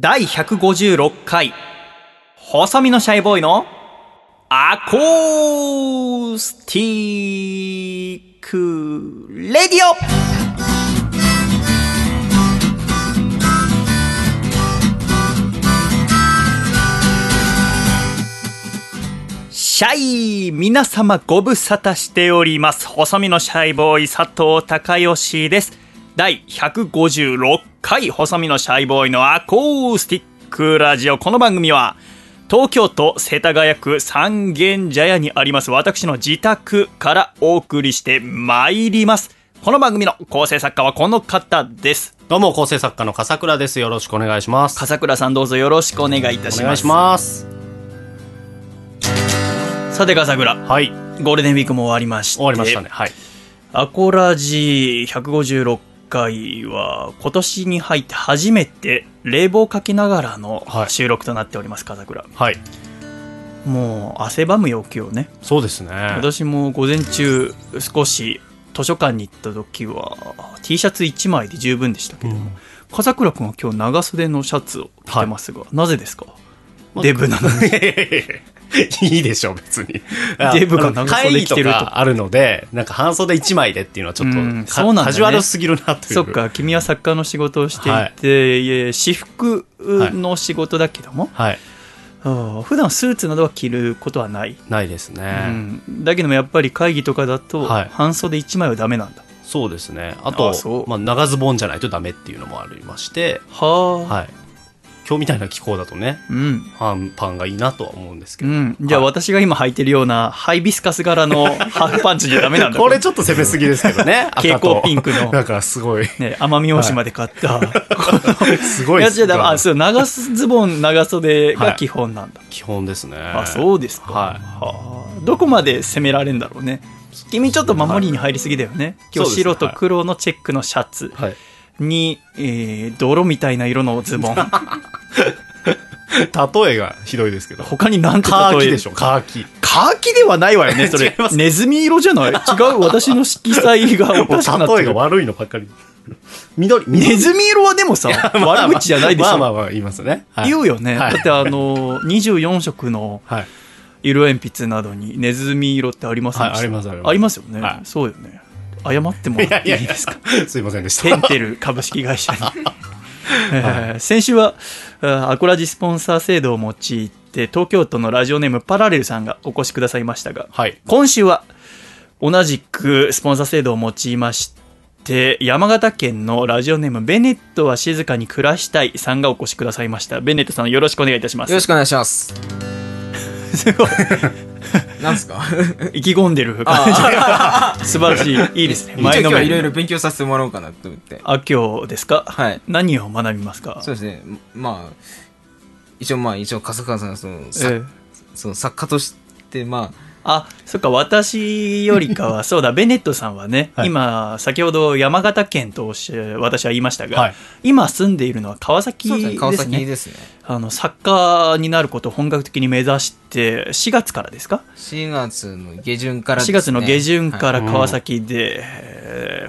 第156回細身のシャイボーイのアコースティックレディオシャイ皆様ご無沙汰しております。細身のシャイボーイ佐藤孝義です。第156回細身のシャイボーイのアコースティックラジオ。この番組は東京都世田谷区三軒茶屋にあります私の自宅からお送りしてまいります。この番組の構成作家はこの方です。どうも、構成作家の笠倉です。よろしくお願いします。笠倉さんどうぞよろしくお願いいたします。お願いします。さて笠倉、はい。ゴールデンウィークも終わりまして。終わりましたね。はい。アコラジ156回は今年に入って初めて冷房かけながらのはい収録となっております、笠倉。はい。もう汗ばむ陽気をね、そうですね。私も午前中少し図書館に行った時は T シャツ1枚で十分でしたけども、笠倉君は今日長袖のシャツを着てますが、なぜですか？デブなのに。いいでしょう、別に。デブが長袖着てるとあるので、なんか半袖1枚でっていうのはちょっと、うんかそうなんだねカジュアルすぎるなという。そっか、君は作家の仕事をしていて、いえ私服の仕事だけども、はい。ああ普段スーツなどは着ることはない、ないですね。うん、だけどもやっぱり会議とかだとはい半袖1枚はダメなんだ、そうですね。あと、あそうまあ、長ズボンじゃないとダメっていうのもありまして、はあ、はい。今日みたいな気候だとね、うん。半パンがいいなとは思うんですけど。うん、じゃあはい。私が今履いてるようなハイビスカス柄の ハーフパンツじゃダメなんだ。これちょっと攻めすぎですけどね。蛍光ピンクの。なんかすごい。ね、奄美大島で買った、すごいやつじゃダメあそう長ズボン長袖が基本なんだ、基本ですね。あそうですか、はい。はあ。どこまで攻められるんだろうね。君ちょっと守りに入りすぎだよね、今日白と黒のチェックのシャツ。はい。に、えー泥みたいな色のズボン。例えがひどいですけど。他に何てカーキでしょ、カーキ。カーキではないわよね それ。ネズミ色じゃない？違う私の色彩がおかしくなって例えがる悪いのばっかり。緑、ネ緑。ズミ色はでもさ悪口じゃないでしょ、まあまあまあ言いますね。はい。言うよね、はい。だってあの24色のはい。色鉛筆などにネズミ色ってありませんでしたはいありますあります。ありますよね、はい。そうよね謝ってもらっていいですか？すいませんでした。テンテル株式会社に、えー先週はあアコラジスポンサー制度を用いて東京都のラジオネームパラレルさんがお越しくださいましたがはい。今週は同じくスポンサー制度を用いまして山形県のラジオネームベネットは静かに暮らしたいさんがお越しくださいましたベネットさんよろしくお願いいたしますよろしくお願いします。すごい なんすか？意気込んでる感じが。素晴らしい。いいですね。一応今日いろいろ勉強させてもらおうかなと思って。あ今日ですか？はい。何を学びますか？そうですね。まあ、一応まあ、一応、笠川さんがその、さええ。その作家として、まあ、そっか、私よりかは、そうだ、ベネットさんはね、はい。今、先ほど山形県と私は言いましたが、はい。今住んでいるのは川あ、崎ですね、川崎ですね。あの、作家になることを本格的に目指して、4月からですか？4月の下旬からです4ね。月の下旬かはい。ら川崎で、えー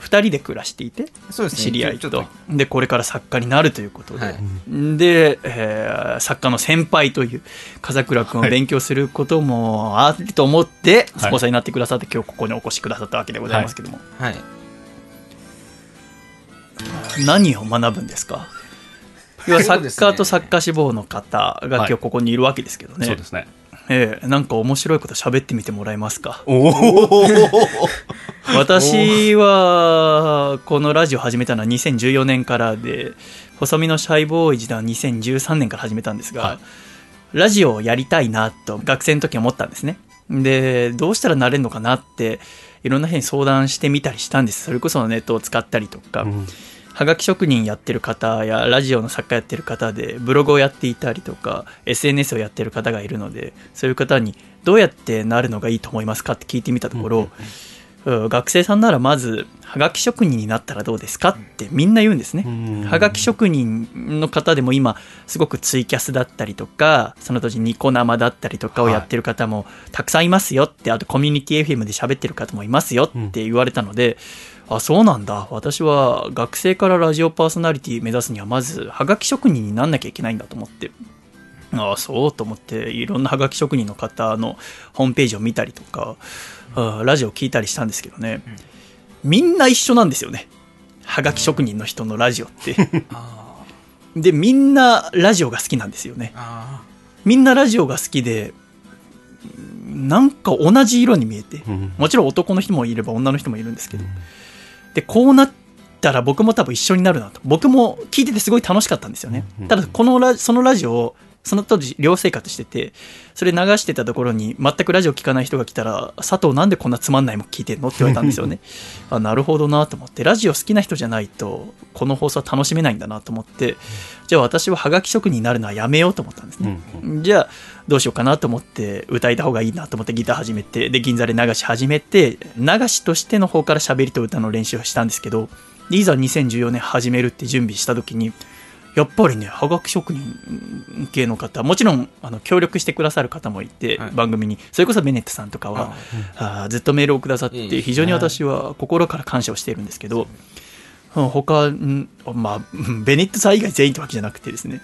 二人で暮らしていて、そうですね。知り合いと。で、これから作家になるということで、はい。で、えー作家の先輩という風倉君を勉強することもあると思って、スポンサーになってくださって、今日ここにお越しくださったわけでございますけども、はい。何を学ぶんですか？要は作そうですね家と作家志望の方が今日ここにいるわけですけどね、そうですね。ええなんか面白いこと喋ってみてもらえますか？私はこのラジオ始めたのは2014年からで細身のシャイボーイ時代は2013年から始めたんですが、はい。ラジオをやりたいなと学生の時思ったんですね。でどうしたらなれるのかなっていろんな人に相談してみたりしたんです。それこそネットを使ったりとか、うんはがき職人やってる方やラジオの作家やってる方でブログをやっていたりとか SNS をやってる方がいるのでそういう方にどうやってなるのがいいと思いますかって聞いてみたところ、うん学生さんならまずはがき職人になったらどうですかってみんな言うんですね。はがき職人の方でも今すごくツイキャスだったりとかその当時ニコ生だったりとかをやってる方もたくさんいますよってあとコミュニティ FM で喋ってる方もいますよって言われたので、あそうなんだ。私は学生からラジオパーソナリティ目指すにはまずはがき職人になんなきゃいけないんだと思って。ああそうと思っていろんなはがき職人の方のホームページを見たりとかあラジオ聞いたりしたんですけどね、みんな一緒なんですよね。はがき職人の人のラジオって。あでみんなラジオが好きなんですよね。あみんなラジオが好きでなんか同じ色に見えて。うん。もちろん男の人もいれば女の人もいるんですけど、でこうなったら僕も多分一緒になるなと。僕も聞いててすごい楽しかったんですよね、うんただこのラそのラジオをその当時寮生活しててそれ流してたところに全くラジオ聞かない人が来たら佐藤なんでこんなつまんないもん聞いてんの？って言われたんですよね。あなるほどなと思ってラジオ好きな人じゃないとこの放送は楽しめないんだなと思ってじゃあ私はハガキ職人になるのはやめようと思ったんですね、うんじゃあどうしようかなと思って歌いた方がいいなと思ってギター始めてで銀座で流し始めて流しとしての方から喋りと歌の練習をしたんですけどでいざ2014年始めるって準備した時にやっぱりねはがき職人系の方もちろんあの協力してくださる方もいて、はい。番組に。それこそベネットさんとかはあーずっとメールをくださって非常に私は心から感謝をしているんですけど、うん他んまあうん ベネットさん以外全員ってわけじゃなくてですね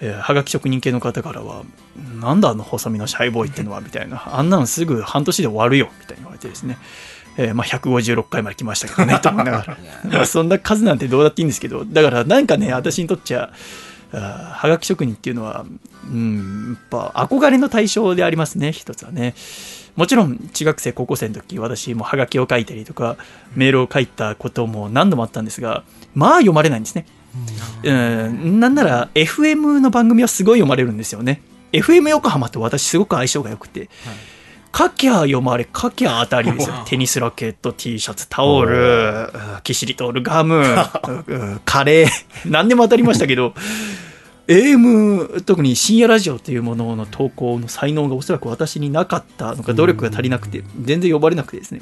えーはがき職人系の方からは「なんだあの細身のシャイボーイってのは」みたいな「あんなのすぐ半年で終わるよ」みたいに言われてですね、えーまあ、156回まで来ましたけどね と思いながら。まあそんな数なんてどうだっていいんですけどだからなんかね私にとっちゃあーはがき職人っていうのは、うん、やっぱ憧れの対象でありますね一つはね。もちろん中学生高校生の時私もはがきを書いたりとかメールを書いたことも何度もあったんですがまあ読まれないんですね。うん、なんなら FM の番組はすごい読まれるんですよね。FM 横浜と私すごく相性が良くて、書きゃ読まれ書きゃ当たりですよ。テニスラケット T シャツタオルうんキシリトールガムうん カレー何でも当たりましたけど AM 特に深夜ラジオというものの投稿の才能がおそらく私になかったのか努力が足りなくて全然呼ばれなくてですね。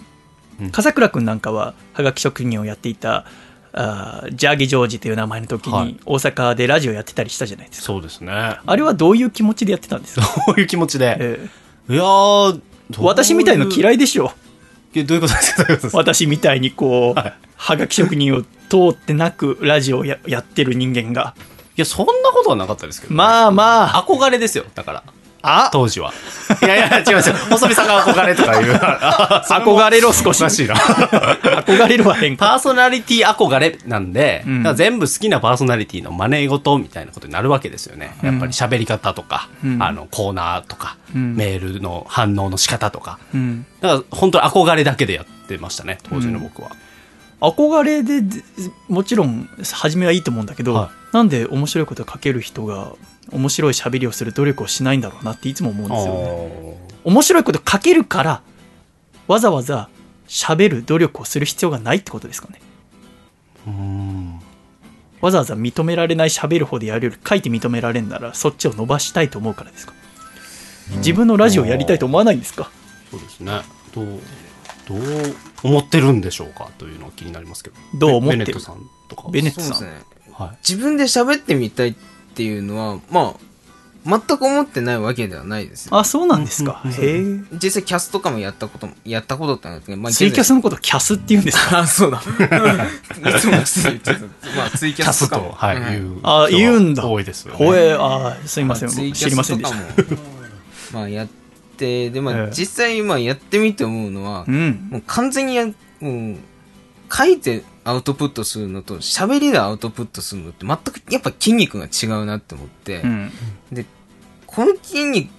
うん。笠倉君なんかははがき職人をやっていたあージャーギジョージという名前の時はい。に大阪でラジオやってたりしたじゃないですか、そうですね。あれはどういう気持ちでやってたんですか、こういう気持ちで？えいやー、ー私みたいの嫌い。いでしょ。えどういうことですか？どういうことですか？私みたいにこう、はいはがき職人を通ってなくラジオをややってる人間が。いや、そんなことはなかったですけどね、まあまあ。憧れですよ、だから。あ？当時は。いやいや、違う違う。細見さんが憧れとかいう。憧れろ少しおかしいな。憧れるは変化パーソナリティ憧れなんで、うん全部好きなパーソナリティの真似事みたいなことになるわけですよね。やっぱり喋り方とか、うんあの、コーナーとか、うんメールの反応の仕方とか。うんだから本当に憧れだけでやってましたね、当時の僕は。憧れででもちろん初めはいいと思うんだけど、はなんで面白いことを書ける人が面白い喋りをする努力をしないんだろうなっていつも思うんですよね。面白いこと書けるからわざわざ喋る努力をする必要がないってことですかね。うーん。わざわざ認められない喋る方でやるより書いて認められるならそっちを伸ばしたいと思うからですか。自分のラジオやりたいと思わないんですか？そうですね。どう、どう思ってるんでしょうかというのが気になりますけど。どう思ってる？ベネットさんとか。ベネットさん、そうですね。はい。自分で喋ってみたいっていうのはまあ全く思ってないわけではないですよ。あそうなんですか。うんへえ。実際キャスとかもやったこともやったことってあるんですけど、まあ、ツイキャスのことキャスって言うんですか？あそうだ。いつも失礼ちょっとまあツイキキャスとャスとかも、はい、うん言う。あ言うんだ。多いですよ、ね。ほえあすいません。ツイキ知りませんでした。もまあやってでまあ、ええ。実際まあやってみて思うのは、うん。もう完全にやもう書いてアウトプットするのと喋りでアウトプットするのって全くやっぱ筋肉が違うなって思って、うん。でこの筋肉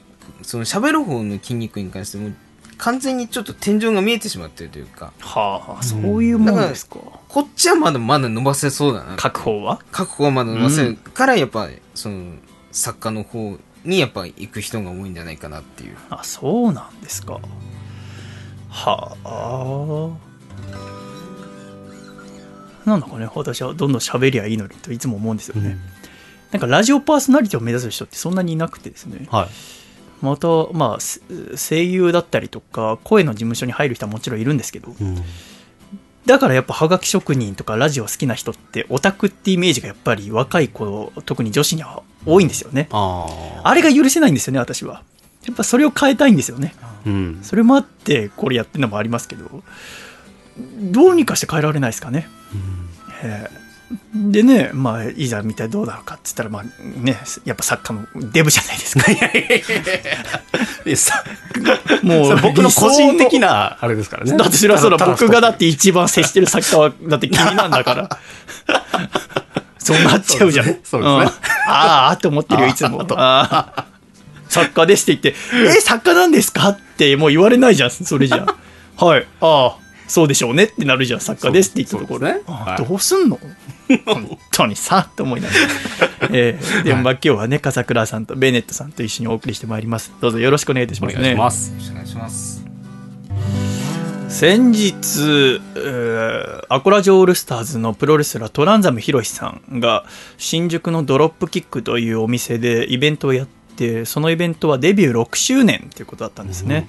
その喋る方の筋肉に関しても完全にちょっと天井が見えてしまってるというかはあそういうもんですか。こっちはまだまだ伸ばせそうだな書く方は？書く方はまだ伸ばせる。からやっぱその作家の方にやっぱ行く人が多いんじゃないかなっていう。あそうなんですか。はあなんだかね私はどんどん喋りゃいいのにといつも思うんですよね、なんかラジオパーソナリティを目指す人ってそんなにいなくてですねはい。また、まあ、す声優だったりとか、声の事務所に入る人はもちろんいるんですけど、うんだからやっぱハガキ職人とかラジオ好きな人ってオタクってイメージがやっぱり若い子、特に女子には多いんですよね。ああ。あれが許せないんですよね、私は。やっぱそれを変えたいんですよね。うん。それもあってこれやってるのもありますけど、どうにかして変えられないですかね。えーでね、まあ、いざ見てどうなのかって言ったら、まあね、やっぱ作家のデブじゃないですか。え さもそれ僕の個人的な。な、あれですからね。だってそれはそらただ僕がだって一番接してる作家は、だって君なんだから。そうなっちゃうじゃん。そうですねああ、と思ってるよ、いつも。ああ作家ですって言って、え、作家なんですか？ってもう言われないじゃん、それじゃ。はい、ああ、そうでしょうねってなるじゃん、作家ですって言ったところ。ねどうすんの？本当にさ、と思いながら。えーでもまあ今日はね、笠倉さんとベネットさんと一緒にお送りしてまいります。どうぞよろしくお願いいたしおますね。願いします。お願いします。先日、えーアコラジオールスターズのプロレスラートランザムヒロシさんが新宿のドロップキックというお店でイベントをやってそのイベントはデビュー6周年ということだったんですね、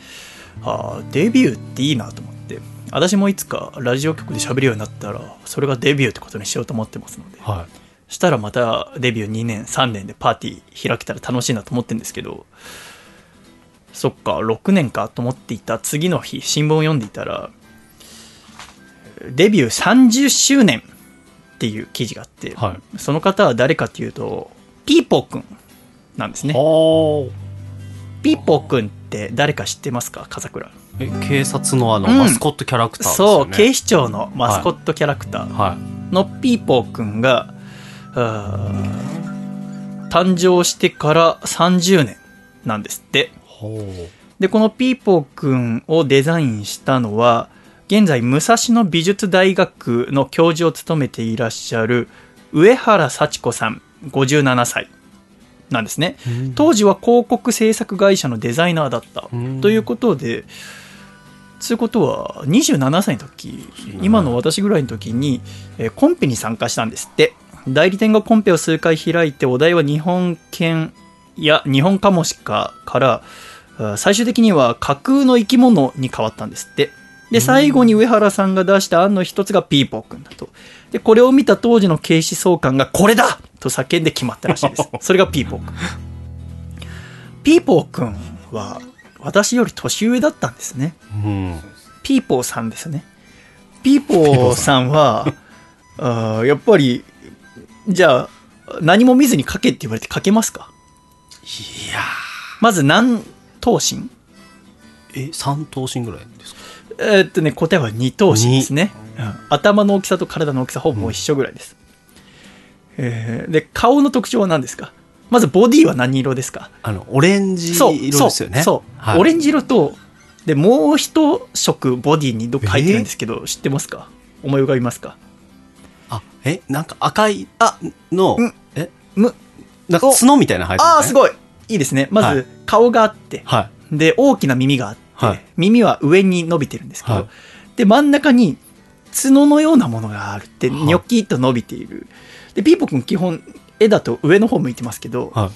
あーデビューっていいなと思って私もいつかラジオ局で喋るようになったらそれがデビューってことにしようと思ってますのではしたらまたデビュー2年3年でパーティー開けたら楽しいなと思ってるんですけどそっか6年かと思っていた次の日新聞を読んでいたらデビュー30周年っていう記事があって、はその方は誰かというとピーポーくんなんですい。ねピーポーくんって誰か知ってますか笠倉？え、警察のあの、うんマスコットキャラクターですそう。警視庁のマスコットキャラクター、はい。のピーポーくんが、あー誕生してから30年なんですって。ほう。で、このピーポーくんをデザインしたのは、現在、武蔵野美術大学の教授を務めていらっしゃる上原幸子さん、57歳なんですね。当時は広告制作会社のデザイナーだったうんということで、つうことは27歳の時今の私ぐらいの時に、えーコンペに参加したんですって。代理店がコンペを数回開いてお題は日本犬や日本カモシカから最終的には架空の生き物に変わったんですって。で最後に上原さんが出した案の一つがピーポーくんだと。でこれを見た当時の警視総監がこれだ！と叫んで決まったらしいです。それがピーポーくん。ピーポーくんは私より年上だったんですね。うん。ピーポーさんですね。ピーポーさんは、あーやっぱり、じゃあ、何も見ずに書けって言われて書けますか？いやまず何頭身？ーえ、三頭身ぐらいですか？えーっとね、答えは2頭身ですね、うん。頭の大きさと体の大きさほぼ一緒ぐらいです。えーで、顔の特徴は何ですか？まずボディは何色ですか？あの、オレンジ色ですよね。そう、はいオレンジ色と、で、もう一色ボディにどっか入ってるんですけど、知ってますか？思い浮かびますか？あ、え、なんか赤い、あ、のうん、え、む、なんか角みたいなの生えてああ、ますごい。いいですね。まはい。ず、顔があって、はで、大きな耳があって、はい。耳は上に伸びてるんですけど、はい。で、真ん中に角のようなものがあるって、はい。ニョキッと伸びている。で、ピーポくん基本、絵だと上の方向いてますけどい。、は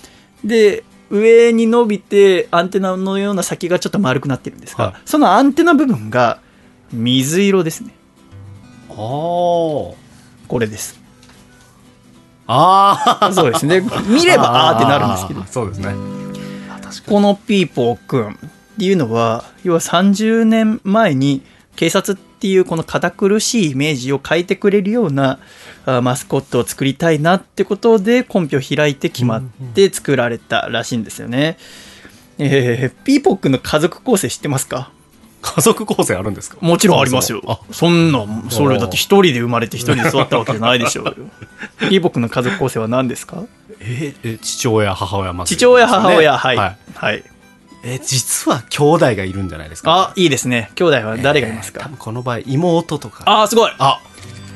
い。で、上に伸びて、アンテナのような先がちょっと丸くなってるんですが、はいそのアンテナ部分が水色ですね。あー。これです。ああ。そうですね。見れば あーってなるんですけど。そうですね。このピーポーくんっていうのは、要は30年前に警察っていうこの堅苦しいイメージを変えてくれるようなあマスコットを作りたいなってことでコンペを開いて決まって作られたらしいんですよね。えー、ピーポーくんの家族構成知ってますか？家族構成あるんですか？もちろんありますよそも。そんな、それだって一人で生まれて一人で育ったわけじゃないでしょうよ。ピーポーくんの家族構成は何ですか？ええ父親、母親、まず、父親、母親、はい。はい。はい。え、実は兄弟がいるんじゃないですか？あ、いいですね。兄弟は誰がいますか？えー多分この場合、妹とか。あー、すごいあ、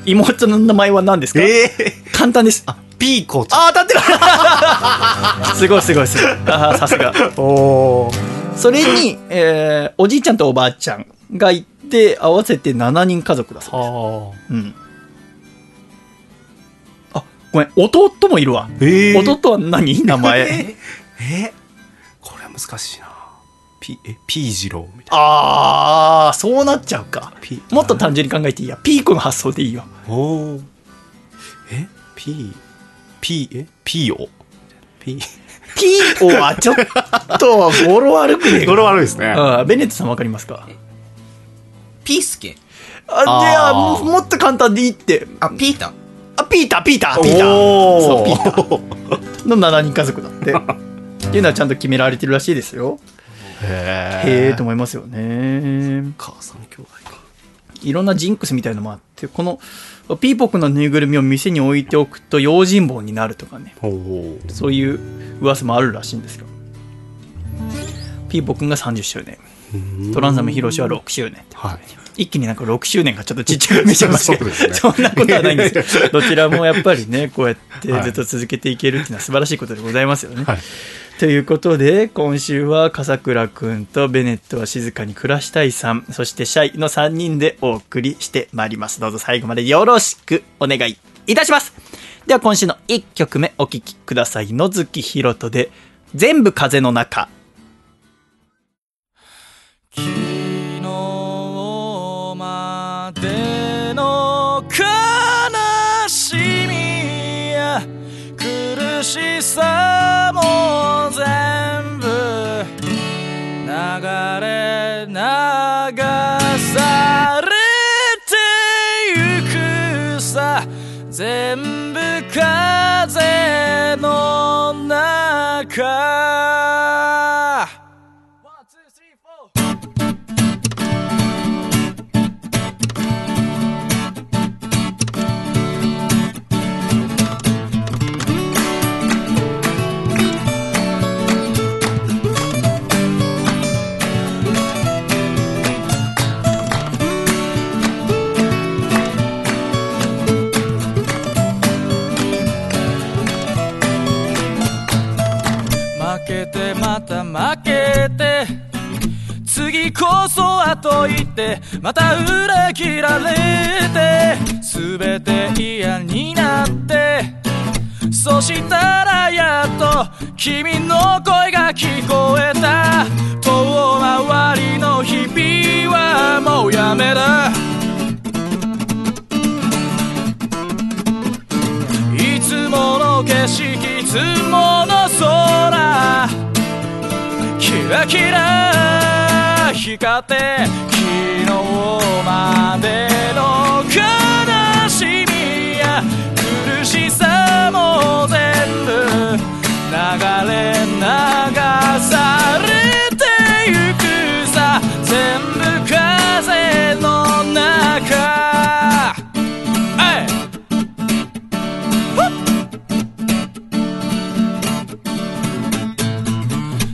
妹の名前は何ですか、ええ簡単です。あ、ピーコちゃん。あー当たってる すごいすごいすごい。あーさすが。おそれに、えーおじいちゃんとおばあちゃんがいて、合わせて7人家族だそうです。はうん。あ、ごめん、弟もいるわ。えー弟は何？名前。ええこれは難しいな。ピえピージローみたいああそうなっちゃうか。ピもっと単純に考えていいや。ピーコの発想でいいよ。なおー。え？ピーピーえ？ピーオピー？ピーオはちょっと語呂悪くねえか語呂悪いですね。うん。ベネットさんわかりますか？ピースケ。あじゃあももっと簡単でいいって。あ、ピーター。あピーターピーター。ピーター。おそうピーター。ーの7人家族だって。っていうのはちゃんと決められてるらしいですよへへええと思いますよね。母さん兄弟か。いろんなジンクスみたいのもあってこのピーポくんのぬいぐるみを店に置いておくと用心棒になるとかね。そういう噂もあるらしいんですよ。ピーポくんが30周年。トランザムヒロシは6周年。はい。一気になんか6周年がちょっとちっちゃく見せましたけど。そね。そんなことはないんです。よどちらもやっぱりねこうやってずっと続けていけるっていうのは素晴らしいことでございますよね、はいということで今週は笠倉くんとベネットは静かに暮らしたいさんそしてシャイの3人でお送りしてまいります。どうぞ最後までよろしくお願いいたします。では今週の1曲目お聴きください。野月ひろとで全部風の中。昨日までの悲しみや苦しさ次こそはと言ってまた裏切られて全て嫌になってそしたらやっと君の声が聞こえた。遠回りの日々はもうやめだいつもの景色いつもの空。キラキラ。光って昨日までの悲しみ。や苦しさ。も全部流れ流されてゆくさ全部風の中。え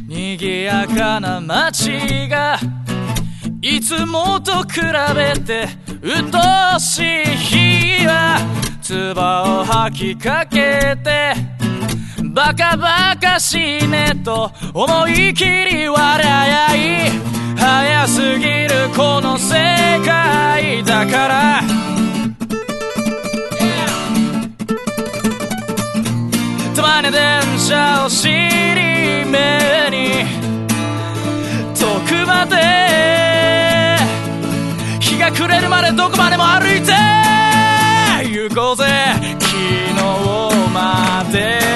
い。賑やかな街がいつもと比べて鬱陶しい日は唾を吐きかけてバカバカしいねと思い切り笑い。早すぎるこの世界だから。たまに電車を尻目に。遠くまで暮れるまでどこまでも歩いて行こうぜ。昨日まで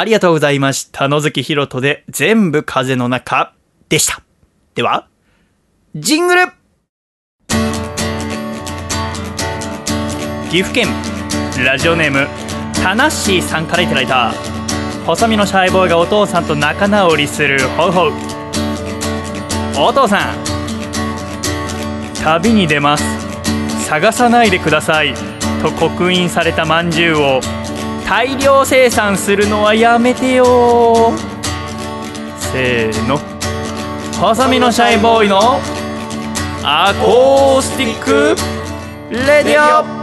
ありがとうございました。野月ひろとで全部風の中でした。では、ジングル岐阜県ラジオネームタナッシーさんからいただいた細身のシャイボーイがお父さんと仲直りするホウホウお父さん旅に出ます探さないでくださいと刻印されたまんじゅうを大量生産するのはやめてよ。せーの。細身のシャイボーイのアコースティックレディオ。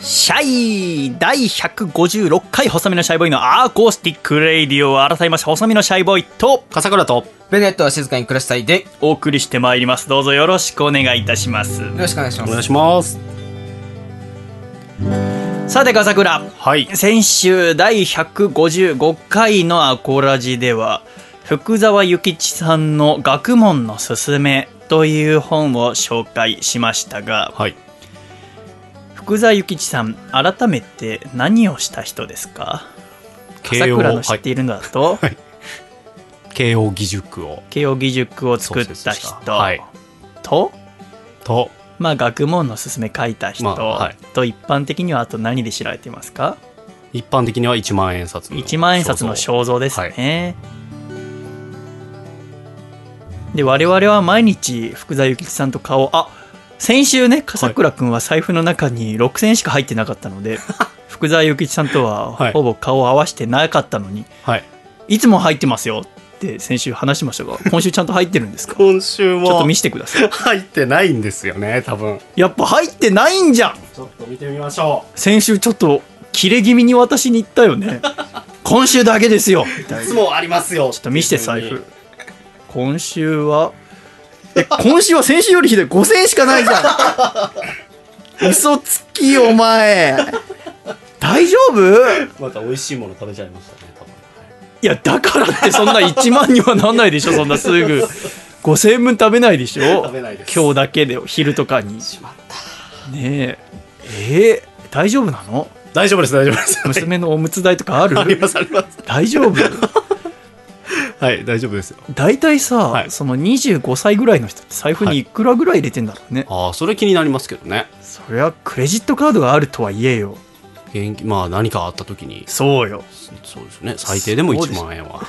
シャイ。第156回細身のシャイボーイのアーコースティックレイディオを改めまして細身のシャイボーイと笠倉と、ベネットは静かに暮らしたいで、よお送りしてまいりますどうぞよろしくお願いいたしますろしくお願いします。お願いします。さて笠倉はい。先週第155回のアコラジでは福沢諭吉さんの学問のすすめという本を紹介しましたがはい。福沢諭吉さん改めて何をした人ですか？の知っているのだと、はい。慶応義塾を、慶応義塾を作った人、はい。と？と、まあ学問のすすめ書いた人、まあはい。と一般的にはあと何で知られていますか？一般的には1万円札の。1万円札の肖肖像ですね、で我々は毎日福沢諭吉さんと顔あ先週ね笠倉君は財布の中に6000円しか入ってなかったので、福沢諭吉さんとははいほぼ顔を合わせてなかったのに、像はい。い、つも入ってますよって先週話しましたが今週ちゃんと入ってるんですか？ち今週も、ょっと見せてください入ってないんですよね、多分。やっぱ入ってないんじゃんちょっと見てみましょ先週ちょっと切れ気味に私に言ったよね 今週だけですよ。いつもありますよ。ちょっと見して財布。今週はえ今週は先週よりひどい。5000円しかないじゃん。嘘つきお前。大丈夫？また美味しいもの食べちゃいましたね、多分。いやだからってそんな1万にはなんないでしょそんなすぐ。5000円分食べないでしょ？食べないです。今日だけで昼とかに。しまった。ねえ。えー大丈夫なの？大丈夫です、大丈夫です。娘のおむつ代とかある？あります、あります。大丈夫？はい、大丈夫ですよ。大体さ、はい。その25歳ぐらいの人って財布にい。くらぐらい入れてんだろうね、ああ、それ気になりますけどね。そりゃクレジットカードがあるとはいえよ。現金、まあ何かあった時に、そうよ。そうですね、最低でも1そうです。万円は。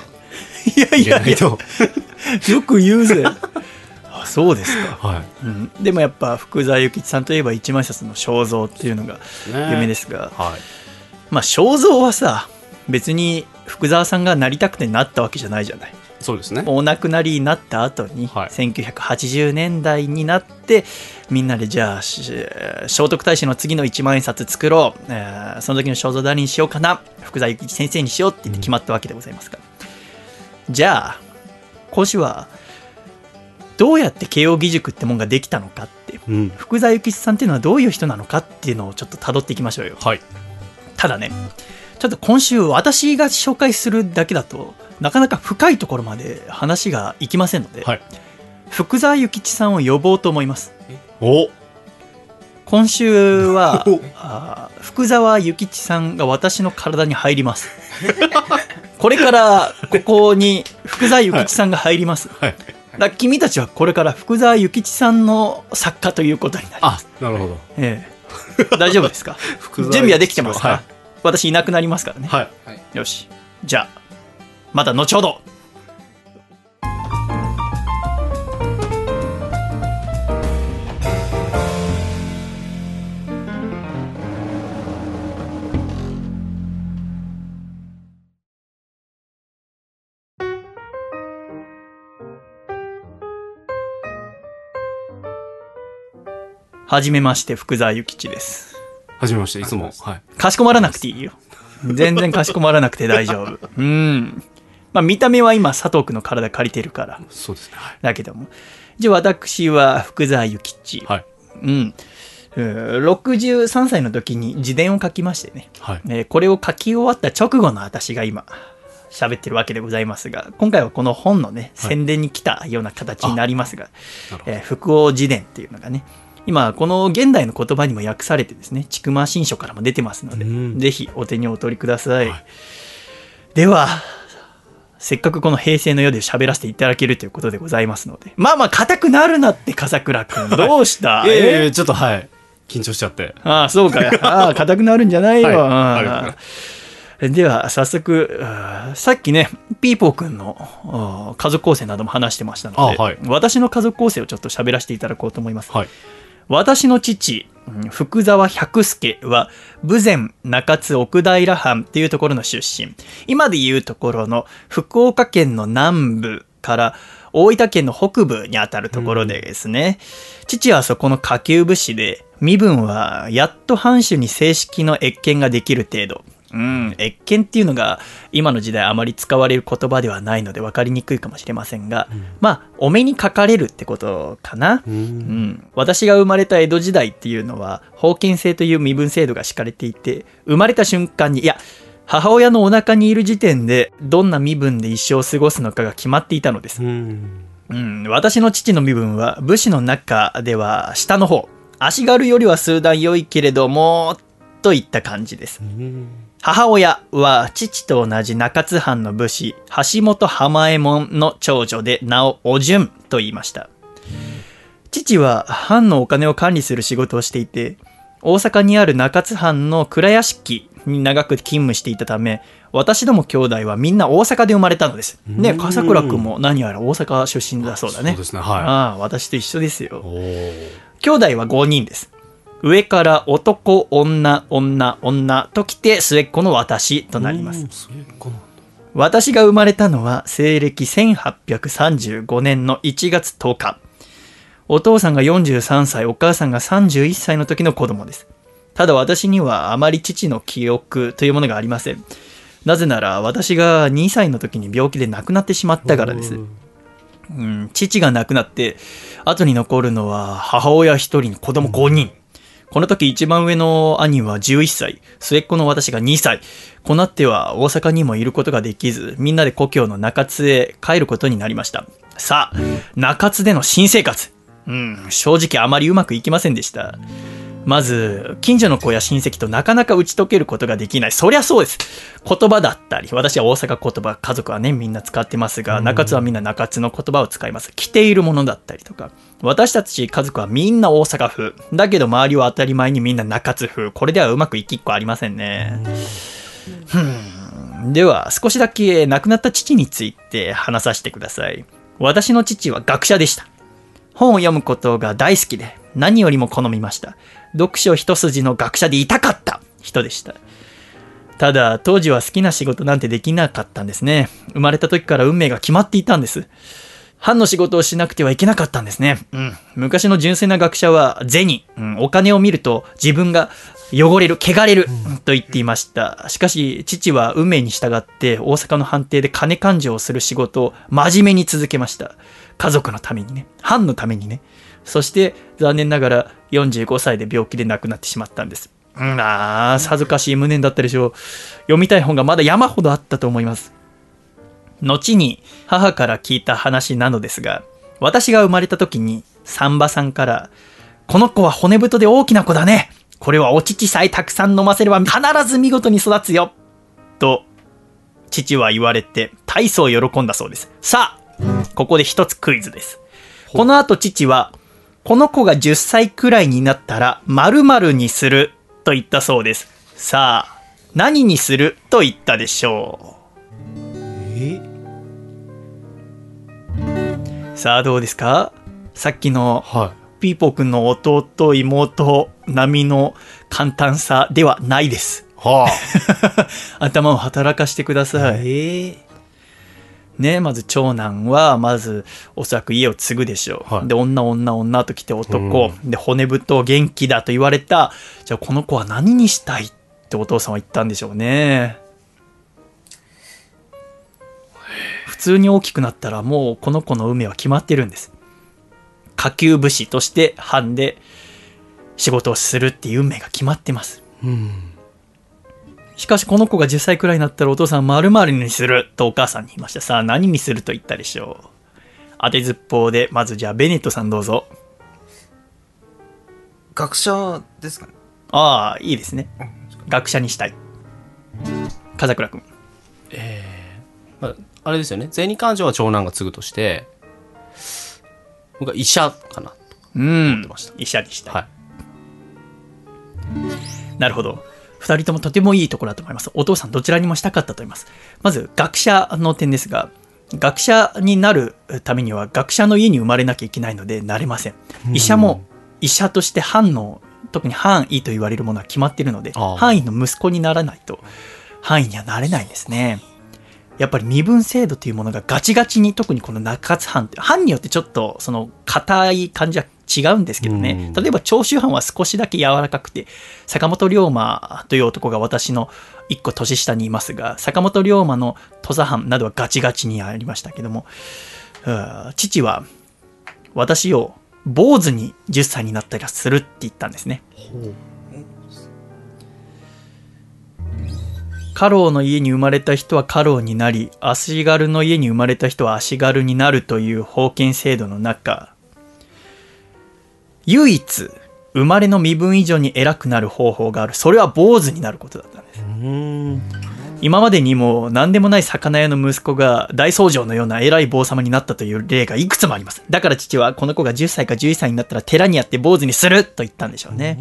いやいやないと。よく言うぜ。あそうですか、はうん、でもやっぱ福沢諭吉さんといえば一万冊の肖像っていうのがい。ね。有名ですが、はい。まあ肖像はさ別に福沢さんがなりたくてなったわけじゃないじゃないそうですね。お亡くなりになった後に、はい1980年代になってみんなでじゃあし聖徳太子の次の一万円札作ろう、えーその時の肖像誰にしようかな福沢諭吉先生にしようって言って決まったわけでございますから、じゃあ今週はどうやって慶応義塾ってもんができたのかってうん。福沢諭吉さんっていうのはどういう人なのかっていうのをちょっと辿っていきましょうよはい。ただねちょっと今週私が紹介するだけだとなかなか深いところまで話がいきませんので、はい。福沢諭吉さんを呼ぼうと思います。お。今週は お。あー福沢諭吉さんが私の体に入ります。これからここに福沢諭吉さんが入ります、はい。だ君たちはこれから福沢諭吉さんの作家ということになります。あ、なるほど。ええ、大丈夫ですか？準備はできてますか、はい私いなくなりますからね、はい。よし。じゃあまた後ほど。はじめまして福沢諭吉ですはじめまして、いつも。はい。かしこまらなくていいよ。全然かしこまらなくて大丈夫。うん。まあ見た目は今佐藤君の体借りてるから。そうですね。はい。だけども。じゃあ私は福沢諭吉。はい。うん。えー63歳の時に自伝を書きましてね。はい。えーこれを書き終わった直後の私が今、喋ってるわけでございますが、今回はこの本のね、はい宣伝に来たような形になりますが、えー福王自伝っていうのがね、今、この現代の言葉にも訳されてですね、ちくま新書からも出てますので、うんぜひお手にお取りください。はいでは、せっかくこの平成の世で喋らせていただけるということでございますので、まあまあ、硬くなるなって、笠倉くん。どうした？えやちょっとはい。緊張しちゃって。ああ、そうか。ああ、硬くなるんじゃないよ。では、早速、さっきね、ピーポーくんの家族構成なども話してましたので、あはい私の家族構成をちょっと喋らせていただこうと思います。はい。私の父、うん福沢百助は、豊前中津奥平藩っていうところの出身。今でいうところの福岡県の南部から大分県の北部にあたるところでですね、父はそこの下級武士で、身分はやっと藩主に正式の越見ができる程度。うん、越見っていうのが今の時代あまり使われる言葉ではないので分かりにくいかもしれませんが、まあ、お目にかかれるってことかな。う。うんん、私が生まれた江戸時代っていうのは封建制という身分制度が敷かれていて生まれた瞬間にいや母親のお腹にいる時点でどんな身分で一生を過ごすのかが決まっていたのですう、ん。うん、私の父の身分は武士の中では下の方足軽よりは数段良いけれどもといった感じですうん。母親は父と同じ中津藩の武士橋本浜右衛門の長女で名をお順と言いました。父は藩のお金を管理する仕事をしていて大阪にある中津藩の蔵屋敷に長く勤務していたため私ども兄弟はみんな大阪で生まれたのです。ねうん。笠倉君も何やら大阪出身だそうだね。そうですねはい。ああ私と一緒ですよ。兄弟は5人です。上から男、女、女、女と来て末っ子の私となります。私が生まれたのは西暦1835年の1月10日。お父さんが43歳、お母さんが31歳の時の子供です。ただ私にはあまり父の記憶というものがありません。なぜなら私が2歳の時に病気で亡くなってしまったからです。うん、父が亡くなって、後に残るのは母親一人に子供5人。この時一番上の兄は11歳、末っ子の私が2歳。こうなっては大阪にもいることができず、みんなで故郷の中津へ帰ることになりました。さあ、中津での新生活。うん、正直あまりうまくいきませんでした。まず、近所の子や親戚となかなか打ち解けることができない。そりゃそうです。言葉だったり、私は大阪言葉、家族はね、みんな使ってますが、中津はみんな中津の言葉を使います。着ているものだったりとか。私たち家族はみんな大阪風。だけど周りは当たり前にみんな中津風。これではうまくいきっこありませんね。ふん。では、少しだけ亡くなった父について話させてください。私の父は学者でした。本を読むことが大好きで、何よりも好みました。読書一筋の学者でいたかった人でした。ただ、当時は好きな仕事なんてできなかったんですね。生まれた時から運命が決まっていたんです。藩の仕事をしなくてはいけなかったんですね。うん。昔の純粋な学者は、銭、うん、お金を見ると自分が汚れる、汚れる、と言っていました。しかし、父は運命に従って大阪の藩邸で金勘定をする仕事を真面目に続けました。家族のためにね。藩のためにね。そして、残念ながら45歳で病気で亡くなってしまったんです。うん、あー、さぞかしい無念だったでしょう。読みたい本がまだ山ほどあったと思います。後に母から聞いた話なのですが、私が生まれた時に、サンバさんから、この子は骨太で大きな子だね。これはお乳さえたくさん飲ませれば必ず見事に育つよ。と、父は言われて、大層喜んだそうです。さあ、ここで一つクイズです。この後父は、この子が10歳くらいになったら、〇〇にすると言ったそうです。さあ、何にすると言ったでしょえ？う。さあ、どうですか？さっきのはピーポーくんの弟、妹並みの簡単さではないです。い。は 頭を働かしてくださあ。い。ええね、まず長男は、まず、おそらく家を継ぐでしょう。はいで、女、女、女と来て男。で、骨太、元気だと言われた。じゃあ、この子は何にしたいってお父さんは言ったんでしょうね。通に大きくなったら、もうこの子の運命は決まってるんです。下級武士として藩で仕事をするっていう運命が決まってます。うん。しかしこの子が10歳くらいになったらお父さん〇〇にするとお母さんに言いました。さあ何にすると言ったでしょう。当てずっぽうで、まずじゃあベネットさんどうぞ。学者ですかね。ああ、いいですね。学者にしたい。風倉くん。まあ、あれですよね。銭勘定は長男が継ぐとして、僕は医者かなとうんてました。医者にしたい。はい。なるほど。二人ともとてもいいところだと思います。お父さんどちらにもしたかったと思います。まず、学者の点ですが、学者になるためには学者の家に生まれなきゃいけないのでなれません。医者も医者として藩の、特に藩医と言われるものは決まっているので、ああ藩医の息子にならないと藩医にはなれないんですね。やっぱり身分制度というものがガチガチに特にこの中津藩って藩によってちょっとその硬い感じは違うんですけどね。うん。例えば長州藩は少しだけ柔らかくて坂本龍馬という男が私の一個年下にいますが坂本龍馬の土佐藩などはガチガチにありましたけどもうん父は私を坊主に10歳になったらするって言ったんですね家老の家に生まれた人は家老になり、足軽の家に生まれた人は足軽になるという封建制度の中、唯一、生まれの身分以上に偉くなる方法がある。それは坊主になることだったんです。うん。今までにも何でもない魚屋の息子が大僧正のような偉い坊様になったという例がいくつもあります。だから父はこの子が10歳か11歳になったら寺にやって坊主にすると言ったんでしょうね。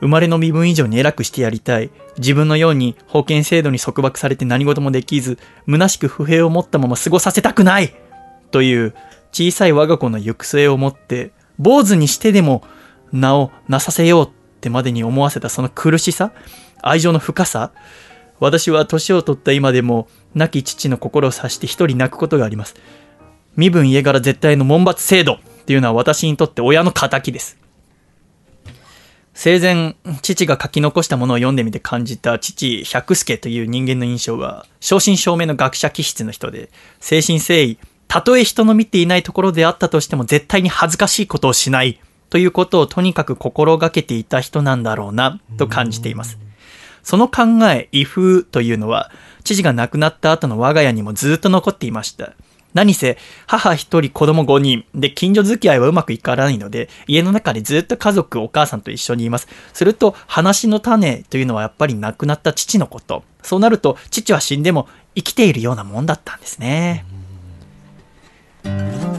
生まれの身分以上に偉くしてやりたい。自分のように封建制度に束縛されて何事もできず、虚しく不平を持ったまま過ごさせたくないという小さい我が子の行く末をもって、坊主にしてでも名をなさせようってまでに思わせたその苦しさ、愛情の深さ、私は年を取った今でも亡き父の心を察して一人泣くことがあります。身分家柄絶対の門閥制度っていうのは私にとって親の仇です。生前、父が書き残したものを読んでみて感じた父百助という人間の印象は、正真正銘の学者気質の人で、精神誠意、たとえ人の見ていないところであったとしても絶対に恥ずかしいことをしないということをとにかく心がけていた人なんだろうなと感じています。その考え、威風というのは、父が亡くなった後の我が家にもずっと残っていました。何せ、母一人子供五人で近所付き合いはうまくいかないので、家の中でずっと家族、お母さんと一緒にいます。すると、話の種というのはやっぱり亡くなった父のこと。そうなると、父は死んでも生きているようなもんだったんですね。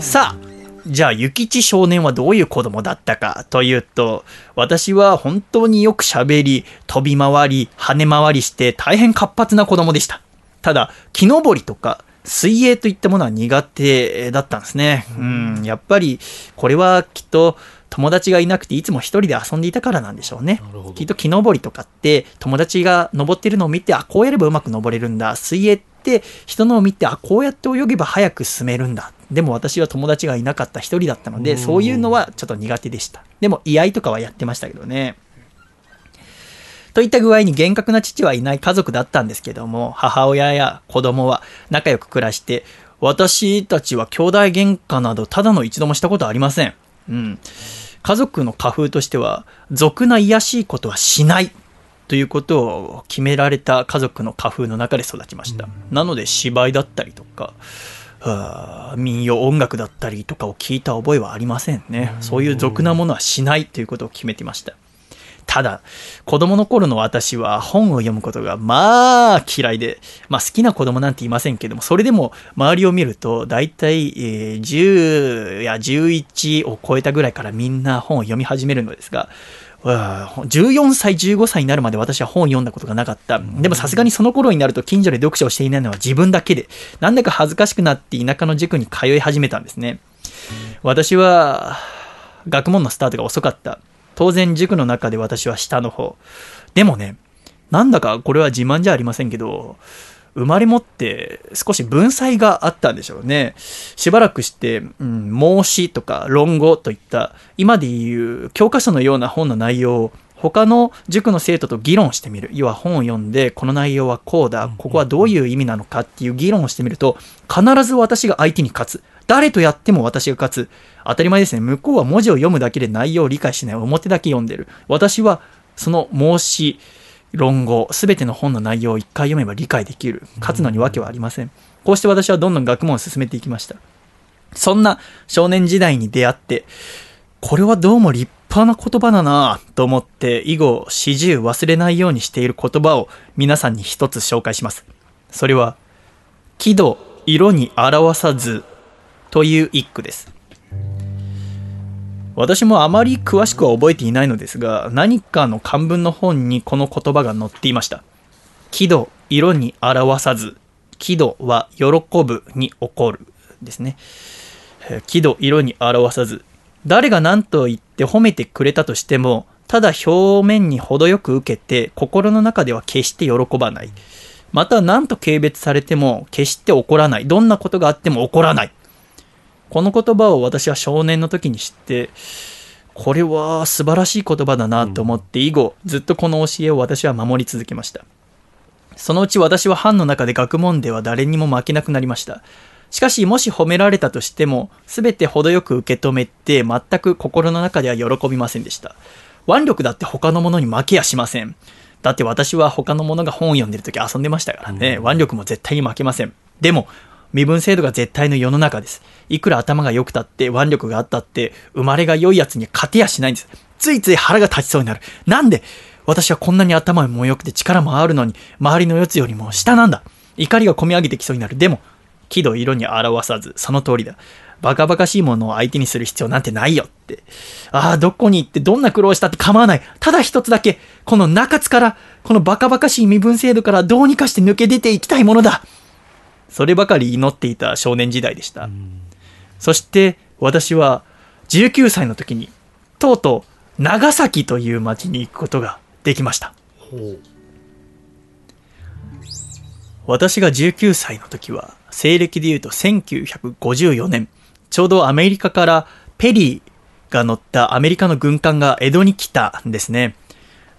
さあ、じゃあ、諭吉少年はどういう子供だったかというと、私は本当によく喋り、飛び回り、跳ね回りして大変活発な子供でした。ただ、木登りとか、水泳といったものは苦手だったんですね。うん、やっぱり、これはきっと、友達がいなくていつも一人で遊んでいたからなんでしょうねきっと木登りとかって友達が登ってるのを見て、あ、こうやればうまく登れるんだ。水泳って人のを見て、あ、こうやって泳げば早く進めるんだ。でも私は友達がいなかった一人だったので、そういうのはちょっと苦手でした。でも、居合とかはやってましたけどね。といった具合に厳格な父はいない家族だったんですけども、母親や子供は仲良く暮らして、私たちは兄弟喧嘩などただの一度もしたことはありません。うん。家族の家風としては、俗な卑しいことはしないということを決められた家族の家風の中で育ちました。なので芝居だったりとか、はあ民謡音楽だったりとかを聞いた覚えはありませんね。そういう俗なものはしないということを決めてました。ただ、子供の頃の私は本を読むことがまあ嫌いで、まあ好きな子供なんていませんけども、それでも周りを見ると、だいたいえー10や11を超えたぐらいからみんな本を読み始めるのですが、わあ14歳、15歳になるまで私は本を読んだことがなかった。でもさすがにその頃になると近所で読書をしていないのは自分だけで、なんだか恥ずかしくなって田舎の塾に通い始めたんですね。私は、学問のスタートが遅かった。当然塾の中で私は下の方。でもね、なんだかこれは自慢じゃありませんけど、生まれ持って少し文才があったんでしょうね。しばらくして、うん、孟子とか論語といった、今でいう教科書のような本の内容を他の塾の生徒と議論してみる。要は本を読んで、この内容はこうだ、ここはどういう意味なのかっていう議論をしてみると、必ず私が相手に勝つ。誰とやっても私が勝つ。当たり前ですね。向こうは文字を読むだけで内容を理解しない。表だけ読んでる。私は、その孟子論語、すべての本の内容を一回読めば理解できる。勝つのに訳はありません。こうして私はどんどん学問を進めていきました。そんな少年時代に出会って、これはどうも立派な言葉だなぁと思って、以後、始終忘れないようにしている言葉を皆さんに一つ紹介します。それは、喜怒、色に表さずという一句です。私もあまり詳しくは覚えていないのですが、何かの漢文の本にこの言葉が載っていました。喜怒、色に表さず。喜怒は喜ぶに起こるですね。喜怒、色に表さず。誰が何と言って褒めてくれたとしても、ただ表面に程よく受けて、心の中では決して喜ばない。また何と軽蔑されても決して怒らない。どんなことがあっても怒らない。この言葉を私は少年の時に知って、これは素晴らしい言葉だなと思って以後、ずっとこの教えを私は守り続けました。そのうち私は班の中で学問では誰にも負けなくなりました。しかし、もし褒められたとしても、すべて程よく受け止めて、全く心の中では喜びませんでした。腕力だって他のものに負けやしません。だって私は他のものが本を読んでる時遊んでましたからね。腕力も絶対に負けません。でも、身分制度が絶対の世の中です。いくら頭が良くたって、腕力があったって、生まれが良いやつに勝てやしないんです。ついつい腹が立ちそうになる。なんで私はこんなに頭も良くて力もあるのに、周りのやつよりも下なんだ。怒りが込み上げてきそうになる。でも、喜怒色に表さず、その通りだ。バカバカしいものを相手にする必要なんてないよって。ああ、どこに行ってどんな苦労したって構わない。ただ一つだけ、この中津から、このバカバカしい身分制度からどうにかして抜け出ていきたいものだ。そればかり祈っていた少年時代でした。そして、私は19歳の時に、とうとう長崎という町に行くことができました。私が19歳の時は、西暦で言うと1954年、ちょうどアメリカからペリーが乗ったアメリカの軍艦が江戸に来たんですね。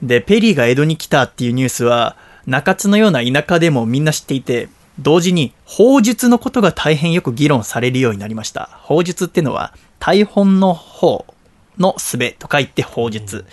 で、ペリーが江戸に来たっていうニュースは、中津のような田舎でもみんな知っていて、同時に法術のことが大変よく議論されるようになりました。法術ってのは、大本の方の術と書いて法術。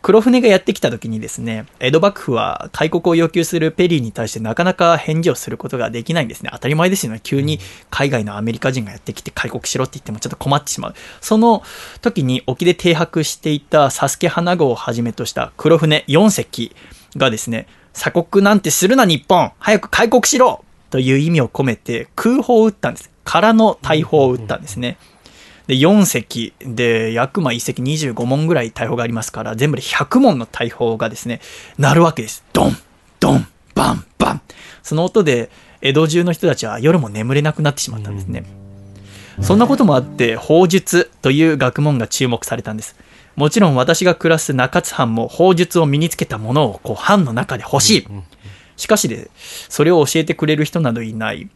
黒船がやってきた時にですね、江戸幕府は開国を要求するペリーに対してなかなか返事をすることができないんですね。当たり前ですよね。急に海外のアメリカ人がやってきて開国しろって言ってもちょっと困ってしまう。その時に沖で停泊していたサスケ花号をはじめとした黒船4隻がですね、鎖国なんてするな日本早く開国しろという意味を込めて空砲を撃ったんです。空の大砲を撃ったんですね。で、4隻で、約ま1隻25門ぐらい大砲がありますから、全部で100門の大砲がですね、鳴るわけです。ドンドンバンバンその音で、江戸中の人たちは夜も眠れなくなってしまったんですね。そんなこともあって、法術という学問が注目されたんです。もちろん私が暮らす中津藩も法術を身につけたものをこう藩の中で欲しい。しかしで、それを教えてくれる人などいない。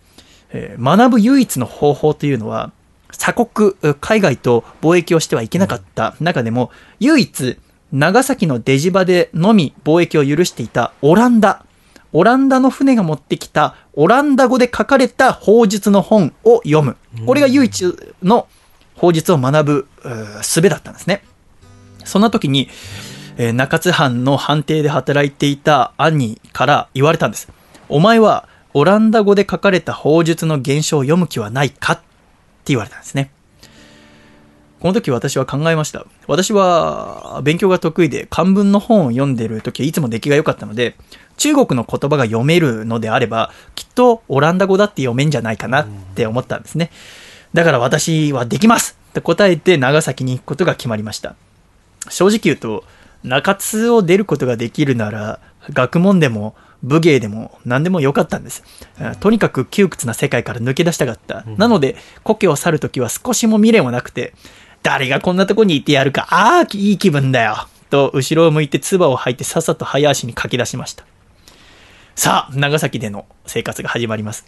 えー学ぶ唯一の方法というのは、鎖国、海外と貿易をしてはいけなかった中でも、唯一、長崎の出島でのみ貿易を許していたオランダ。オランダの船が持ってきたオランダ語で書かれた法術の本を読む。これが唯一の法術を学ぶ術だったんですね。そんな時に、えー中津藩の藩邸で働いていた兄から言われたんです。お前はオランダ語で書かれた法術の原書を読む気はないかって言われたんですね。この時私は考えました。私は勉強が得意で漢文の本を読んでる時はいつも出来が良かったので、中国の言葉が読めるのであれば、きっとオランダ語だって読めんじゃないかなって思ったんですね。だから私はできますって答えて長崎に行くことが決まりました。正直言うと、中津を出ることができるなら、学問でも武芸でも何でもよかったんです。あとにかく窮屈な世界から抜け出したかった。なので、故郷を去るときは少しも未練はなくて、誰がこんなとこにいてやるか、ああ、いい気分だよ。と、後ろを向いて唾を吐いてさっさと早足に駆け出しました。さあ、長崎での生活が始まります。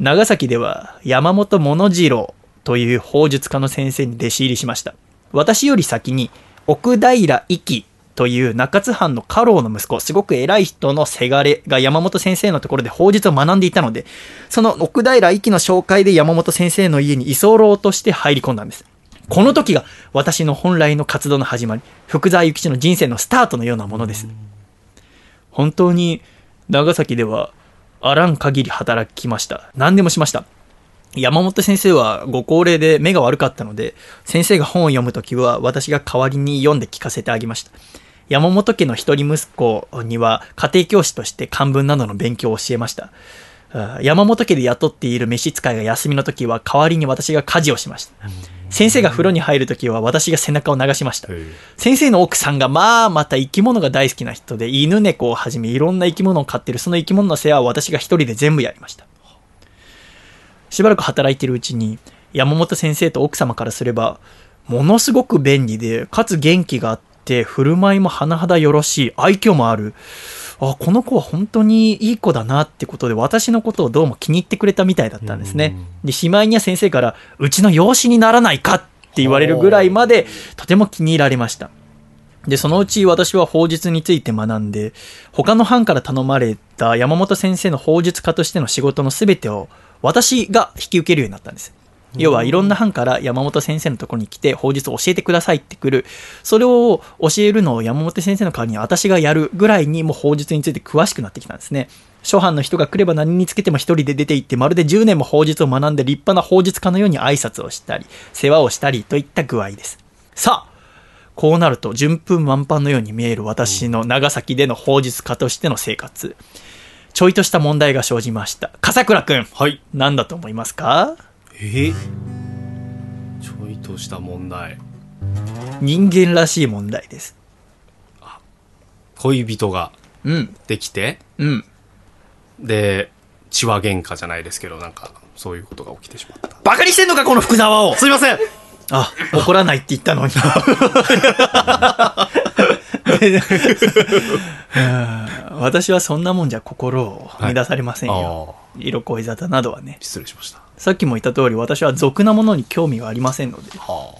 長崎では山本物次郎という法術家の先生に弟子入りしました。私より先に奥平一輝という中津藩の家老の息子、すごく偉い人のせがれが山本先生のところで法術を学んでいたので、その奥平一輝の紹介で山本先生の家に居候として入り込んだんです。この時が私の本来の活動の始まり、福沢諭吉の人生のスタートのようなものです。本当に長崎ではあらん限り働きました。何でもしました。山本先生はご高齢で目が悪かったので、先生が本を読むときは私が代わりに読んで聞かせてあげました。山本家の一人息子には家庭教師として漢文などの勉強を教えました。あ山本家で雇っている召使いが休みの時は代わりに私が家事をしました。先生が風呂に入る時は私が背中を流しました。先生の奥さんがまあまた生き物が大好きな人で犬猫をはじめいろんな生き物を飼ってるその生き物の世話を私が一人で全部やりましたしばらく働いているうちに山本先生と奥様からすればものすごく便利でかつ元気があって振る舞いも甚だよろしい愛嬌もある。あこの子は本当にいい子だなってことで私のことをどうも気に入ってくれたみたいだったんですね。でしまいには先生からうちの養子にならないかって言われるぐらいまでとても気に入られました。で、そのうち私は法術について学んで、他の班から頼まれた山本先生の法術家としての仕事の全てを私が引き受けるようになったんです。要はいろんな班から山本先生のところに来て法術を教えてくださいって来る。それを教えるのを山本先生の代わりに私がやるぐらいにもう法術について詳しくなってきたんですね。初版の人が来れば何につけても一人で出て行ってまるで10年も法術を学んで立派な法術家のように挨拶をしたり、世話をしたりといった具合です。さあ、こうなると順風満帆のように見える私の長崎での法術家としての生活。ちょいとした問題が生じました。笠倉くん、はい。何だと思いますか？え？ーちょいとした問題。人間らしい問題です。恋人がうん、できて、うん。で、血は喧嘩じゃないですけど、なんか、そういうことが起きてしまった。バカにしてんのか、この福沢をすいませんあ、怒らないって言ったのに。うん 私はそんなもんじゃ心を乱されませんよ。ああ、色恋沙汰などはね。失礼しました。さっきも言った通り、私は俗なものに興味はありませんので、は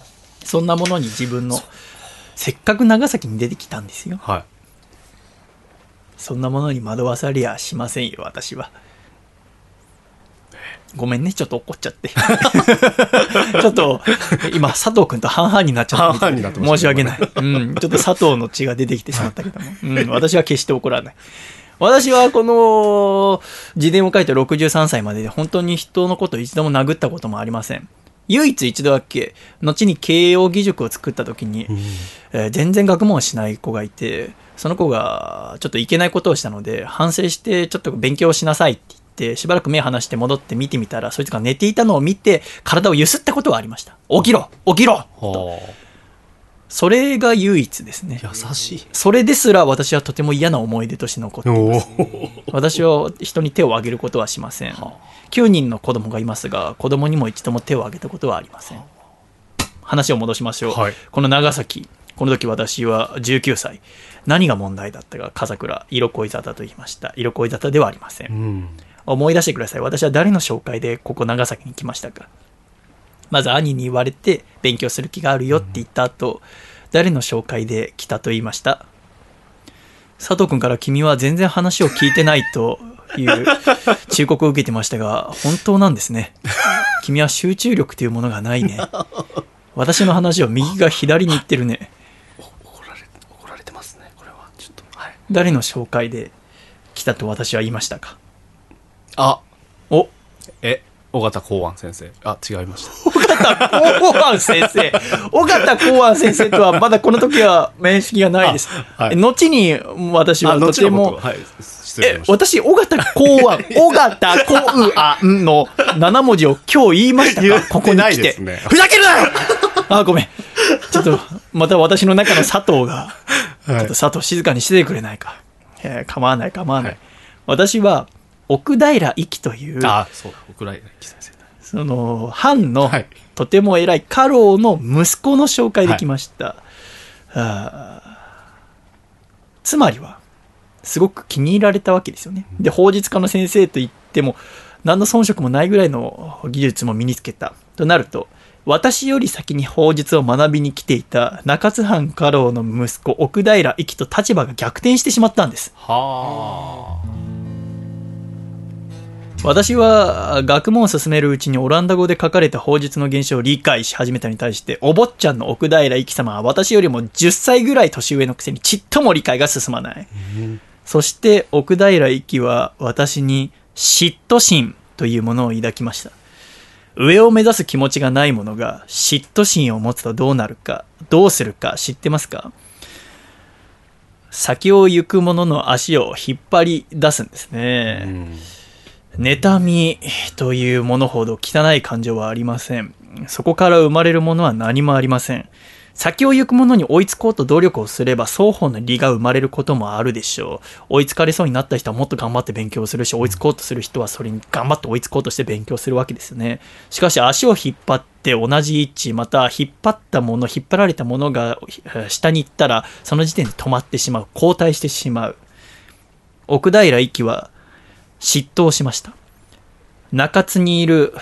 そんなものに自分の、せっかく長崎に出てきたんですよ。あ。はい。そんなものに惑わされやしませんよ、私は。ごめんね、ちょっと怒っちゃって。ちょっと、今、佐藤くんと半々になっちゃったな申し訳ない。うん、ちょっと佐藤の血が出てきてしまったけども。うん、私は決して怒らない。私はこの自伝を書いて63歳までで本当に人のことを一度も殴ったこともありません。唯一一度だけ、後に慶応義塾を作った時に、えー全然学問をしない子がいて、その子がちょっといけないことをしたので、反省してちょっと勉強しなさいって言って、しばらく目離して戻って見てみたら、そいつが寝ていたのを見て、体を揺すったことはありました。起きろ起きろはそれが唯一ですねあ。。優しい。それですら私はとても嫌な思い出として残っています。私は人に手を挙げることはしません。9人の子供がいますが、子供にも一度も手を挙げたことはありません。話を戻しましょう。はいこの長崎、この時私は19歳。何が問題だったか、笠倉、色恋沙汰と言いました。色恋沙汰ではありませんう。ん。思い出してください。私は誰の紹介でここ長崎に来ましたかまず兄に言われて勉強する気があるよって言った後、誰の紹介で来たと言いました佐藤君から君は全然話を聞いてないという 忠告を受けてましたが、本当なんですね。君は集中力というものがないね。私の話を右が左に行ってるね。怒られ、怒られてますね、これは。ちょっと、はい。誰の紹介で来たと私は言いましたかあ、おえ、尾形公安先生。あ、違いました。公安先生。尾形公安先生とはまだこの時は面識がないです。あはい後に私はあ、とてもえ。私、尾形公安、尾形公安の7文字を今日言いましたか？ここに来て。ふざけるなよ あ、ごめん。ちょっと、また私の中の佐藤が、ちょはいっと佐藤静かにしててくれないか。えー構わない構わない。はい私は、奥平一輝という、あ、そうだ、奥来先生。その、藩のはいとても偉い家老の息子の紹介できました。あーつまりは、すごく気に入られたわけですよね。で、法術家の先生と言っても、何の遜色もないぐらいの技術も身につけた。となると、私より先に法術を学びに来ていた中津藩家老の息子奥平一輝と立場が逆転してしまったんです。は私は学問を進めるうちにオランダ語で書かれた法術の現象を理解し始めたに対して、お坊ちゃんの奥平一輝様は私よりも10歳ぐらい年上のくせにちっとも理解が進まない。そして奥平一輝は私に嫉妬心というものを抱きました。上を目指す気持ちがないものが嫉妬心を持つとどうなるか、どうするか知ってますか？先を行く者の足を引っ張り出すんですね。妬みというものほど汚い感情はありません。そこから生まれるものは何もありません。先を行く者に追いつこうと努力をすれば双方の利が生まれることもあるでしょう。追いつかれそうになった人はもっと頑張って勉強するし、追いつこうとする人はそれに頑張って追いつこうとして勉強するわけですよね。しかし足を引っ張って同じ位置、また引っ張ったもの、引っ張られたものが下に行ったら、その時点で止まってしまう。後退してしまう。奥平一輝は嫉妬をしました。中津にいる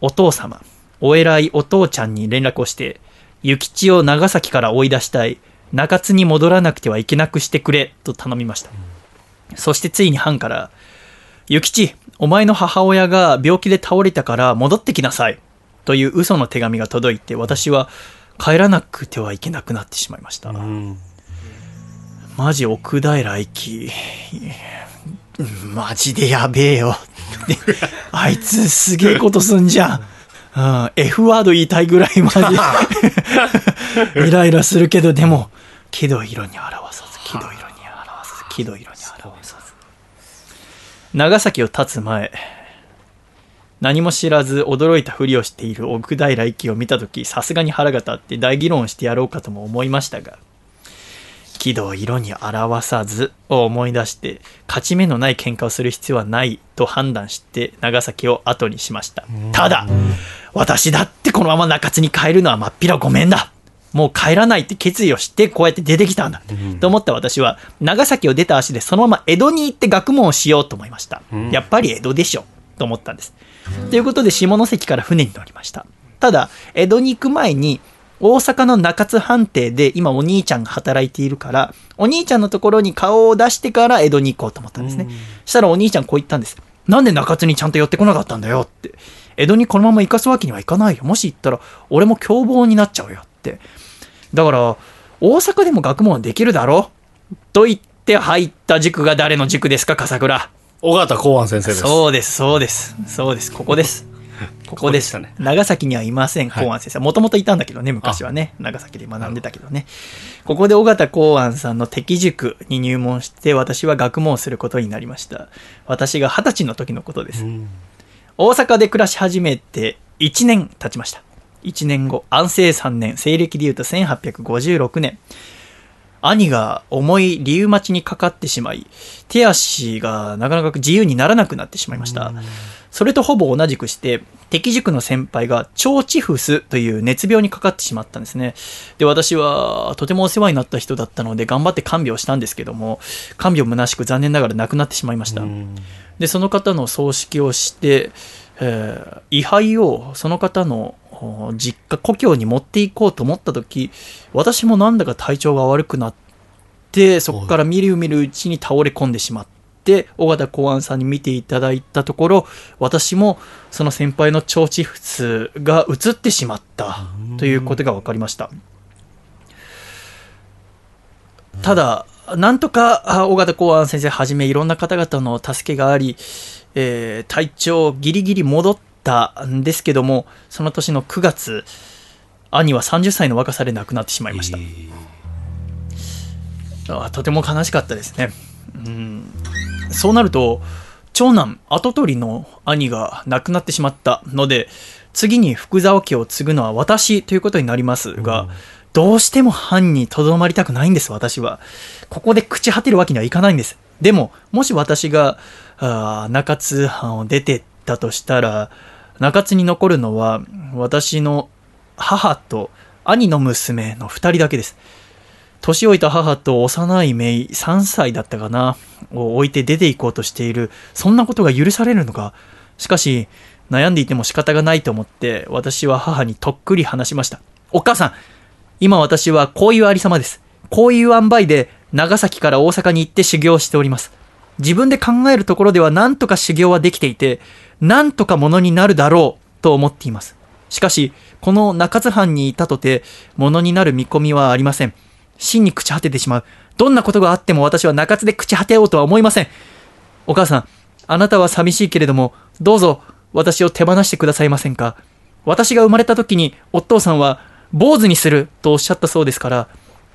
お父様、お偉いお父ちゃんに連絡をして、諭吉を長崎から追い出したい、中津に戻らなくてはいけなくしてくれ、と頼みました。そしてついに藩から、諭吉、お前の母親が病気で倒れたから戻ってきなさい、という嘘の手紙が届いて、私は帰らなくてはいけなくなってしまいました。うんマジ奥平一輝、マジでやべえよ。で あいつすげえことすんじゃん。うん、F ワード言いたいぐらいマジ。イライラするけど、でも、喜怒色に表さず、喜怒色に表さず、喜怒色に表さず。長崎を立つ前、何も知らず驚いたふりをしている奥平一輝を見たとき、さすがに腹が立って大議論してやろうかとも思いましたが、喜怒を色に表さずを思い出して、勝ち目のない喧嘩をする必要はないと判断して長崎を後にしました。ただ、私だってこのまま中津に帰るのはまっぴらごめんだ。もう帰らないって決意をしてこうやって出てきたんだ。と思った私は、長崎を出た足でそのまま江戸に行って学問をしようと思いました。やっぱり江戸でしょ。と思ったんです。ということで下関から船に乗りました。ただ、江戸に行く前に、大阪の中津藩邸で今お兄ちゃんが働いているから、お兄ちゃんのところに顔を出してから江戸に行こうと思ったんですね。したらお兄ちゃんこう言ったんです。なんで中津にちゃんと寄ってこなかったんだよって。江戸にこのまま行かすわけにはいかないよ。もし行ったら俺も凶暴になっちゃうよって。だから、大阪でも学問はできるだろと言って入った塾が誰の塾ですか、笠倉。尾形公安先生です。そうです、そうです。そうです、ここです。ここでしたね長崎にはいません、はい公安先生。もともといたんだけどね、昔はね。長崎で学んでたけどね。ここで尾形公安さんの敵塾に入門して、私は学問をすることになりました。私が二十歳の時のことです。うん大阪で暮らし始めて1年経ちました。1年後、安政3年、西暦で言うと1856年。兄が重いリウマチにかかってしまい、手足がなかなか自由にならなくなってしまいました。それとほぼ同じくして、敵塾の先輩が腸チフスという熱病にかかってしまったんですね。で、私はとてもお世話になった人だったので頑張って看病したんですけども、看病虚しく残念ながら亡くなってしまいました。うんでその方の葬式をして、えー位牌をその方のお実家故郷に持っていこうと思った時私もなんだか体調が悪くなってそこからみるみるうちに倒れ込んでしまって尾形公安さんに見ていただいたところ私もその先輩の腸チフスが移ってしまったということが分かりましたただ、なんとか、あ尾形公安先生はじめいろんな方々の助けがあり、えー体調ギリギリ戻ったんですけども、その年の9月、兄は30歳の若さで亡くなってしまいました。あとても悲しかったですね。うん、そうなると、長男、跡取りの兄が亡くなってしまったので、次に福沢家を継ぐのは私ということになりますが、どうしても藩にとどまりたくないんです、私は。ここで朽ち果てるわけにはいかないんです。でも、もし私が、あー中津藩を出てったとしたら、中津に残るのは、私の母と兄の娘の二人だけです。年老いた母と幼い姪3歳だったかなを置いて出て行こうとしている。そんなことが許されるのか。しかし悩んでいても仕方がないと思って私は母にとっくり話しました。お母さん今私はこういうありさまです。こういう塩梅で長崎から大阪に行って修行しております。自分で考えるところでは何とか修行はできていて何とかものになるだろうと思っています。しかしこの中津藩にいたとてものになる見込みはありません。真に朽ち果ててしまう。どんなことがあっても私は中津で朽ち果てようとは思いません。お母さん、あなたは寂しいけれども、どうぞ私を手放してくださいませんか？私が生まれた時にお父さんは坊主にするとおっしゃったそうですから、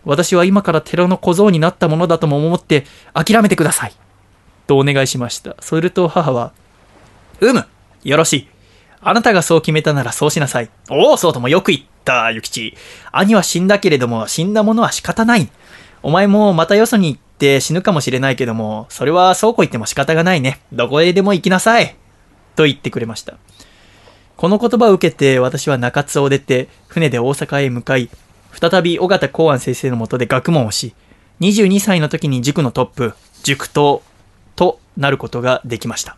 私は今から寺の小僧になったものだとも思って諦めてください。とお願いしました。すると母は、うむ、よろしい。あなたがそう決めたならそうしなさい。おお、そうともよく言った、諭吉。兄は死んだけれども、死んだものは仕方ない。お前もまたよそに行って死ぬかもしれないけども、それはそうこ言っても仕方がないね。どこへでも行きなさい。と言ってくれました。この言葉を受けて私は中津を出て、船で大阪へ向かい、再び尾形公安先生のもとで学問をし、22歳の時に塾のトップ、塾頭となることができました。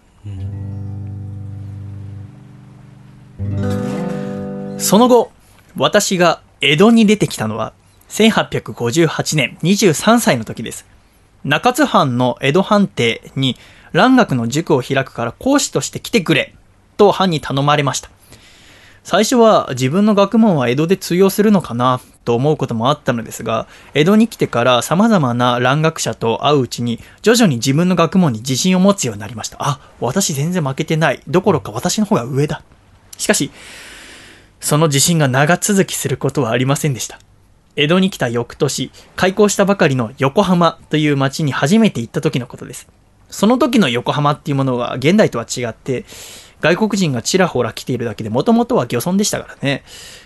その後、私が江戸に出てきたのは、1858年23歳の時です。中津藩の江戸藩邸に蘭学の塾を開くから講師として来てくれと藩に頼まれました。最初は自分の学問は江戸で通用するのかなと思うこともあったのですが、江戸に来てから様々な蘭学者と会ううちに、徐々に自分の学問に自信を持つようになりました。あ、私全然負けてない。どころか私の方が上だ。しかし、その自信が長続きすることはありませんでした。江戸に来た翌年、開校したばかりの横浜という町に初めて行った時のことです。その時の横浜っていうものは現代とは違って、外国人がちらほら来ているだけで、もともとは漁村でしたからね。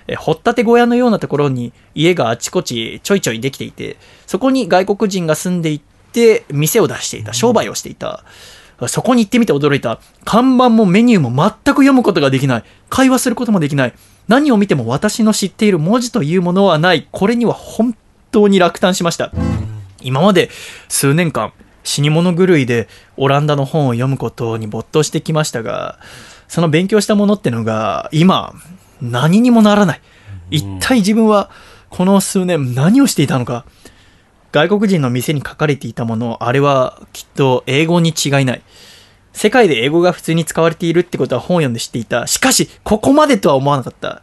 え掘ったて小屋のようなところに家があちこちちょいちょいできていて、そこに外国人が住んでいって、店を出していた、商売をしていた。そこに行ってみて驚いた。看板もメニューも全く読むことができない。会話することもできない。何を見ても私の知っている文字というものはない。これには本当に落胆しました。今まで数年間、死に物狂いでオランダの本を読むことに没頭してきましたが、その勉強したものってのが今、何にもならない。一体自分はこの数年何をしていたのか。外国人の店に書かれていたもの、あれはきっと英語に違いない。世界で英語が普通に使われているってことは本を読んで知っていた。しかし、ここまでとは思わなかった。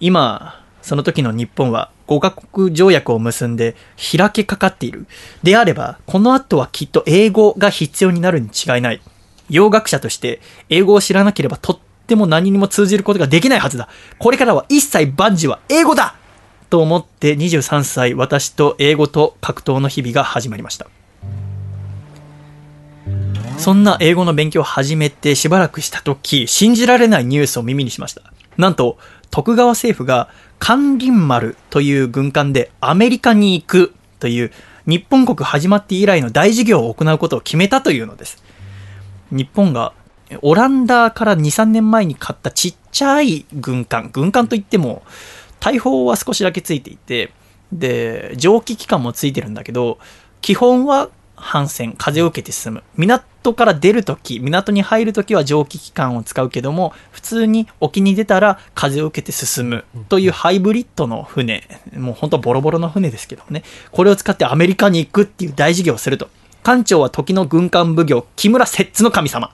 今、その時の日本は5カ国条約を結んで開けかかっている。であれば、この後はきっと英語が必要になるに違いない。洋学者として英語を知らなければとっても何にも通じることができないはずだ。これからは一切万事は英語だと思って23歳、私と英語と格闘の日々が始まりました。そんな英語の勉強を始めてしばらくした時、信じられないニュースを耳にしました。なんと、徳川政府が関林丸という軍艦でアメリカに行くという日本国始まって以来の大事業を行うことを決めたというのです。日本がオランダから2、3年前に買ったちっちゃい軍艦、軍艦といっても大砲は少しだけついていて、で、蒸気機関もついてるんだけど、基本は帆船、風を受けて進む。港から出るとき、港に入るときは蒸気機関を使うけども、普通に沖に出たら風を受けて進むというハイブリッドの船、もう本当ボロボロの船ですけどね、これを使ってアメリカに行くっていう大事業をすると。艦長は時の軍艦奉行、木村摂津の神様。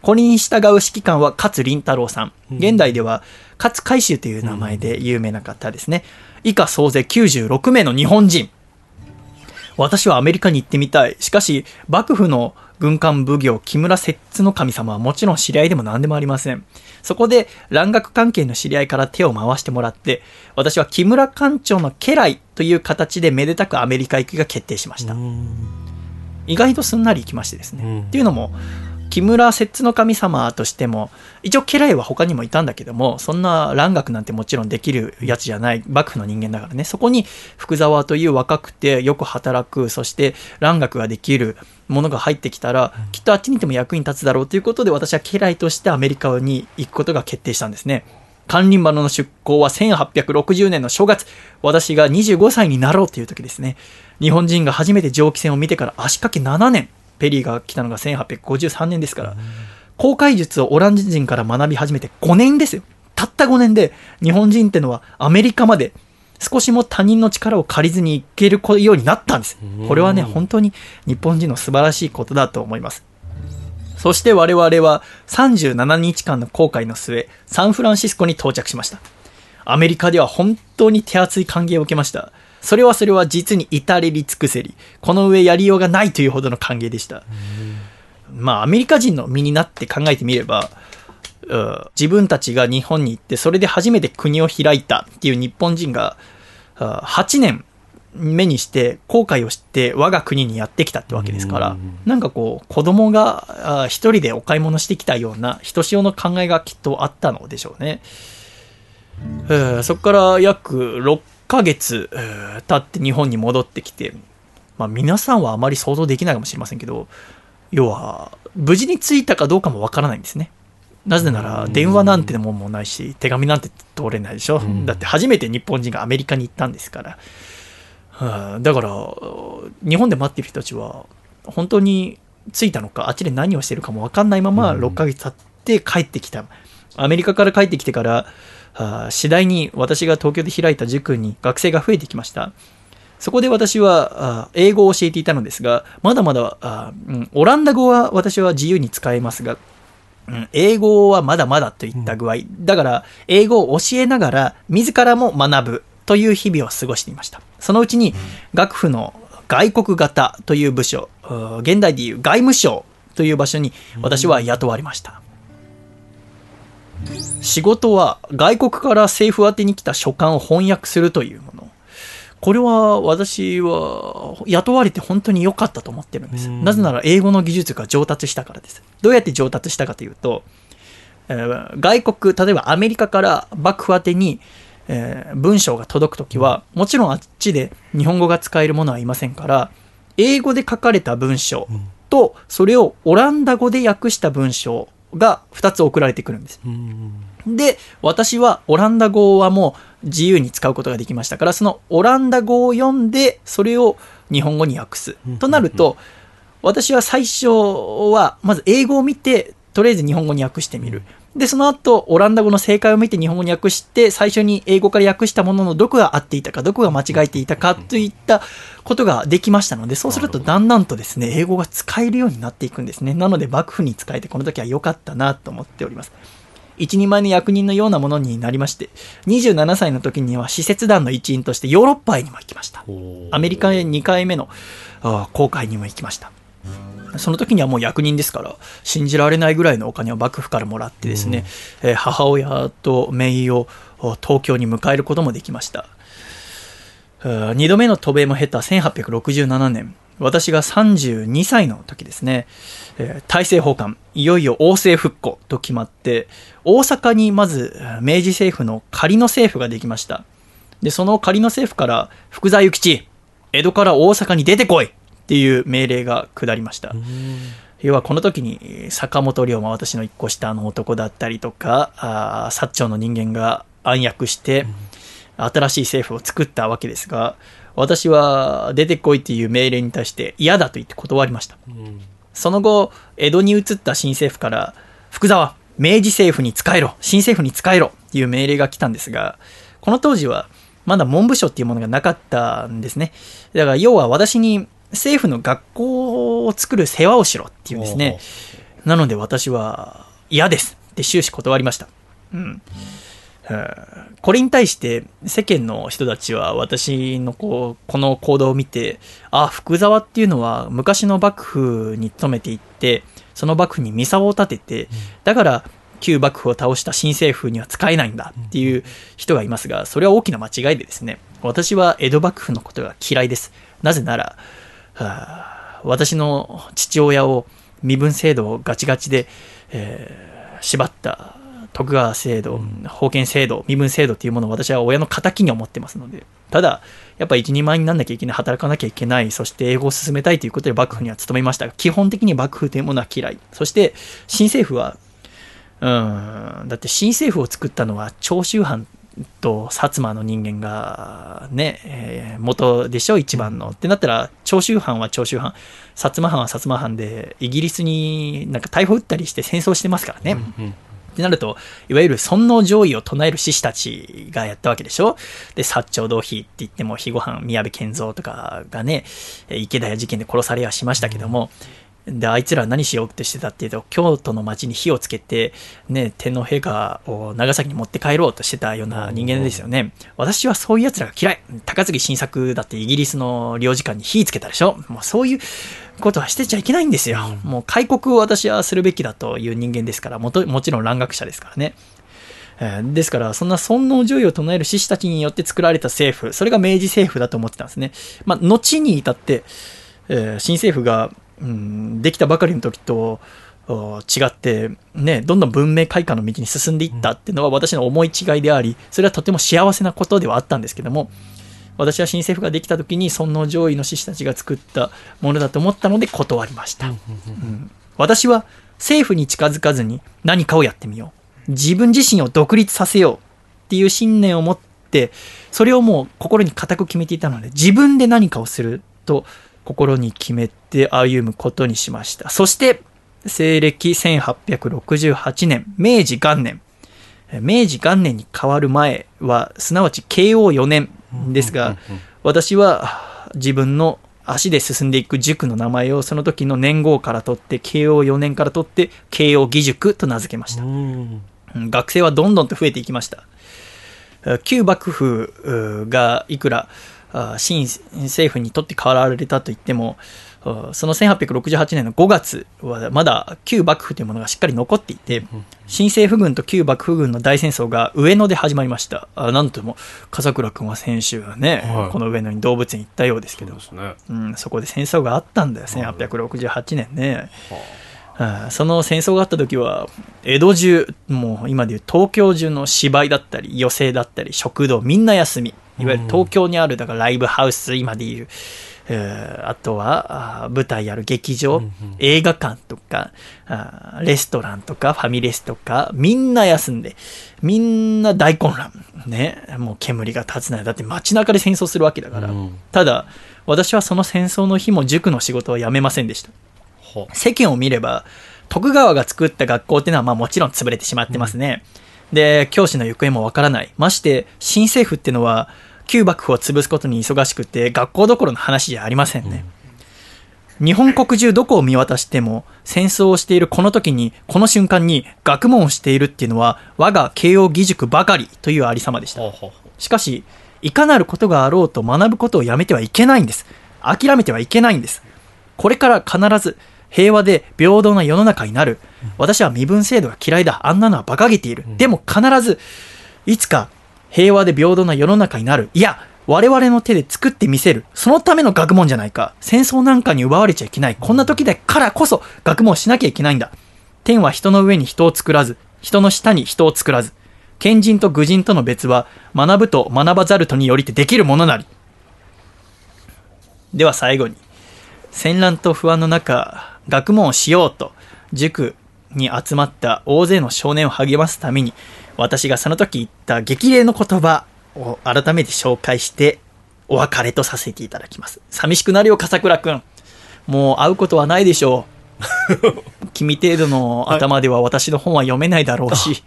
これに従う指揮官は勝林太郎さん。現代では勝海舟という名前で有名な方ですね。以下総勢96名の日本人。私はアメリカに行ってみたい。しかし、幕府の軍艦奉行木村摂津の神様はもちろん知り合いでも何でもありません。そこで、蘭学関係の知り合いから手を回してもらって、私は木村艦長の家来という形でめでたくアメリカ行きが決定しました。意外とすんなり行きましてですね。うんっていうのも、木村摂津の神様としても、一応家来は他にもいたんだけども、そんな蘭学なんてもちろんできるやつじゃない、幕府の人間だからね、そこに福沢という若くてよく働く、そして蘭学ができるものが入ってきたら、きっとあっちにいても役に立つだろうということで、私は家来としてアメリカに行くことが決定したんですね。関林丸の出港は1860年の正月、私が25歳になろうという時ですね。日本人が初めて蒸気船を見てから足掛け7年、ペリーが来たのが1853年ですから、航海術をオランダ人から学び始めて5年ですよ。たった5年で日本人ってのはアメリカまで少しも他人の力を借りずに行けるようになったんです。これはね、本当に日本人の素晴らしいことだと思います。そして我々は37日間の航海の末、サンフランシスコに到着しました。アメリカでは本当に手厚い歓迎を受けました。それはそれは実に至れり尽くせり、この上やりようがないというほどの歓迎でした。まあ、アメリカ人の身になって考えてみれば、うん自分たちが日本に行って、それで初めて国を開いたっていう日本人が、あ8年目にして後悔をして我が国にやってきたってわけですから、なんかこう、子供があ一人でお買い物してきたような、ひとしおの考えがきっとあったのでしょうね。えーそこから約6ヶ月えー経って日本に戻ってきて、まあ皆さんはあまり想像できないかもしれませんけど、要は、無事に着いたかどうかもわからないんですね。なぜなら、電話なんてもんもないし、手紙なんて通れないでしょ。だって初めて日本人がアメリカに行ったんですから。はあだから、日本で待ってる人たちは、本当に着いたのか、あっちで何をしてるかもわかんないまま、6ヶ月経って帰ってきた。アメリカから帰ってきてから、はあ次第に私が東京で開いた塾に学生が増えてきました。そこで私は英語を教えていたのですが、まだまだ、うんオランダ語は私は自由に使えますが、うん英語はまだまだといった具合。だから、英語を教えながら、自らも学ぶという日々を過ごしていました。そのうちに、学府の外国型という部署、現代でいう外務省という場所に私は雇われました。仕事は外国から政府宛てに来た書簡を翻訳するというもの。これは私は雇われて本当に良かったと思ってるんです。なぜなら英語の技術が上達したからです。どうやって上達したかというと、えー外国、例えばアメリカから幕府宛てに、えー文章が届くときは、もちろんあっちで日本語が使えるものはいませんから、英語で書かれた文章と、それをオランダ語で訳した文章が2つ送られてくるんです。で、私はオランダ語はもう自由に使うことができましたから、そのオランダ語を読んで、それを日本語に訳す。となると、私は最初は、まず英語を見て、とりあえず日本語に訳してみる。で、その後、オランダ語の正解を見て日本語に訳して、最初に英語から訳したもののどこが合っていたか、どこが間違えていたかといったことができましたので、そうするとだんだんとですね、英語が使えるようになっていくんですね。なので、幕府に使えて、この時は良かったなと思っております。一人前の役人のようなものになりまして、27歳の時には使節団の一員としてヨーロッパへにも行きました。アメリカへ2回目の航海にも行きました。その時にはもう役人ですから、信じられないぐらいのお金を幕府からもらってですね、えー母親と姪をお東京に迎えることもできました。2度目の渡米も経た1867年、私が32歳の時ですね、えー大政奉還、いよいよ王政復古と決まって、大阪にまず明治政府の仮の政府ができました。で、その仮の政府から、福沢諭吉、江戸から大阪に出てこいっていう命令が下りました。要はこの時に坂本龍馬、私の一個下の男だったりとか、あー薩長の人間が暗躍して、新しい政府を作ったわけですが、私は出てこいっていう命令に対して嫌だと言って断りました。その後、江戸に移った新政府から、福沢、明治政府に仕えろ、新政府に仕えろっていう命令が来たんですが、この当時はまだ文部省っていうものがなかったんですね。だから要は私に政府の学校を作る世話をしろっていうんですね。なので私は嫌ですって終始断りました。うん。はあこれに対して世間の人たちは私のこうこの行動を見て、あ、福沢っていうのは昔の幕府に勤めていって、その幕府にミサを立てて、だから旧幕府を倒した新政府には使えないんだっていう人がいますが、それは大きな間違いでですね、私は江戸幕府のことが嫌いです。なぜなら、はあ私の父親を身分制度をガチガチで、えー縛った徳川制度、封建制度、身分制度というものを私は親の敵に思ってますので、ただ、やっぱ一人前になんなきゃいけない、働かなきゃいけない、そして英語を進めたいということで幕府には努めましたが、基本的に幕府というものは嫌い。そして、新政府は、うん、だって新政府を作ったのは長州藩と薩摩の人間がね、えー元でしょ、一番の。ってなったら、長州藩は長州藩、薩摩藩は薩摩藩で、イギリスになんか逮捕撃ったりして戦争してますからね。ってなると、いわゆる尊王攘夷を唱える志士たちがやったわけでしょ。で、薩長同妃って言っても、肥後藩宮部健三とかがね、えー池田屋事件で殺されはしましたけども、で、あいつら何しようってしてたっていうと、京都の町に火をつけて、ね、天皇陛下を長崎に持って帰ろうとしてたような人間ですよね。私はそういう奴らが嫌い。高杉晋作だってイギリスの領事館に火つけたでしょもうそういうことはしてちゃいけないんですよ。もう開国を私はするべきだという人間ですから、もともちろん蘭学者ですからね。えーですから、そんな尊王攘夷を唱える志士たちによって作られた政府、それが明治政府だと思ってたんですね。まあ、後に至って、えー新政府が、うん、できたばかりの時とお違って、ね、どんどん文明開化の道に進んでいったっていうのは私の思い違いであり、それはとても幸せなことではあったんですけども、私は新政府ができた時に尊王攘夷の志士たちが作ったものだと思ったので断りました。うん私は政府に近づかずに何かをやってみよう。自分自身を独立させようっていう信念を持って、それをもう心に固く決めていたので、自分で何かをすると心に決めて歩むことにしました。そして、西暦1868年、明治元年。え明治元年に変わる前は、すなわち慶応4年ですが、私は自分の足で進んでいく塾の名前をその時の年号から取って、慶応4年から取って、慶応義塾と名付けました。学生はどんどんと増えていきました。え旧幕府うがいくらあ新政府にとって変わられたと言っても、あその1868年の5月はまだ旧幕府というものがしっかり残っていて、新政府軍と旧幕府軍の大戦争が上野で始まりました。あなんとも、笠倉君は先週はね、はいこの上野に動物園行ったようですけどそね。うん、そこで戦争があったんだよ、1868年ね。あその戦争があった時は、江戸中、もう今でいう東京中の芝居だったり、寄席だったり、食堂、みんな休み。いわゆる東京にある、だからライブハウス、今でいう、えーあとはあ舞台ある劇場、映画館とかあレストランとかファミレスとかみんな休んでみんな大混乱ね。もう煙が立つないだって街中で戦争するわけだから、うん。ただ私はその戦争の日も塾の仕事は辞めませんでした。は世間を見れば徳川が作った学校っていうのはまあもちろん潰れてしまってますね、で教師の行方もわからない。まして新政府っていうのは旧幕府を潰すことに忙しくて学校どころの話じゃありませんね、日本国中どこを見渡しても戦争をしているこの時にこの瞬間に学問をしているっていうのは我が慶応義塾ばかりというありさまでした。しかし、いかなることがあろうと学ぶことをやめてはいけないんです。諦めてはいけないんです。これから必ず平和で平等な世の中になる。私は身分制度が嫌いだ。あんなのは馬鹿げている。でも必ず、いつか平和で平等な世の中になる。いや、我々の手で作ってみせる。そのための学問じゃないか。戦争なんかに奪われちゃいけない。こんな時だからこそ学問をしなきゃいけないんだ。天は人の上に人を作らず、人の下に人を作らず。賢人と愚人との別は、学ぶと学ばざるとによりてできるものなり。では最後に、戦乱と不安の中、学問をしようと、塾に集まった大勢の少年を励ますために、私がその時言った激励の言葉を改めて紹介して、お別れとさせていただきます。寂しくなるよ、笠倉くん。もう会うことはないでしょう。君程度の頭では私の本は読めないだろうし。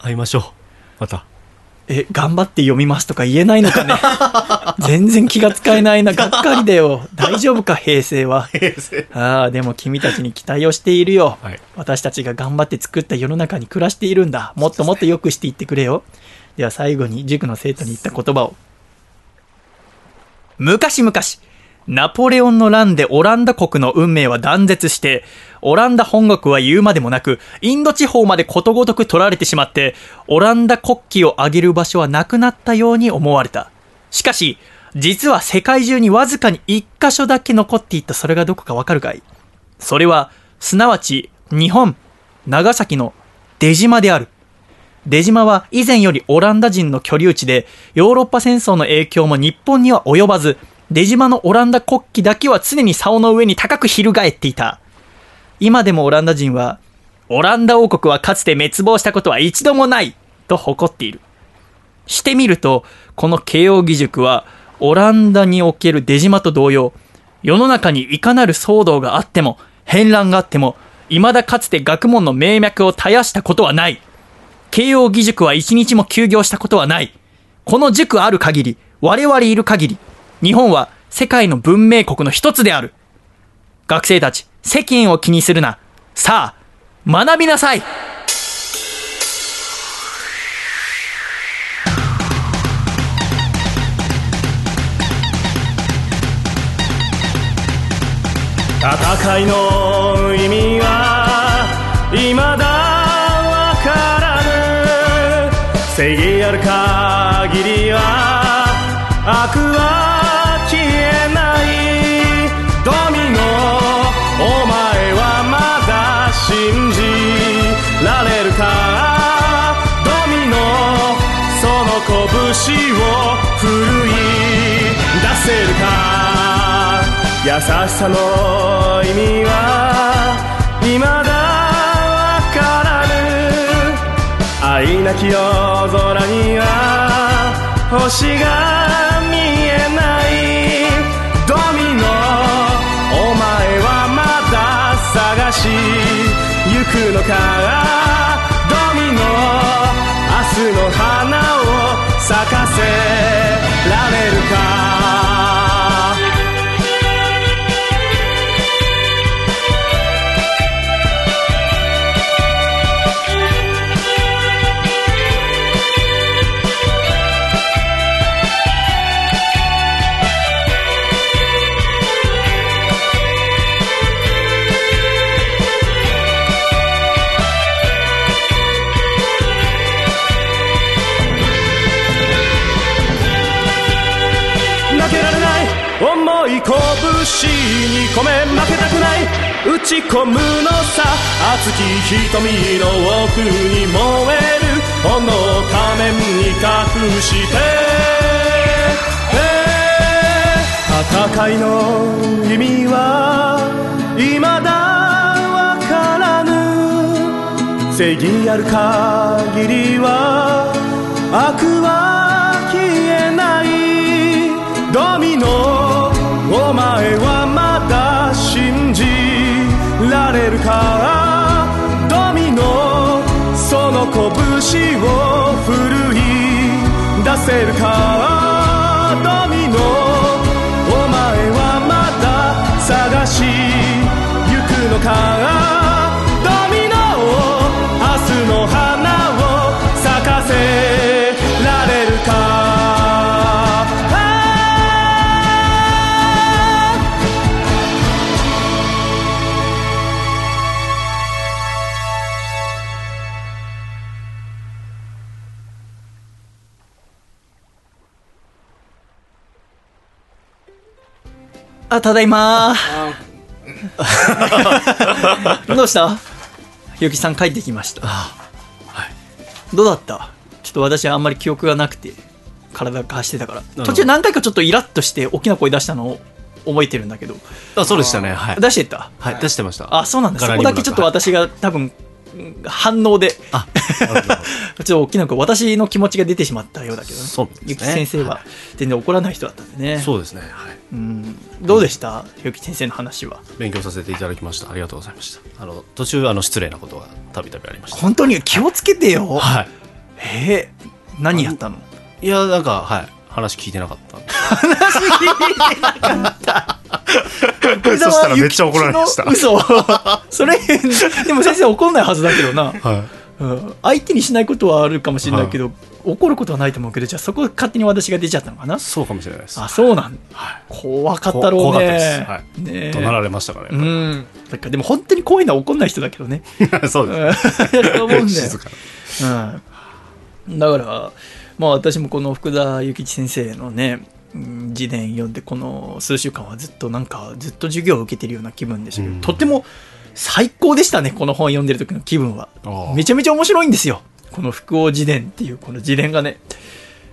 会いましょう。また。え、頑張って読みますとか言えないのかね。全然気が使えないな。がっかりだよ。大丈夫か、平成は。ああ、でも君たちに期待をしているよ。はい私たちが頑張って作った世の中に暮らしているんだ。もっともっと良くしていってくれよ。では最後に塾の生徒に言った言葉を。昔々、ナポレオンの乱でオランダ国の運命は断絶して、オランダ本国は言うまでもなく、インド地方までことごとく取られてしまって、オランダ国旗を上げる場所はなくなったように思われた。しかし、実は世界中にわずかに一箇所だけ残っていたそれがどこかわかるかい？それは、すなわち、日本、長崎の出島である。出島は以前よりオランダ人の居留地で、ヨーロッパ戦争の影響も日本には及ばず、出島のオランダ国旗だけは常に竿の上に高く翻っていた。今でもオランダ人は、オランダ王国はかつて滅亡したことは一度もないと誇っている。してみると、この慶応義塾は、オランダにおける出島と同様、世の中にいかなる騒動があっても、変乱があっても、未だかつて学問の名脈を絶やしたことはない。慶応義塾は一日も休業したことはない。この塾ある限り、我々いる限り、日本は世界の文明国の一つである。学生たち、世間を気にするな。さあ、学びなさい戦いの意味さの意味は未だわからぬ愛なき夜空には星が見えないドミノお前はまだ探し行くのかに込め負けたくない。打ち込むのさ。熱き瞳の奥に燃える炎仮面に隠して。戦いの意味は未だわからぬ。正義ある限りは悪は消えない。ドミノお前はまだ信じられるかドミノその拳を振るい出せるかドミノ。あ、ただいまどうした？ゆきさん帰ってきました。どうだった？ちょっと私はあんまり記憶がなくて、体が貸してたから。ど。途中何回かちょっとイラッとして大きな声出したのを覚えてるんだけど。あそうでしたね。はい。出してった？はい出してました。あ、そうなんだ。そ柄にもなくこだけちょっと私が多分、うん反応で、あ ちょっと大きな声、私の気持ちが出てしまったようだけどね。そうですね。ゆき先生は全然怒らない人だったんでね。そうですね。はい。うん。どうでした？ゆき先生の話は。勉強させていただきました。ありがとうございました。あの途中あの失礼なことがたびたびありました。本当に気をつけてよ。はい。えー、何やったのいやなんかはい話聞いてなかった。んで そしたらめっちゃ怒られました。嘘。それでも先生怒んないはずだけどな、はい。うん、相手にしないことはあるかもしれないけど、怒ることはないと思うけどじゃあそこ勝手に私が出ちゃったのかな？そうかもしれないです。あそうなんはい。怖かったろうね。こ怖かったです。はい。ねえ。怒鳴られましたからねうん。だからでも本当に怖いのは怒んない人だけどね。そうです 思うんだよ。静かうん、だから、まあ、私もこの福田諭吉先生のねうん自伝読んでこの数週間はずっとなんかずっと授業を受けてるような気分でしたけど、うん。とっても最高でしたねこの本読んでる時の気分は。めちゃめちゃ面白いんですよ。この福王自伝っていうこの自伝がね。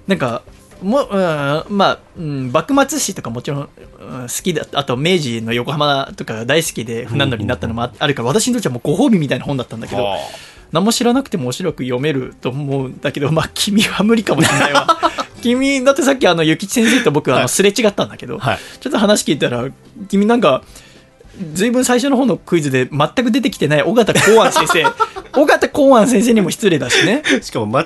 なんかもう、うん、まあ、うん、幕末史とかもちろん、うん好きだあと明治の横浜とかが大好きで船乗りになったのもああるから私にとってはもうご褒美みたいな本だったんだけどは何も知らなくても面白く読めると思うんだけど、まあ、君は無理かもしれないわ。君、だってさっきあの、ゆきち先生と僕、あの、はいすれ違ったんだけど、はいちょっと話聞いたら、君なんか、ずいぶん最初の方のクイズで全く出てきてない尾形公安先生、尾形公安先生にも失礼だしね。しかも間違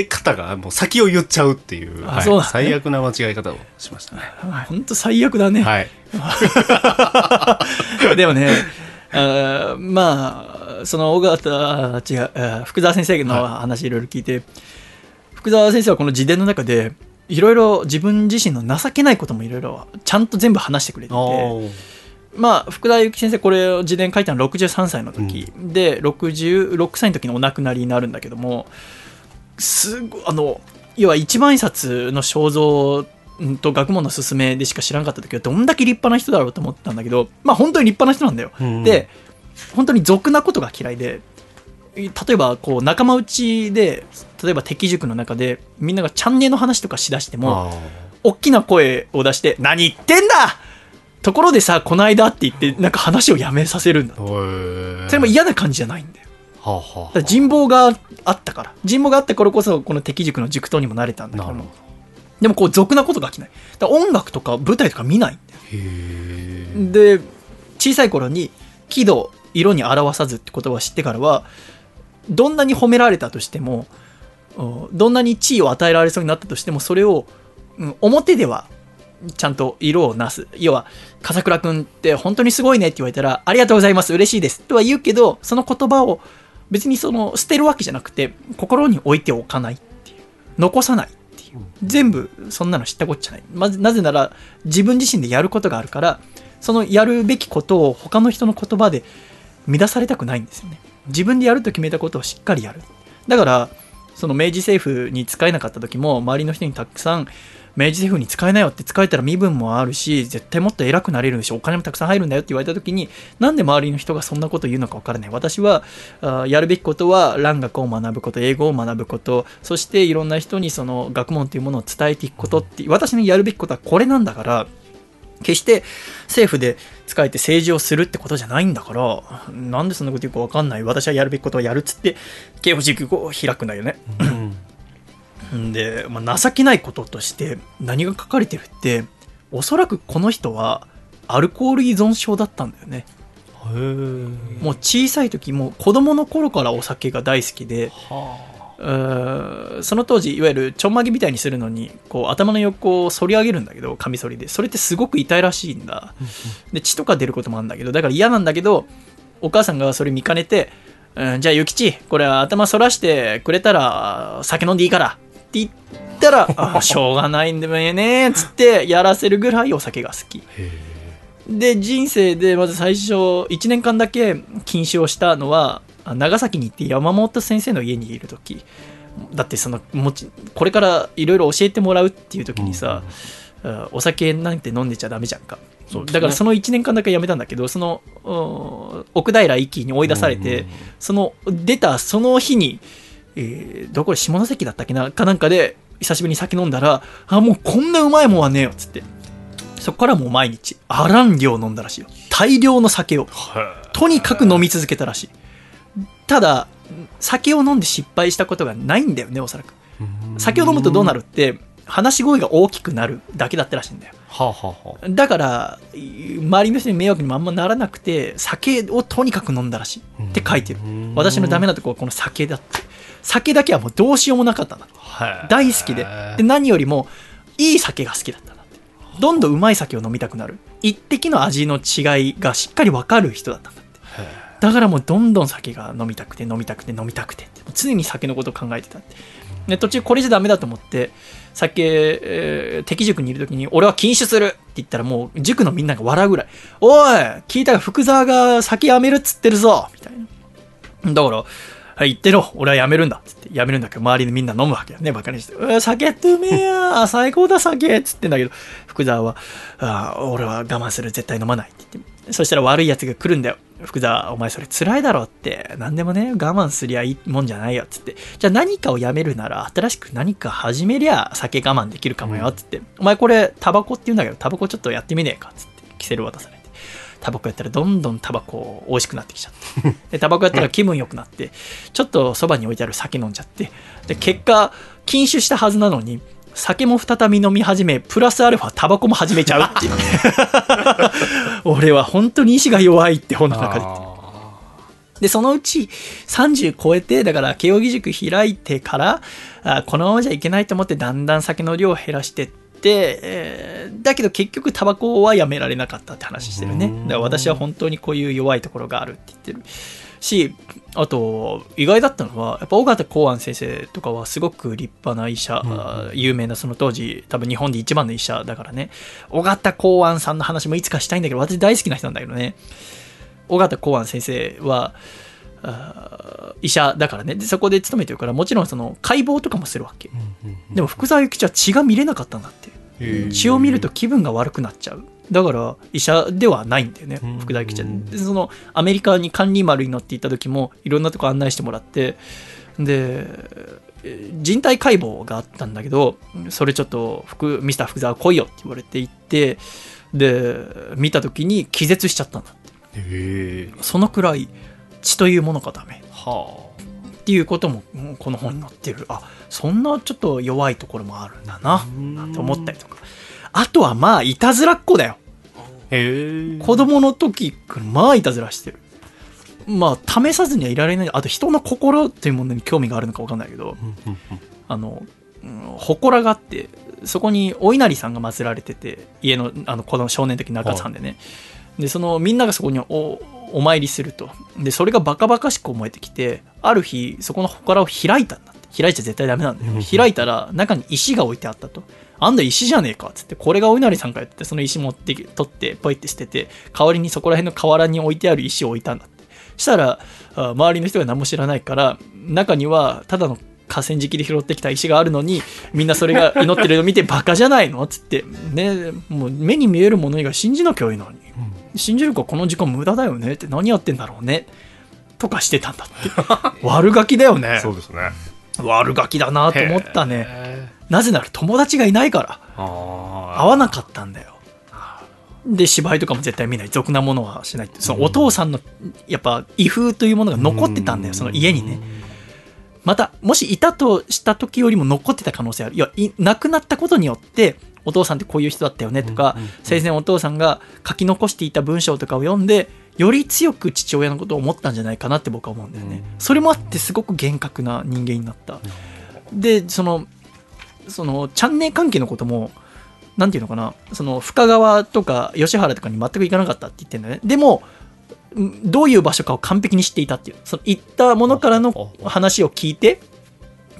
え方がもう先を言っちゃうっていう、はいね最悪な間違え方をしましたね。本当最悪だね。はい。でもね、あーまあ、その尾形、あ違う、福沢先生の話いろいろ聞いて、福沢先生はこの自伝の中で、いろいろ自分自身の情けないこともいろいろちゃんと全部話してくれてまあ、福田幸先生、これを自伝書いたの63歳の時、で、66歳の時にお亡くなりになるんだけども、すごい、あの、要は一万円札の肖像うんと学問の勧めでしか知らなかった時は、どんだけ立派な人だろうと思ったんだけど、まあ本当に立派な人なんだよ。うんで、本当に俗なことが嫌いで、例えばこう仲間内で、例えば敵塾の中で、みんながチャンネルの話とかしだしても、あ大きな声を出して、何言ってんだところでさ、この間って言って、なんか話をやめさせるんだ。それも嫌な感じじゃないんだよ。はあはだから人望があったから。人望があったからこそ、この敵塾の塾頭にもなれたんだけど。でもこう、俗なことが飽きない。だ音楽とか舞台とか見ないで、小さい頃に、喜怒、色に表さずって言葉を知ってからは、どんなに褒められたとしても、うんどんなに地位を与えられそうになったとしても、それを、うん表では、ちゃんと色をなす。要は、笠倉くんって本当にすごいねって言われたら、ありがとうございます、嬉しいですとは言うけど、その言葉を別にその捨てるわけじゃなくて、心に置いておかないっていう。残さない。全部そんなの知ったこっちゃない。まず、なぜなら自分自身でやることがあるから、そのやるべきことを他の人の言葉で乱されたくないんですよね。自分でやると決めたことをしっかりやる。だから、その明治政府に使えなかった時も、周りの人にたくさん、明治政府に使えないよって使えたら身分もあるし、絶対もっと偉くなれるし、お金もたくさん入るんだよって言われた時に、なんで周りの人がそんなこと言うのか分からない。私は、あやるべきことは、蘭学を学ぶこと、英語を学ぶこと、そしていろんな人にその学問というものを伝えていくことって、私のやるべきことはこれなんだから、決して政府で使えて政治をするってことじゃないんだから、なんでそんなこと言うか分かんない。私はやるべきことをやるっつって、刑法塾を開くんだよね。んで、まあ、情けないこととして何が書かれてるって、おそらくこの人はアルコール依存症だったんだよね。えもう小さい時、もう子供の頃からお酒が大好きで、はうーんその当時いわゆるちょんまげみたいにするのにこう頭の横を反り上げるんだけどカミソリで。それってすごく痛いらしいんだ。で血とか出ることもあるんだけどだから嫌なんだけどお母さんがそれ見かねて、うん、じゃあ諭吉これは頭反らしてくれたら酒飲んでいいから言ったら あしょうがないんだよねっつってやらせるぐらいお酒が好き。で人生でまず最初1年間だけ禁酒をしたのはあ長崎に行って山本先生の家にいる時。だってそのもちこれからいろいろ教えてもらうっていう時にさ、あお酒なんて飲んでちゃダメじゃんか、ね。だからその1年間だけやめたんだけどそのうん奥平一揆に追い出されて、その出たその日に、えーどこで下関だったっけなかなんかで久しぶりに酒飲んだらあもうこんなうまいもんはねえよっつって。そこからもう毎日あらん量飲んだらしいよ。大量の酒を。とにかく飲み続けたらしい。ただ酒を飲んで失敗したことがないんだよねおそらく。酒を飲むとどうなるって話し声が大きくなるだけだったらしいんだよ。はあはあはあ。だからい周りの人に迷惑にもあんまならなくて酒をとにかく飲んだらしいって書いてる。うん。私のダメなとこはこの酒だって酒だけはもうどうしようもなかったんだ大好きで。で何よりもいい酒が好きだったんだって。どんどんうまい酒を飲みたくなる。一滴の味の違いがしっかり分かる人だったんだって。だからもうどんどん酒が飲みたくて飲みたくて飲みたくて常に酒のことを考えてたって。で途中これじゃダメだと思って酒、えー敵塾にいる時に俺は禁酒するって言ったらもう塾のみんなが笑うぐらい。おい聞いたよ福沢が酒やめるっつってるぞみたいな。だから、はい、言ってろ、俺はやめるんだっつって、やめるんだけど、周りのみんな飲むわけよね、バカにして。う酒ってうめえや最高だ酒つってんだけど、福沢は、あ俺は我慢する、絶対飲まないって言って。そしたら悪い奴が来るんだよ。福沢、お前それ辛いだろって、何でもね、我慢すりゃいいもんじゃないよっつって。じゃあ何かをやめるなら、新しく何か始めりゃ酒我慢できるかもよっつって。お前これ、タバコって言うんだけど、タバコちょっとやってみねえかつって、キセル渡され。タバコやったらどんどんタバコ美味しくなってきちゃって。で、タバコやったら気分良くなって、ちょっとそばに置いてある酒飲んじゃって。で、結果、禁酒したはずなのに、酒も再び飲み始め、プラスアルファタバコも始めちゃうっていう。俺は本当に意志が弱いって本の中で。あで、そのうち30超えて、だから慶應義塾開いてから、あこのままじゃいけないと思ってだんだん酒の量を減らしてって、えーだけど結局タバコはやめられなかったって話してるね。だから私は本当にこういう弱いところがあるって言ってるし、あと、意外だったのは、やっぱ尾形公安先生とかはすごく立派な医者、あ有名なその当時、多分日本で一番の医者だからね、尾形公安さんの話もいつかしたいんだけど、私大好きな人なんだけどね、尾形公安先生は、医者だからね。でそこで勤めてるからもちろんその解剖とかもするわけ、でも福沢諭吉は血が見れなかったんだって。血を見ると気分が悪くなっちゃう。だから医者ではないんだよねん福沢諭吉は。でそのアメリカに管理丸に乗って行った時もいろんなとこ案内してもらって。でえー人体解剖があったんだけどそれちょっと福ミスター福沢来いよって言われて行ってで見た時に気絶しちゃったんだって。そのくらい血というものがダメ。はっていうこともうんこの本に載ってる。あそんなちょっと弱いところもあるんだななんて思ったりとか。あとはまあいたずらっ子だよ。あへえ。子供の時まあいたずらしてる。まあ試さずにはいられない。あと人の心っていうものに興味があるのか分かんないけど。あの、うん、祠があってそこにお稲荷さんが祀られてて家のあの子供少年の時中津藩でね、でそのみんながそこにおお参りすると。でそれがバカバカしく思えてきてある日そこの祠を開いたんだって。開いちゃ絶対ダメなんだよ開いたら中に石が置いてあったと。あんだ石じゃねえかっつってこれがお稲荷さんかよってその石持ってき取ってポイって捨てて代わりにそこら辺の河原に置いてある石を置いたんだって。したらあ周りの人が何も知らないから中にはただの河川敷で拾ってきた石があるのにみんなそれが祈ってるのを見てバカじゃないのっつって。ねもう目に見えるもの以外信じなきゃいいのに信じるかこの時間無駄だよね？って何やってんだろうね？とかしてたんだって。悪ガキだよね。そうですね。悪ガキだなと思ったね。へなぜなら友達がいないから。ー。あ合わなかったんだよ。で芝居とかも絶対見ない。俗なものはしないって。そのお父さんのやっぱ威風というものが残ってたんだよ。その家にね。またもしいたとした時よりも残ってた可能性ある。いやい亡くなったことによってお父さんってこういう人だったよねとか、生前お父さんが書き残していた文章とかを読んでより強く父親のことを思ったんじゃないかなって僕は思うんだよね、それもあってすごく厳格な人間になった、でそのそのチャンネル関係のこともなんていうのかなその深川とか吉原とかに全く行かなかったって言ってんだよね。でもんどういう場所かを完璧に知っていたっていう。その行ったものからの話を聞いて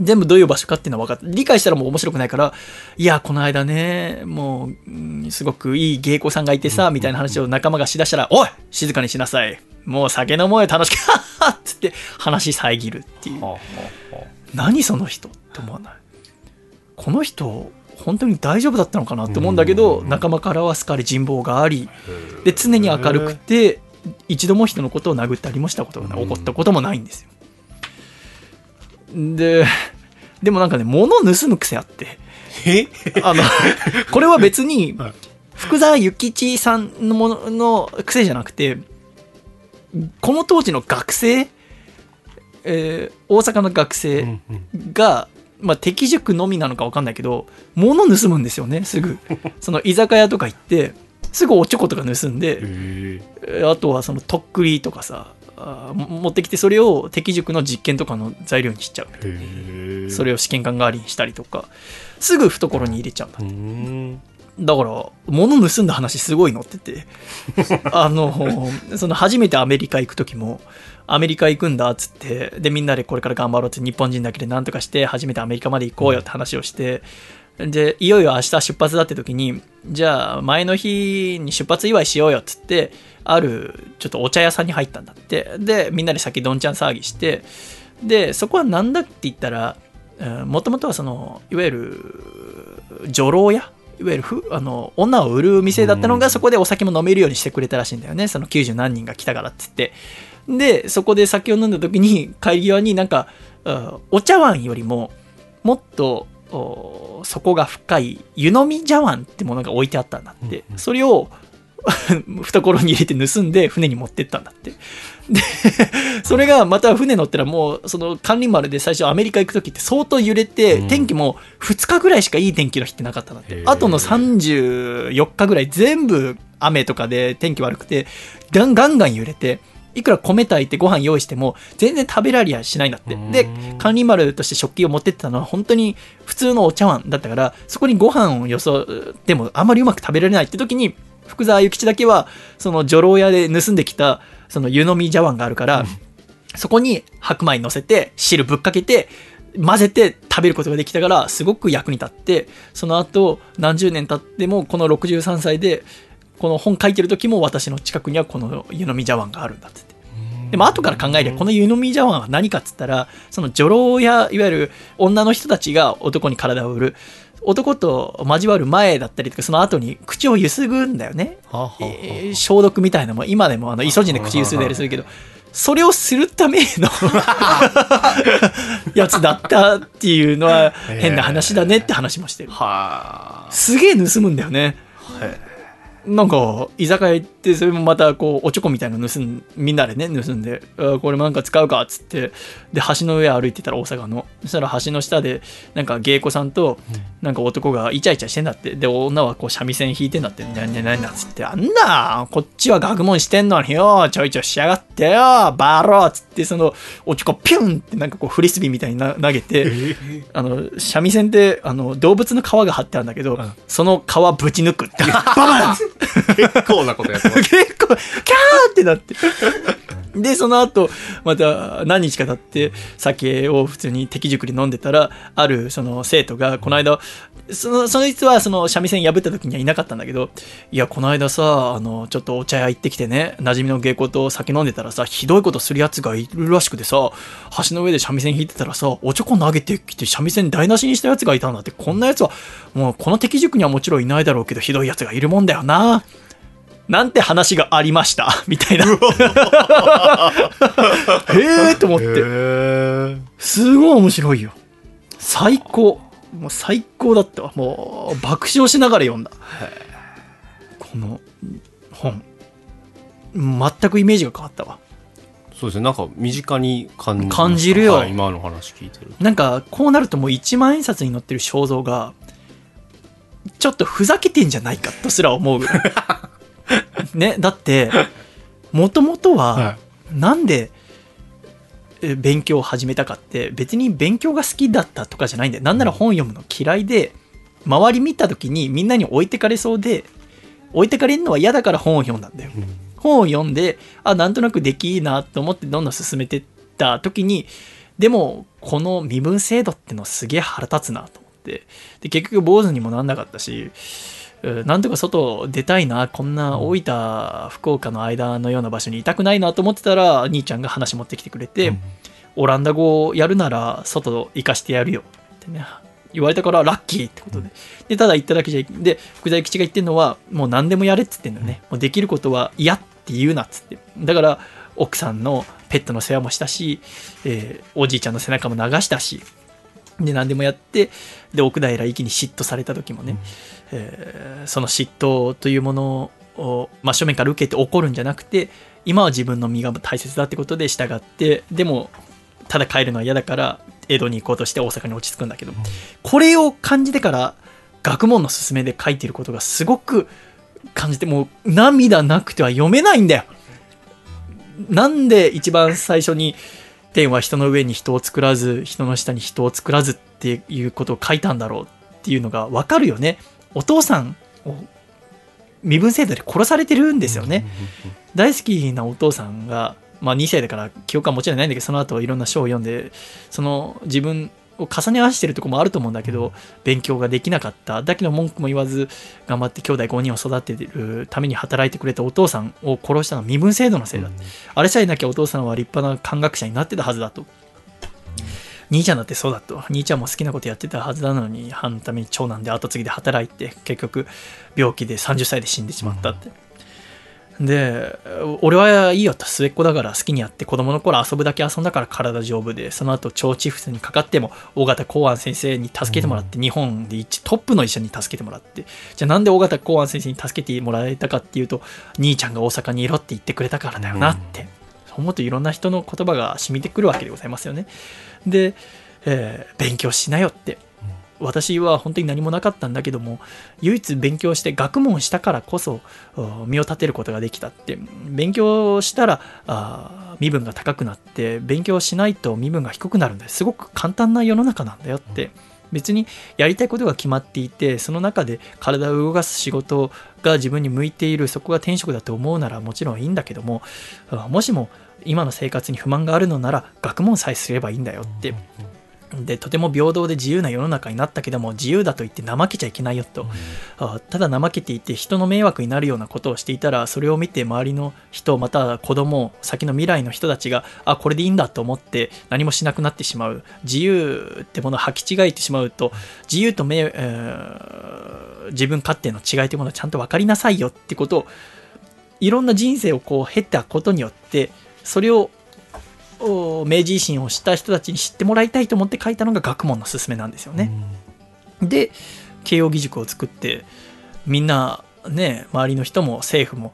全部どういう場所かっていうのは分かった理解したらもう面白くないからいやこの間ねもううんすごくいい芸妓さんがいてさみたいな話を仲間がしだしたら「おい静かにしなさい。もう酒飲もうよ楽しく」っつって話遮るっていう。はあはあは何その人って思わない？この人本当に大丈夫だったのかなって思うんだけど仲間からは好かれ人望がありで常に明るくて一度も人のことを殴ったりもしたことがない。起こったこともないんですよででもなんかね物を盗む癖あって。え？あのこれは別に はい。福沢諭吉さんのものの癖じゃなくてこの当時の学生、えー大阪の学生、うんうん。が、まあ、敵塾のみなのか分かんないけど物盗むんですよねすぐ。その居酒屋とか行ってすぐおちょことか盗んで、あとはそのとっくりとかさ持ってきてそれを敵塾の実験とかの材料にしちゃう。それを試験官代わりにしたりとかすぐ懐に入れちゃうんだ。だから物盗んだ話すごい載ってて。あのその初めてアメリカ行く時もアメリカ行くんだっつってでみんなでこれから頑張ろうって日本人だけで何とかして初めてアメリカまで行こうよって話をしてでいよいよ明日出発だって時にじゃあ前の日に出発祝いしようよっつってあるちょっとお茶屋さんに入ったんだって。でみんなで先どんちゃん騒ぎしてでそこは何だって言ったらもともとはそのいわゆる女郎屋いわゆるふあの女を売る店だったのがそこでお酒も飲めるようにしてくれたらしいんだよね。その90何人が来たからって言って。でそこで酒を飲んだ時に帰り際になんかあお茶碗よりももっとお底が深い湯飲み茶碗ってものが置いてあったんだって、それを 懐に入れて盗んで船に持ってったんだって。で、それがまた船乗ったらもう、その管理丸で最初アメリカ行く時って相当揺れて、うん。天気も2日ぐらいしかいい天気の日ってなかったんだってあとの34日ぐらい全部雨とかで天気悪くて、ガンガンガン揺れて、いくら米炊いてご飯用意しても全然食べられやしないんだって。で管理丸として食器を持ってってたのは本当に普通のお茶碗だったからそこにご飯をよそってもあんまりうまく食べられないって時に福沢諭吉だけはその女郎屋で盗んできたその湯飲み茶碗があるから、そこに白米乗せて汁ぶっかけて混ぜて食べることができたからすごく役に立ってその後何十年経ってもこの63歳でこの本書いてる時も私の近くにはこの湯飲み茶碗があるんだって言って。でも後から考えりゃこの湯飲み茶碗は何かっつったらその女郎やいわゆる女の人たちが男に体を売る。男と交わる前だったりとかその後に口をゆすぐんだよね。はあはあはあえー消毒みたいなの。も今でもあのイソジンで口ゆすいだりするけどそれをするための やつだったっていうのは変な話だねって話もしてる。はあ。すげえ盗むんだよねなんか居酒屋行ってそれもまたこうおちょこみたいなの盗んみんなでね盗んであこれもなんか使うかっつってで橋の上歩いてたら大阪のそしたら橋の下でなんか芸妓さんとなんか男がイチャイチャしてんだって。で女はこう三味線弾いてんだってなんでなんだっつってあんなこっちは学問してんのによちょいちょいしやがってよバローっつってそのおちょこピュンってなんかこうフリスビーみたいにな投げてあの三味線ってあの動物の皮が張ってあるんだけど、その皮ぶち抜くっていうバカッ結構なことやってます 結構、キャーってなって。で、その後、また何日か経って、酒を普通に敵塾に飲んでたら、あるその生徒が、この間、その、そいつはその三味線破った時にはいなかったんだけど、いや、この間さ、あの、ちょっとお茶屋行ってきてね、馴染みの芸妓と酒飲んでたらさ、ひどいことする奴がいるらしくてさ、橋の上で三味線弾いてたらさ、おちょこ投げてきて三味線台無しにした奴がいたんだって、こんな奴は、もうこの敵塾にはもちろんいないだろうけど、ひどい奴がいるもんだよな。なんて話がありました？みたいな。へえと思って。へすごい面白いよ。最高。もう最高だったわ。もう爆笑しながら読んだ。この本。全くイメージが変わったわ。そうですねなんか身近に感じ感じるよはい今の話聞いてるなんかこうなるともう一万円札に載ってる肖像がちょっとふざけてんじゃないかとすら思うぐらいねだってもともとははなんでえ勉強を始めたかって別に勉強が好きだったとかじゃないんだよ。なんなら本読むの嫌いで周り見た時にみんなに置いてかれそうで置いてかれるのは嫌だから本を読んだんだよ、本を読んであなんとなくできいいなと思ってどんどん進めてった時にでもこの身分制度ってのすげえ腹立つなと思って。で結局坊主にもなんなかったしうんなんとか外出たいなこんな大分福岡の間のような場所にいたくないなと思ってたら兄ちゃんが話持ってきてくれて、オランダ語をやるなら外行かしてやるよってね言われたからラッキーってことで。で、ただ言っただけじゃいで、福沢吉が言ってるのは、もう何でもやれっつってんのね。もうできることは嫌って言うなっつって。だから、奥さんのペットの世話もしたし、えーおじいちゃんの背中も流したし、で、何でもやって、で、奥平一気に嫉妬された時もね、えーその嫉妬というものを真正面から受けて怒るんじゃなくて、今は自分の身が大切だってことで従って、でも、ただ帰るのは嫌だから、江戸に行こうとして大阪に落ち着くんだけど、これを感じてから、学問の勧めで書いてることがすごく感じて、もう涙なくては読めないんだよ。なんで一番最初に天は人の上に人を作らず人の下に人を作らずっていうことを書いたんだろうっていうのがわかるよね。お父さんを身分制度で殺されてるんですよね。大好きなお父さんがまあ2世だから記憶はもちろんないんだけどその後いろんな書を読んでその自分を重ね合わせてるとこもあると思うんだけど勉強ができなかっただけど文句も言わず頑張って兄弟5人を育てるために働いてくれたお父さんを殺したのは身分制度のせいだ、あれさえなきゃお父さんは立派な漢学者になってたはずだと。兄ちゃんだってそうだと。兄ちゃんも好きなことやってたはずなのに、あのために長男で後継ぎで働いて、結局病気で30歳で死んでしまったって。で、俺はいいよと、末っ子だから好きにやって、子供の頃遊ぶだけ遊んだから体丈夫で、その後腸チフスにかかっても、尾形公安先生に助けてもらって、日本で一トップの医者に助けてもらって、じゃあなんで尾形公安先生に助けてもらえたかっていうと、兄ちゃんが大阪にいろって言ってくれたからだよなって。そう思うといろんな人の言葉が染みてくるわけでございますよね。で、えー勉強しなよって。私は本当に何もなかったんだけども唯一勉強して学問したからこそ身を立てることができたって。勉強したらあ身分が高くなって勉強しないと身分が低くなるんだすごく簡単な世の中なんだよって。別にやりたいことが決まっていてその中で体を動かす仕事が自分に向いているそこが転職だと思うならもちろんいいんだけどももしも今の生活に不満があるのなら学問さえすればいいんだよって。でとても平等で自由な世の中になったけども自由だと言って怠けちゃいけないよと、あただ怠けていて人の迷惑になるようなことをしていたらそれを見て周りの人または子供先の未来の人たちがあこれでいいんだと思って何もしなくなってしまう。自由ってものを履き違えてしまうと自由とめ、えー自分勝手の違いというものをちゃんと分かりなさいよってことをいろんな人生をこう経たことによってそれをお明治維新をした人たちに知ってもらいたいと思って書いたのが学問のすすめなんですよね。で慶応義塾を作ってみんなね周りの人も政府も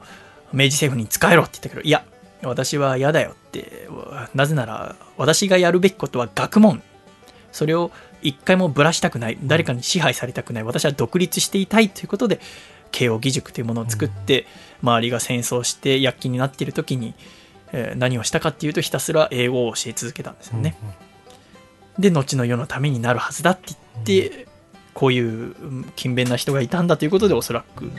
明治政府に使えろって言ったけどいや私は嫌だよってなぜなら私がやるべきことは学問。それを一回もぶらしたくない。誰かに支配されたくない。私は独立していたいということで慶応義塾というものを作って周りが戦争して躍起になっている時に、えー何をしたかっていうとひたすら英語を教え続けたんですよね。で後の世のためになるはずだって言って、こういううん勤勉な人がいたんだということでおそらく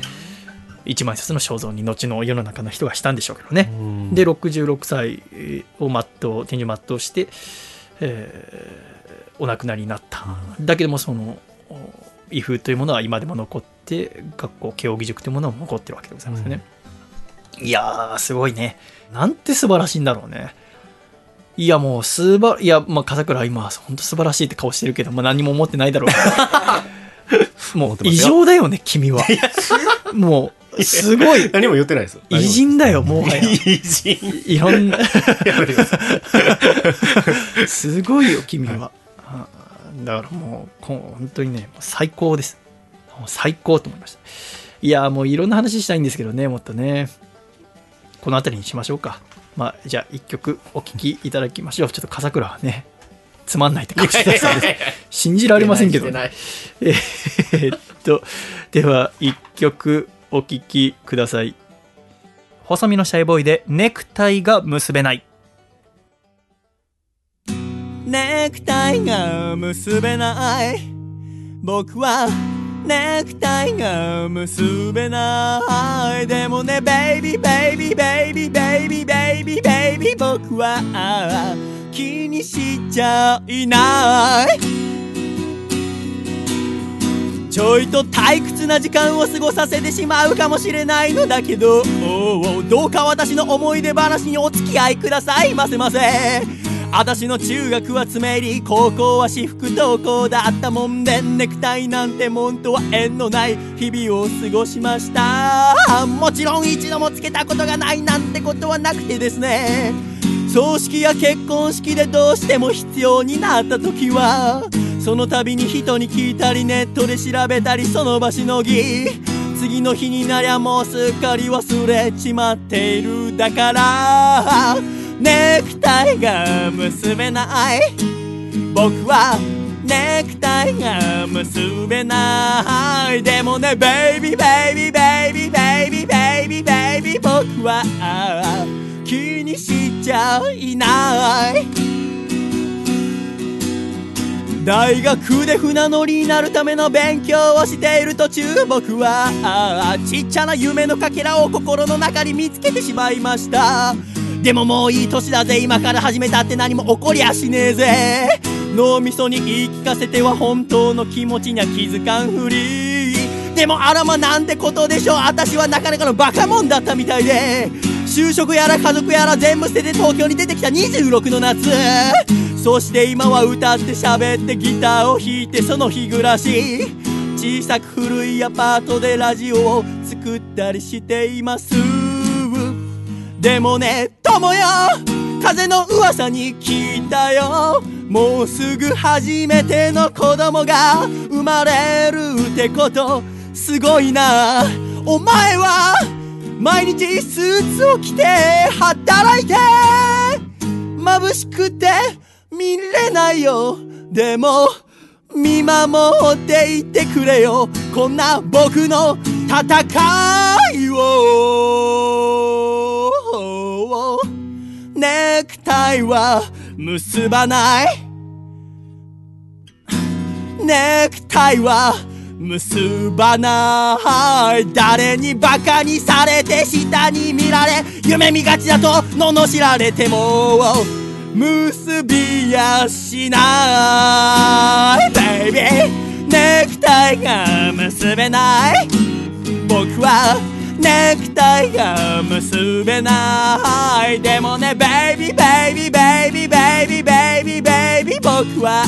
一万冊の肖像に後の世の中の人がしたんでしょうけどね。で66歳を全う天寿全うして、えーお亡くなりになった、だけどもそのお威風というものは今でも残って学校慶応義塾というものも残ってるわけでございますよね、いやーすごいねなんて素晴らしいんだろうね。いやもうすばいやまあ笠倉は今本当素晴らしいって顔してるけど、まあ、何も思ってないだろう。け どもう異常だよね君は。もうすごい。何も言ってないです。よ。偉人だよも。はや。偉人。いろんな。すごいよ君は。あだからもう本当にね最高です。最高と思いました。いやもういろんな話したいんですけどねもっとねこの辺りにしましょうかまあじゃあ一曲お聴きいただきましょうちょっと笠倉はねつまんないって顔してたそうです信じられませんけど、えーっと、では一曲お聴きください。細身のシャイボーイでネクタイが結べない。ネクタイが結べない。僕はネクタイが結べない。でもね、ベイビーベイビーベイビーベイビーベイビーベイビー僕は気にしちゃいない。ちょいと退屈な時間を過ごさせてしまうかもしれないのだけどおおどうか私の思い出話にお付き合いくださいませませ私の中学は詰め入り高校は私服登校だったもんでネクタイなんてもんとは縁のない日々を過ごしましたもちろん一度もつけたことがないなんてことはなくてですね葬式や結婚式でどうしても必要になった時はその度に人に聞いたりネットで調べたりその場しのぎ次の日になりゃもうすっかり忘れちまっているだからネクタイが結べない。僕はネクタイが結べない。でもねベイビーベイビーベイビーベイビーベイビーベイビー僕は気にしちゃいない。大学で船乗りになるための勉強をしている途中僕はあーちっちゃな夢のかけらを心の中に見つけてしまいました。でももういい年だぜ。今から始めたって何も起こりゃしねえぜ。脳みそに言い聞かせては本当の気持ちには気づかんふり。でもあらまなんてことでしょう。私はなかなかのバカもんだったみたいで。就職やら家族やら全部捨てて東京に出てきた。26の夏。そして今は歌って喋ってギターを弾いてその日暮らし。小さく古いアパートでラジオを作ったりしています。でもね友よ。風の噂に聞いたよ。もうすぐ初めての子供が生まれるってこと。すごいな。お前は毎日スーツを着て働いて。眩しくて。見れないよ。でも見守っていてくれよ。こんな僕の戦いを。ネクタイは結ばない。ネクタイは結ばない。誰にバカにされて下に見られ夢見がちだと罵られても結びやしない。ベイビーネクタイが結べない。僕はネクタイが結べないでもねベイビーベイビーベイビーベイビーベイビーベイビー僕は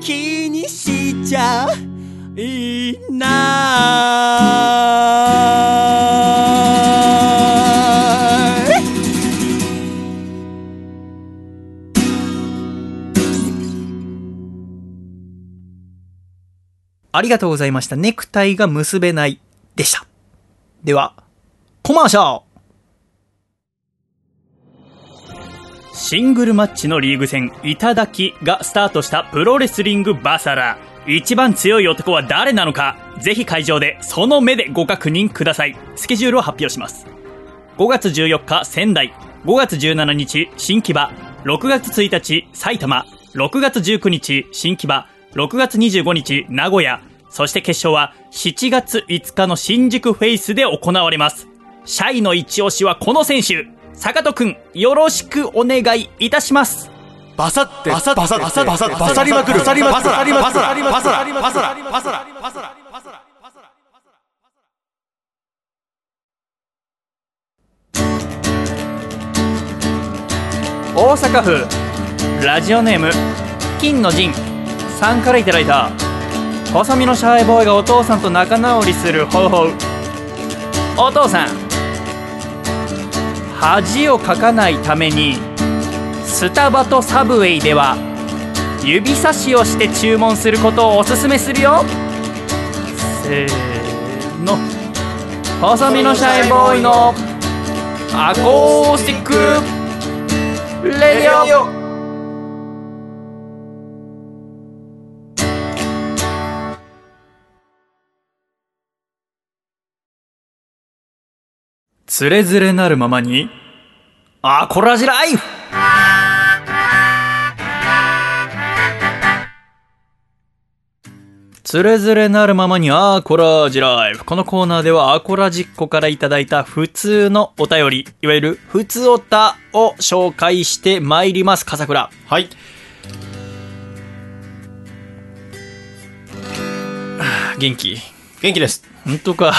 気にしちゃいないありがとうございました。ネクタイが結べないでした。では、コマーシャル。シングルマッチのリーグ戦、いただきがスタートしたプロレスリングバサラ。一番強い男は誰なのか？ぜひ会場でその目でご確認ください。スケジュールを発表します。5月14日仙台、5月17日新木場、6月1日埼玉、6月19日新木場、6月25日名古屋、そして決勝は7月5日の新宿フェイスで行われます。シャイの一押しはこの選手、坂戸くん、よろしくお願いいたします。バサってバサバサバサバサバサりまくるバサりまくるバサりまくるバサりまくるバサりまくるバサりバサラバサラバサラバサラ大阪府ラジオネーム金の陣さんからいただいた細身のシャイボーイがお父さんと仲直りする方法。お父さん。恥をかかないためにスタバとサブウェイでは指差しをして注文することをおすすめするよ。せーの。細身のシャイボーイのアコースティックレディオ。つれづれなるままにアコラジライフつれづれなるままにアコラジライフ。このコーナーではアコラジッコからいただいた普通のお便り、いわゆる普通おたを紹介してまいります。笠倉。はい。元気？元気です。本当か。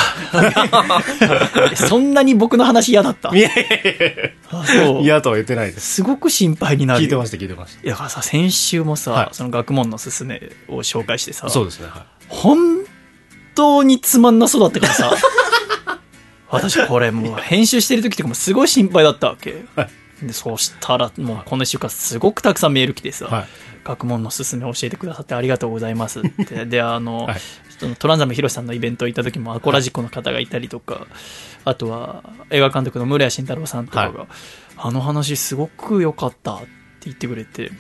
そんなに僕の話嫌だった？いやいやいあそうや、嫌とは言ってないです。すごく心配になるよ。聞いてました、聞いてましいやだからさ、先週もさ、はいその学問のすすめを紹介してさた。、そうですね、はい。本当につまんなそうだったからさ、私これもう編集してる時とかもすごい心配だったわけ。でそうしたらもうこの1週間すごくたくさんメール来てさ、はい学問のすすめ教えてくださってありがとうございますって。で、あの、はいそのトランザムヒロシさんのイベント行った時もアコラジコの方がいたりとか、あとは映画監督の村谷慎太郎さんとかが、はあの話すごく良かったって言ってくれて、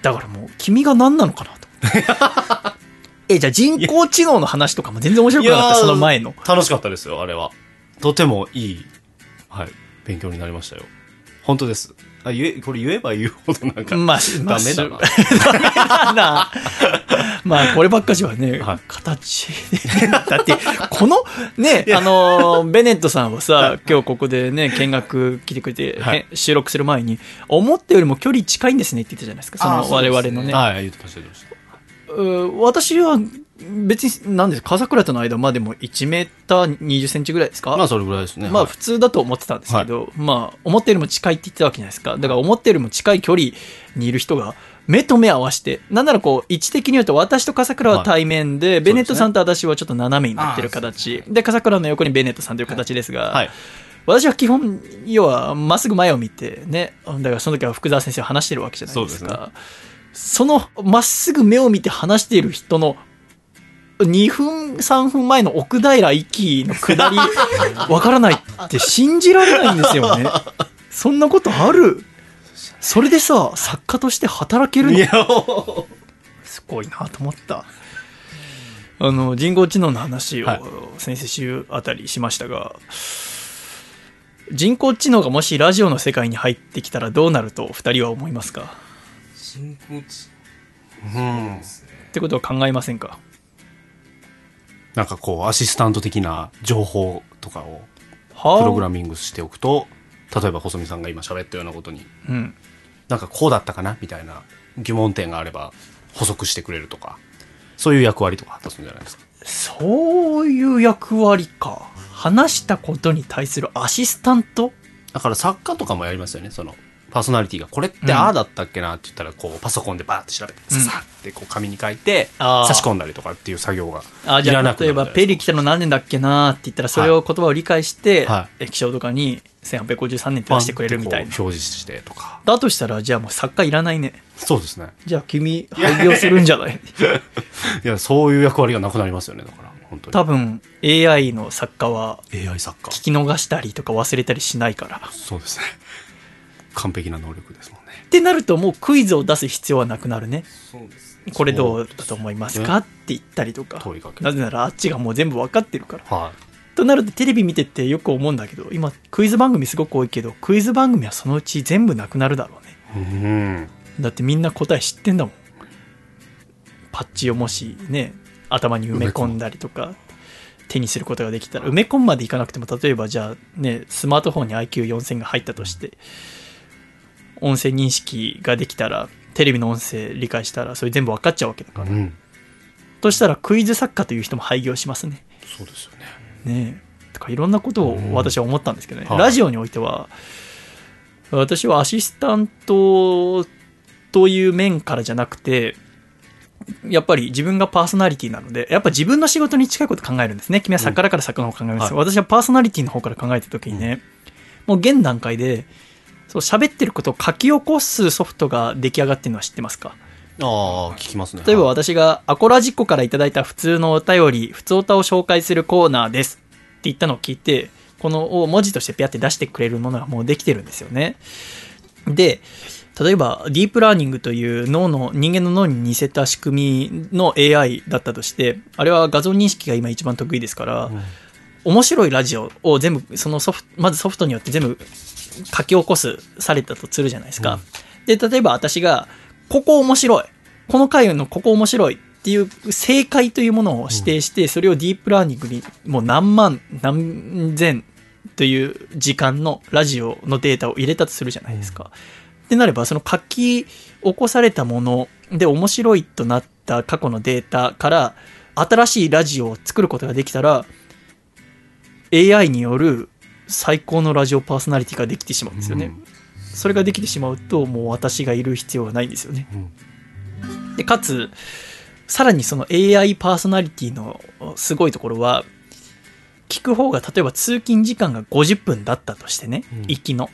だからもう君が何なのかなと。え、じゃあ人工知能の話とかも全然面白くなかった、その前の。楽しかったですよ、あれは。とてもいい、はい、勉強になりましたよ。本当です。あ、言え、これ言えば言うほどなんか、まあ、まあダメだな。ダメだな。まあ、こればっかしはね、はい形で。だって、この、ね、あの、ベネットさんはさ、今日ここでね、見学来てくれて、はいね収録する前に、思ったよりも距離近いんですねって言ってたじゃないですか、その我々のね。はい、言ってました、私は、別に、なんですか、笠倉との間までも1メーター20センチぐらいですか？まあ、それぐらいですね。まあはい普通だと思ってたんですけど、まあ思ったよりも近いって言ってたわけじゃないですか。だから思ったよりも近い距離にいる人が目と目合わせて、なんならこう位置的に言うと私と笠倉は対面で、ベネットさんと私はちょっと斜めになってる形。で笠倉の横にベネットさんという形ですが、はい。私は基本、要はまっすぐ前を見てね、だからその時は福沢先生を話してるわけじゃないですか。そうそのまっすぐ目を見て話している人の2分、3分前の奥平息の下り、わからないって信じられないんですよね。そんなことある？それでさ、作家として働けるの？すごいなと思った。あの、人工知能の話をはい。先々週あたりしましたが、人工知能がもしラジオの世界に入ってきたらどうなると二人は思いますか？人工知うん。ってことは考えませんか？なんかこう、アシスタント的な情報とかをはプログラミングしておくと、例えば細見さんが今喋ったようなことに、うん。なんかこうだったかな？みたいな疑問点があれば補足してくれるとか、そういう役割とか果たすんじゃないですか？そういう役割か。話したことに対するアシスタント？だから作家とかもやりますよね、その、パーソナリティが、これっうんてああだったっけなって言ったら、こう、パソコンでバーって調べて、ささってこう紙に書いて、差し込んだりとかっていう作業が。あ、じゃあ、いらなくなる例えば、ペリ来たの何年だっけなって言ったら、それを言葉を理解して、は液晶とかに1853年って出してくれるみたいな。表示してとか。だとしたら、じゃあもう作家いらないね。そうですね。じゃあ君、廃業するんじゃない？いや、そういう役割がなくなりますよね、だから、本当に。多分、AI の作家は、AI 作家。聞き逃したりとか忘れたりしないから。そうですね。完璧な能力ですもんね。ってなると、もうクイズを出す必要はなくなるね。そうですこれどうだと思いますか？って言ったりとか。問いかけなぜならあっちがもう全部分かってるから。はとなるとテレビ見ててよく思うんだけど、今クイズ番組すごく多いけど、クイズ番組はそのうち全部なくなるだろうね。い。うん。だってみんな答え知ってんだもん。パッチをもしね、頭に埋め込んだりとか、手にすることができたら、埋め込むまでいかなくても、例えばじゃあね、スマートフォンに IQ4000 が入ったとして、音声認識ができたら、テレビの音声理解したら、それ全部分かっちゃうわけだから。うん。としたらクイズ作家という人も廃業しますね。そうですよね。ねえとかいろんなことを私は思ったんですけどね、はいラジオにおいては私はアシスタントという面からじゃなくてやっぱり自分がパーソナリティなのでやっぱ自分の仕事に近いこと考えるんですね君は作家だから作家の方考えます、は私はパーソナリティの方から考えた時にね、もう現段階でそう喋ってることを書き起こすソフトが出来上がってるのは知ってますか？ああ、聞きますね。例えばはい私がアコラジッコからいただいた普通のお便り、普通歌を紹介するコーナーですって言ったのを聞いて、このを文字としてピャって出してくれるものがもうできてるんですよね。で、例えばディープラーニングという脳の、人間の脳に似せた仕組みの AI だったとして、あれは画像認識が今一番得意ですから、面白いラジオを全部、そのソフト、まずソフトによって全部書き起こす、されたとするじゃないですか。で、例えば私が、ここ面白い。この回のここ面白いっていう正解というものを指定して、それをディープラーニングにもう何万、何千という時間のラジオのデータを入れたとするじゃないですか。ってなれば、その書き起こされたもので面白いとなった過去のデータから新しいラジオを作ることができたら、AI による最高のラジオパーソナリティができてしまうんですよね。うんそれができてしまうと、もう私がいる必要がないんですよね。で、かつ、さらにその AI パーソナリティのすごいところは、聞く方が例えば通勤時間が50分だったとしてね、うん行きの。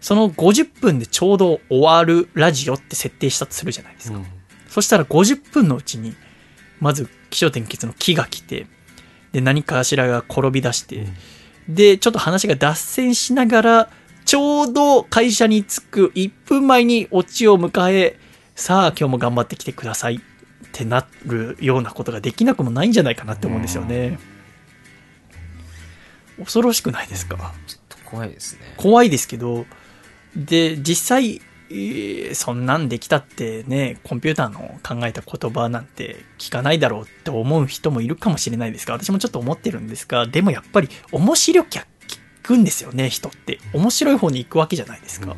その50分でちょうど終わるラジオって設定したとするじゃないですか。うんそしたら50分のうちに、まず気象点結の木が来て、で、何かしらが転び出して、で、ちょっと話が脱線しながら、ちょうど会社に着く1分前にオチを迎え、さあ今日も頑張ってきてくださいってなるようなことができなくもないんじゃないかなって思うんですよね。恐ろしくないですか？ちょっと怖いですね。怖いですけど、で、実際、えーそんなんできたってね、コンピューターの考えた言葉なんて聞かないだろうって思う人もいるかもしれないですが、私もちょっと思ってるんですが、でもやっぱり面白きゃ聞くんですよね、人って。面白い方に行くわけじゃないですか。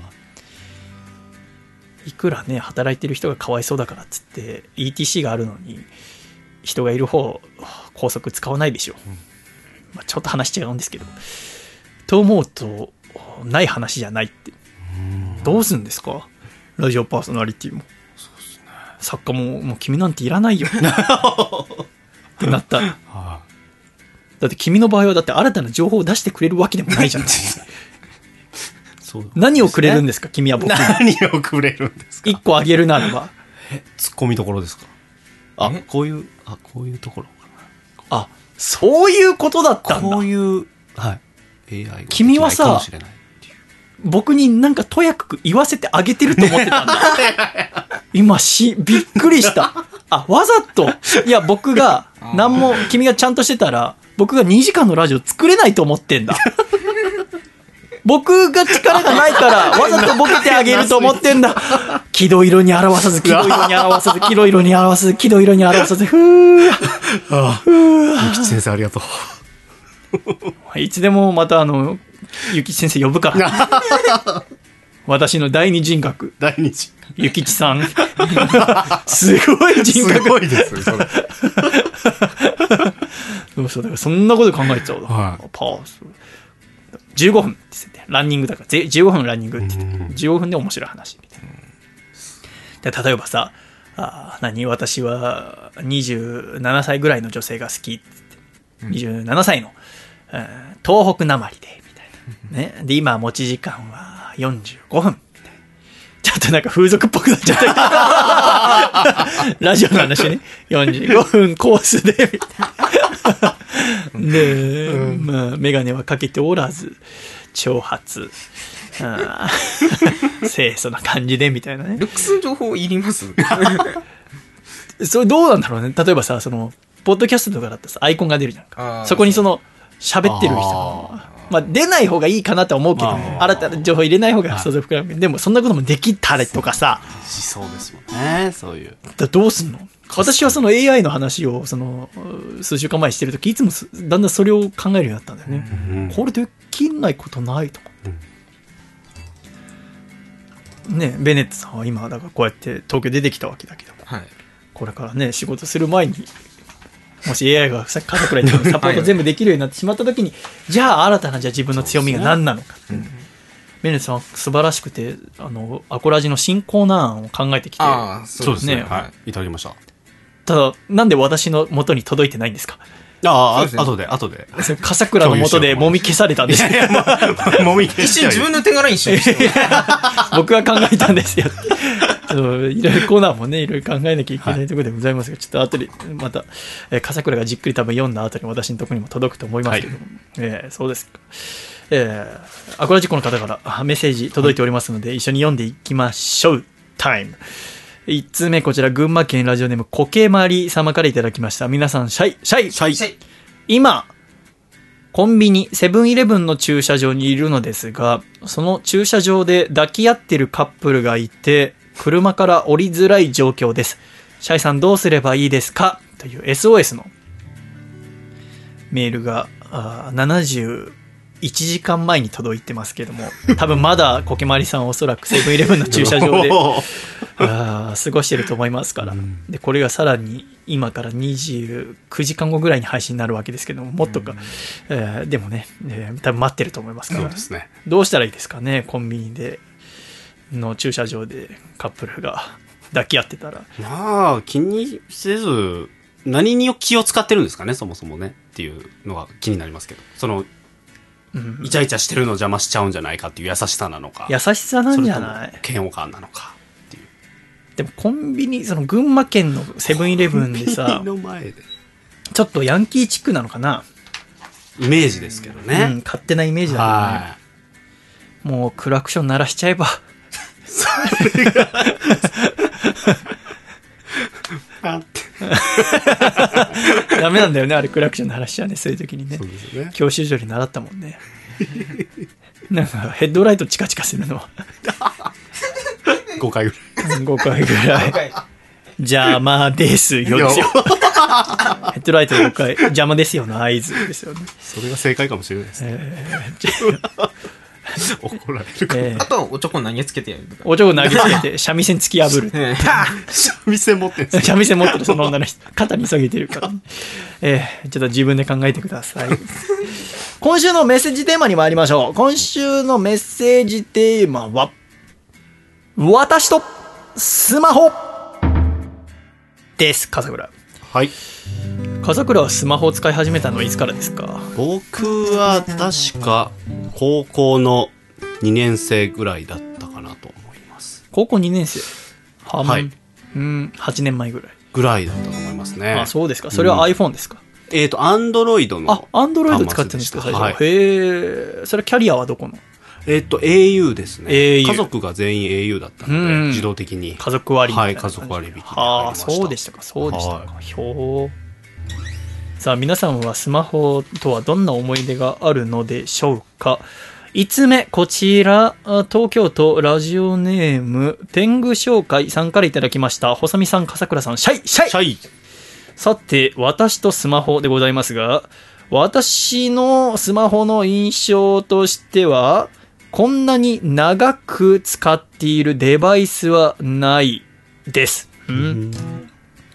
いくらね、働いてる人がかわいそうだからっつって、ETC があるのに、人がいる方、高速使わないでしょ。まあ、ちょっと話違うんですけど。と思うと、ない話じゃないって。どうすんですか？ラジオパーソナリティも。作家も、もう君なんていらないよ。ってなったら。はだって君の場合はだって新たな情報を出してくれるわけでもないじゃん。いそう何をくれるんですか？君は僕に。何をくれるんですか？一個あげるならば。ツッコミどころですか？あ、こういう、あ、こういうところかあ、そういうことだったな。んだ。こういう、はい。AI が君はさ僕になんかとやかく言わせてあげてると思ってたんだ。今し、びっくりした。あ、わざと。いや、僕が、何も、君がちゃんとしてたら、僕が2時間のラジオ作れないと思ってんだ。僕が力がないから、わざとボケてあげると思ってんだ。喜怒色に表さず、喜怒色に表さず、喜怒色に表さず、喜怒色に表さず、ふー。ゆきち先生ありがとう。いつでもまたあの、ゆきち先生呼ぶから。私の第二人格、第二次。ゆきちさん。すごい人格。すごいですね、それ。そうそう、だからそんなこと考えちゃうわ。はいパワース。15分って言ってて、ランニングだから、ぜ15分ランニングって言ってて、15分で面白い話みたいな。で例えばさ、あー何？私は27歳ぐらいの女性が好きって言って、27歳の、えー東北なまりで。ね。で、今持ち時間は45分。ちょっとなんか風俗っぽくなっちゃったけど。ラジオの話ね。45分コースで、みたいな。で、まあ、メガネはかけておらず、長髪。あー 清楚な感じで、みたいなね。ルックスの情報いります？それどうなんだろうね。例えばさ、その、ポッドキャストとかだったらさ、アイコンが出るじゃんあか。ーそこにその、喋ってる人がまあ、出ない方がいいかなとは思うけど、新たな情報入れない方が想像膨らむけど、でもそんなこともできたりとかさ、しそうですもんね、そういう。だどうすんの？私はその AI の話を、その、う数週間前にしてるとき、いつもすだんだんそれを考えるようになったんだよね。これできないことないと思って。ね、ベネットさんは今、だからこうやって東京出てきたわけだけども、はい。これからね、仕事する前に、もし AI がさっき家族ら言ったサポート全部できるようになってしまったときに、じゃあ新たなじゃあ自分の強みが何なのか。ベネットさんは素晴らしくて、あの、アコラジの新コーナー案を考えてきて、ああ、そうですね。ねはい。いただきました。ただ、なんで私の元に届いてないんですか？ああ、そうですねあとで、後で。笠倉の元でもみ消されたんですよ。もみ消一瞬自分の手柄にしよ 僕が考えたんですよ。そういろいろコーナーもね、いろいろ考えなきゃいけないところでございますが、ちょっと後で、また、えー笠倉がじっくり多分読んだ後に私のところにも届くと思いますけども、えーそうですか。えーアコラジコの方からあメッセージ届いておりますので、一緒に読んでいきましょう。タイム。一通目、こちら、群馬県ラジオネーム、コケマリ様からいただきました。皆さん、シャイ、シャイ、シャイ。シャイ今、コンビニ、セブンイレブンの駐車場にいるのですが、その駐車場で抱き合ってるカップルがいて、車から降りづらい状況です。シャイさんどうすればいいですか？という SOS のメールがあー71時間前に届いてますけども、多分まだコケマリさんはおそらくセブンイレブンの駐車場で あー過ごしてると思いますから、でこれがさらに今から29時間後ぐらいに配信になるわけですけどももっとか、えーでもね、えー多分待ってると思いますから。そうですね。どうしたらいいですかねコンビニでの駐車場でカップルが抱き合ってたらまあ、気にせず、何に気を使ってるんですかね、そもそもね。っていうのが気になりますけど。その、うんイチャイチャしてるの邪魔しちゃうんじゃないかっていう優しさなのか。優しさなんじゃそない嫌悪感なのかっていう。でもコンビニその群馬県のセブンイレブンでさで。ちょっとヤンキーチックなのかな、イメージですけどうん、ね。勝手なイメージだはけどねもうクラクション鳴らしちゃえばい。あってダメなんだよねあれクラクション鳴らしちゃうねそういう時にね。そうですよね。教習所に習ったもんね。なんかヘッドライトチカチカするの。5回ぐらい。5回ぐらい。邪魔ですよ。ですよヘッドライト5回。邪魔ですよの合図ですよね、それが正解かもしれないですね。えーじ 怒られるか。えーあとはおちょこ投げつけてやるとか。おちょこ投げつけて 三味線突き破る。ええ。店持ってんすよ。三味線持ってる。その女の人。肩に下げてるから、えーちょっと自分で考えてください。今週のメッセージテーマに参りましょう。今週のメッセージテーマは私とスマホ。です笠倉はい。笠倉はスマホを使い始めたのはいつからですか？僕は確か高校の2年生ぐらいだったかなと思います。高校2年生？半はい。うん8年前ぐらい、ぐらいだったと思いますね。あそうですか。それは iPhone ですか、えっ、と、アンドロイドの。あアンドロイド使ってるんですか？最初、はい。へえそれはキャリアはどこの？えっと au ですね。家族が全員 au だったので、うん。自動的に。家族割みたいな。はい家族割引ああそうでしたかそうでした。か、はひょーさあ皆さんはスマホとはどんな思い出があるのでしょうか。5つ目こちら。あ東京都ラジオネーム天狗紹介。さんからいただきました。細見さん笠倉さん。シャイシャイ。シャイ。さて、私とスマホでございますが、私のスマホの印象としては、こんなに長く使っているデバイスはないです。うん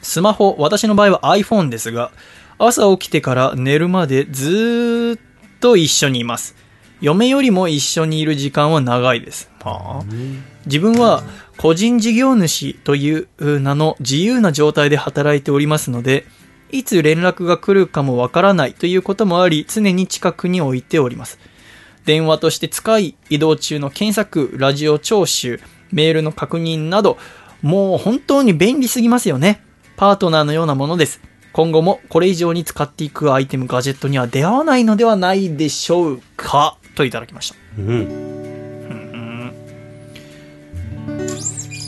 スマホ、私の場合は iPhone ですが、朝起きてから寝るまでずーっと一緒にいます。嫁よりも一緒にいる時間は長いです。はあ自分は個人事業主という名の自由な状態で働いておりますので、いつ連絡が来るかもわからないということもあり、常に近くに置いております。電話として使い、移動中の検索、ラジオ聴取、メールの確認など、もう本当に便利すぎますよね。パートナーのようなものです。今後もこれ以上に使っていくアイテム、ガジェットには出会わないのではないでしょうかといただきました。うん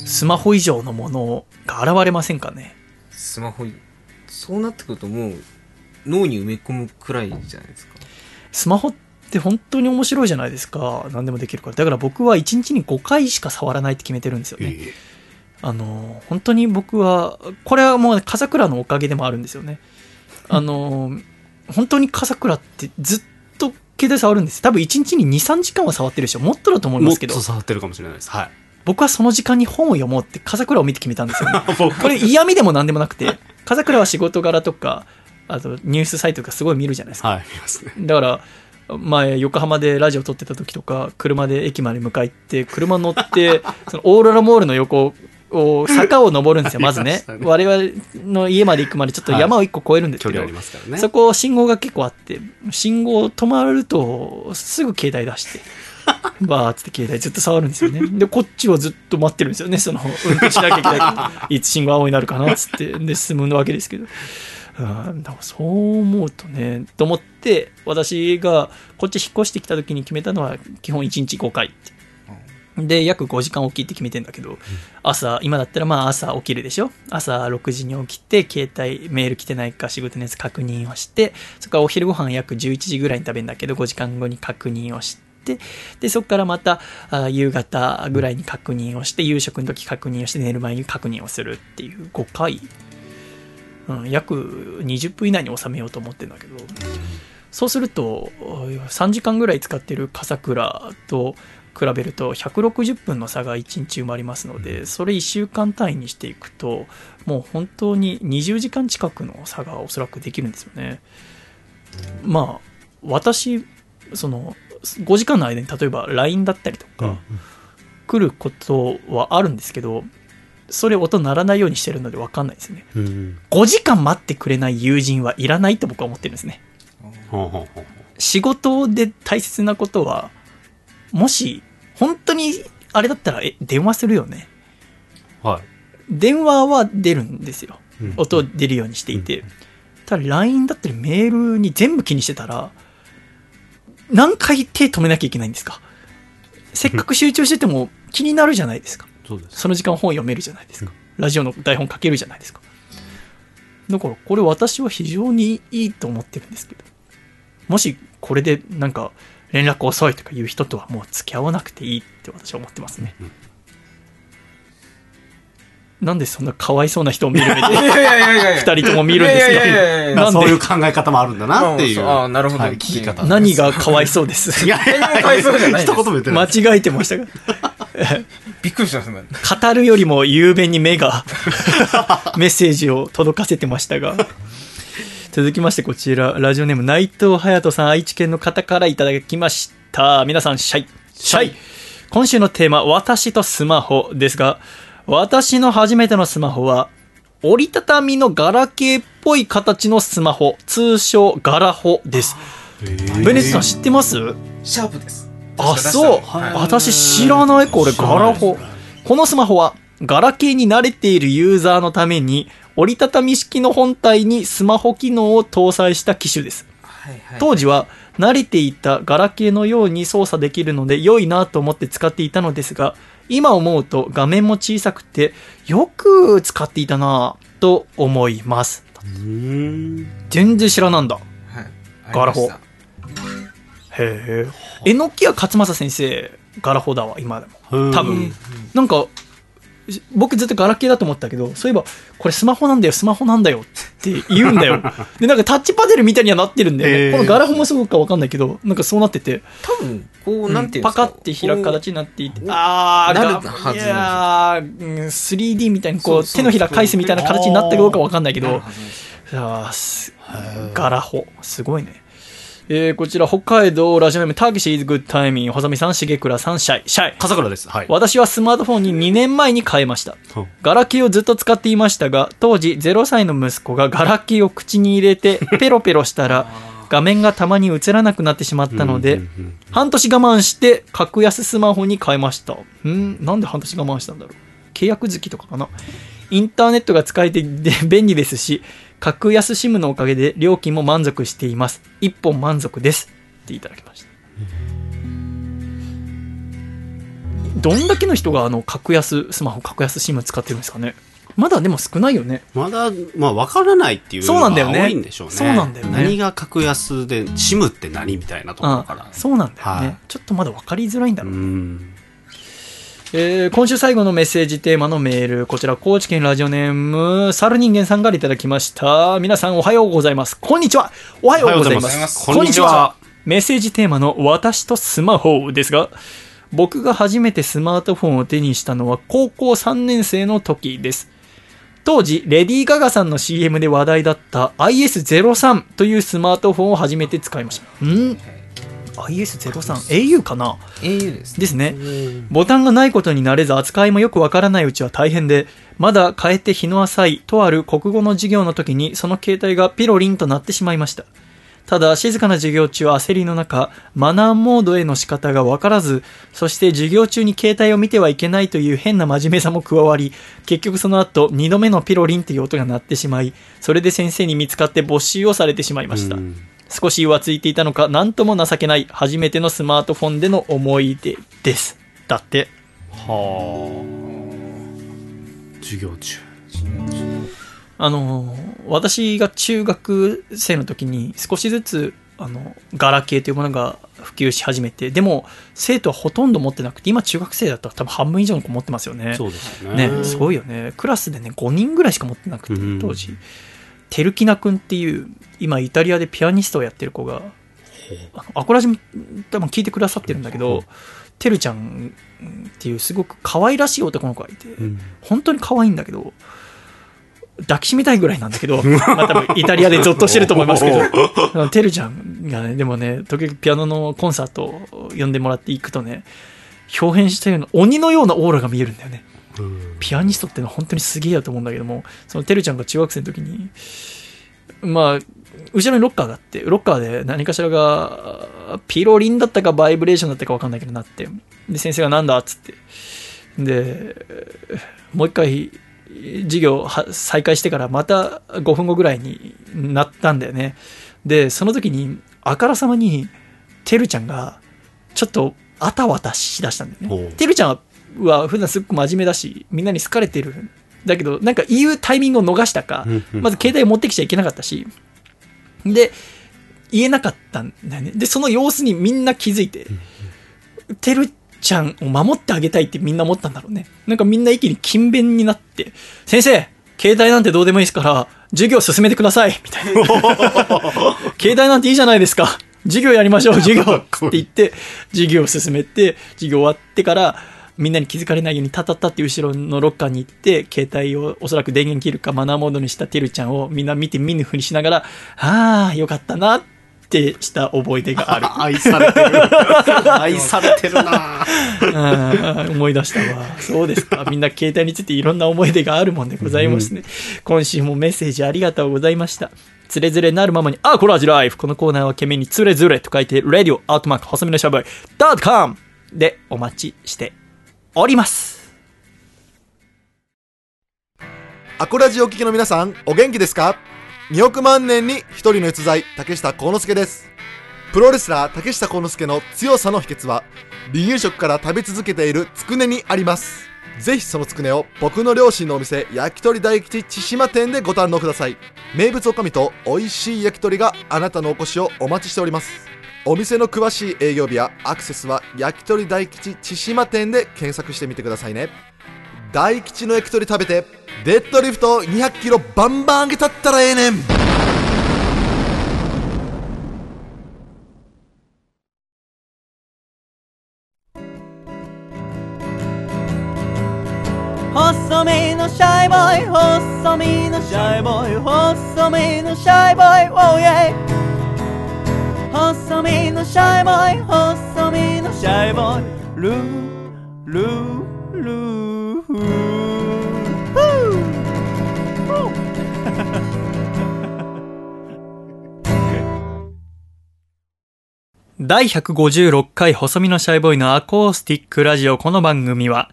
スマホ以上のものが現れませんかねスマホ、そうなってくるともう脳に埋め込むくらいじゃないですか。スマホって本当に面白いじゃないですか。何でもできるから。だから僕は1日に5回しか触らないって決めてるんですよね。えあの、本当に僕は、これはもう笠倉のおかげでもあるんですよね。あの、本当に笠倉ってずっと携帯触るんです。多分1日に2、3時間は触ってるでしょ。もっとだと思いもっますけどと、触ってるかもしれないですはい僕はその時間に本を読もうって笠倉を見て決めたんですよね。僕これ嫌味でも何でもなくて、笠倉は仕事柄とか、あとニュースサイトとかすごい見るじゃないですか。はい見ますねだから、前、横浜でラジオ撮ってた時とか、車で駅まで向かいって、車乗って、そのオーロラモールの横を、坂を登るんですよ、まずねね我々の家まで行くまでちょっと山を一個越えるんですけど、そこ信号が結構あって、信号止まると、すぐ携帯出して、バーっつって携帯ずっと触るんですよね。で、こっちはずっと待ってるんですよね。その、運転しなきゃいけないから、いつ信号青になるかなっつって、で、進むわけですけど。うん、だからそう思うとね、と思って、私がこっち引っ越してきた時に決めたのは、基本1日5回。って。で、約5時間起きって決めてんだけど、朝、今だったらまあ朝起きるでしょ？朝6時に起きて、携帯、メール来てないか仕事のやつ確認をして、そこからお昼ご飯約11時ぐらいに食べるんだけど、5時間後に確認をして、で、そこからまたあ夕方ぐらいに確認をして、夕食の時確認をして、寝る前に確認をするっていう5回、うん、約20分以内に収めようと思ってるんだけど、そうすると、3時間ぐらい使ってる笠倉と比べると160分の差が1日埋まりますので、それ1週間単位にしていくと、もう本当に20時間近くの差がおそらくできるんですよね。まあ、私、その、5時間の間に例えば LINE だったりとか、来ることはあるんですけど、それ音鳴らないようにしてるので分かんないですね。うん5時間待ってくれない友人はいらないと僕は思ってるんですね。仕事で大切なことは、もし、本当に、あれだったら、え、電話するよね。はい電話は出るんですよ。うん音出るようにしていて。ただ、LINE だったりメールに全部気にしてたら、何回手止めなきゃいけないんですか？せっかく集中してても気になるじゃないですか。そうですその時間本読めるじゃないですか。ラジオの台本書けるじゃないですか。だからこれ私は非常にいいと思ってるんですけど。もしこれでなんか連絡遅いとかいう人とはもう付き合わなくていいって私は思ってますね。なんでそんなかわいそうな人を見る目で。二人とも見るんですか？なんで？そういう考え方もあるんだなっていう。なるほどはい聞き方。何がかわいそうです？いやいやいや何もかわいそうじゃないです 一言も言ってな間い。違えてましたが。びっくりしました今。語るよりも雄弁に目が メッセージを届かせてましたが。続きましてこちら、ラジオネーム内藤隼人さん、愛知県の方からいただきました。皆さん、シャイ。シャイ。今週のテーマ、私とスマホですが、私の初めてのスマホは、折りたたみのガラケーっぽい形のスマホ、通称ガラホです。ベネットさん知ってます？シャープです。あ、そう。私知らない、これ、ガラホ。このスマホは、ガラケーに慣れているユーザーのために、折りたたみ式の本体にスマホ機能を搭載した機種です。はいはい当時は慣れていたガラケーのように操作できるので良いなと思って使っていたのですが、今思うと画面も小さくてよく使っていたなぁと思います。全然知らなんだ。はいガラホへえ。えのきや勝正先生、ガラホだわ、今でも。多分。なんか、し僕ずっとガラケーだと思ったけど、そういえば、これスマホなんだよ、スマホなんだよって言うんだよ。で、なんかタッチパネルみたいにはなってるんだよね。へーこのガラホもすごくかわかんないけど、なんかそうなってて、多分こうなんていうんですか？パカって開く形になっていて、あー、なるがはいやー、うん 3D みたいにこう、そうそう手のひら返すみたいな形になったかどうかわかんないけど、なるはずですいやーすガラホ。すごいね。えー、こちら、北海道ラジオネーム、ターキシーズグッタイミン、細見さん、重倉さん、シャイ、シャイ。笠倉です。はい。私はスマートフォンに2年前に変えましたうん。ガラケーをずっと使っていましたが、当時0歳の息子がガラケーを口に入れて ペロペロしたら、画面がたまに映らなくなってしまったので、半年我慢して格安スマホに変えました。ん？なんで半年我慢したんだろう契約月とかかな？インターネットが使えてで便利ですし、格安 SIM のおかげで料金も満足しています。一本満足です。っていただきました。どんだけの人があの格安スマホ、格安 SIM 使ってるんですかねまだでも少ないよね。まだ、まあ、わからないっていうのがそうなんだよね多いんでしょうね。そうなんだよね何が格安で、シムって何みたいなところからあ。そうなんだよね、はいちょっとまだ分かりづらいんだうろうねん。えー今週最後のメッセージテーマのメール、こちら、高知県ラジオネーム、猿人間さんからいただきました。皆さんおはようございます。こんにちは。おはようございます。ますこんにちは。メッセージテーマの私とスマホですが、僕が初めてスマートフォンを手にしたのは高校3年生の時です。当時、レディー・ガガさんの CM で話題だった IS03 というスマートフォンを初めて使いました。ん？?IS03? au かな？au ですですね。ボタンがないことに慣れず扱いもよくわからないうちは大変で、まだ変えて日の浅いとある国語の授業の時にその携帯がピロリンとなってしまいました。ただ、静かな授業中は焦りの中、マナーモードへの仕方がわからず、そして授業中に携帯を見てはいけないという変な真面目さも加わり、結局その後、二度目のピロリンという音が鳴ってしまい、それで先生に見つかって没収をされてしまいました。うん少し浮ついていたのか、なんとも情けない初めてのスマートフォンでの思い出です。だって。はあ。授業中。あの、私が中学生の時に少しずつ、あの、ガラケーというものが普及し始めて、でも、生徒はほとんど持ってなくて、今中学生だったら多分半分以上の子持ってますよね。そうですよね。ね、すごいよね。クラスでね、5人ぐらいしか持ってなくてう、ん当時。テルキナ君っていう、今イタリアでピアニストをやってる子が、アコラジも多分聞いてくださってるんだけど、テルちゃんっていうすごく可愛らしい男の子がいて、うん。本当に可愛いんだけど、抱きしめたいぐらいなんだけど、まあ多分イタリアでゾッとしてると思いますけど、てるちゃんがね、でもね、時々ピアノのコンサートを呼んでもらって行くとね、表現したような鬼のようなオーラが見えるんだよね。ピアニストってのは本当にすげえやと思うんだけども、そのてるちゃんが中学生の時に、まあ、後ろにロッカーがあって、ロッカーで何かしらが、ピロリンだったかバイブレーションだったか分かんないけどなって。で、先生がなんだっつって。で、もう一回、授業は再開してからまた5分後ぐらいになったんだよね。で、その時に、あからさまに、てるちゃんが、ちょっと、あたわたしだしたんだよね。てるちゃんは、は普段すっごく真面目だし、みんなに好かれてる。だけど、なんか言うタイミングを逃したかまず携帯を持ってきちゃいけなかったし、で、言えなかったんだよね。で、その様子にみんな気づいて、てるちゃんを守ってあげたいってみんな思ったんだろうね。なんかみんな一気に勤勉になって、先生携帯なんてどうでもいいですから、授業進めてくださいみたいな。携帯なんていいじゃないですか授業やりましょう、授業って言って、授業を進めて、授業終わってから、みんなに気づかれないようにタタタって後ろのロッカーに行って、携帯をおそらく電源切るかマナーモードにしたてるちゃんをみんな見て見ぬふりしながら、ああ、よかったなってした覚え出がある。愛されてる。愛されてるな思い出したわ。そうですか。みんな携帯についていろんな思い出があるもんでございますね。今週もメッセージありがとうございました。つれづれなるままに、あ、コラージュライフ。このコーナーは懸命につれづれと書いて、radio アートマーク細身のしゃべり .com でお待ちしております。アコラジお聞きの皆さん、お元気ですか？2億万年に一人の逸材、竹下幸之助です。プロレスラー竹下幸之助の強さの秘訣は、離乳食から食べ続けているつくねにあります。ぜひそのつくねを僕の両親のお店、焼き鳥大吉千島店でご堪能ください。名物おかみと美味しい焼き鳥があなたのお越しをお待ちしております。お店の詳しい営業日やアクセスは焼き鳥大吉千島店で検索してみてくださいね。大吉の焼き鳥食べてデッドリフト200キロバンバン上げたったらええねん細身のシャイボーイ細身のシャイボーイ細身のシャイボーイ Oh yeah 細身のシャイボーイ細身のシャイボーイ。ルールールー。フー。第156回細身のシャイボーイのアコースティックラジオこの番組は、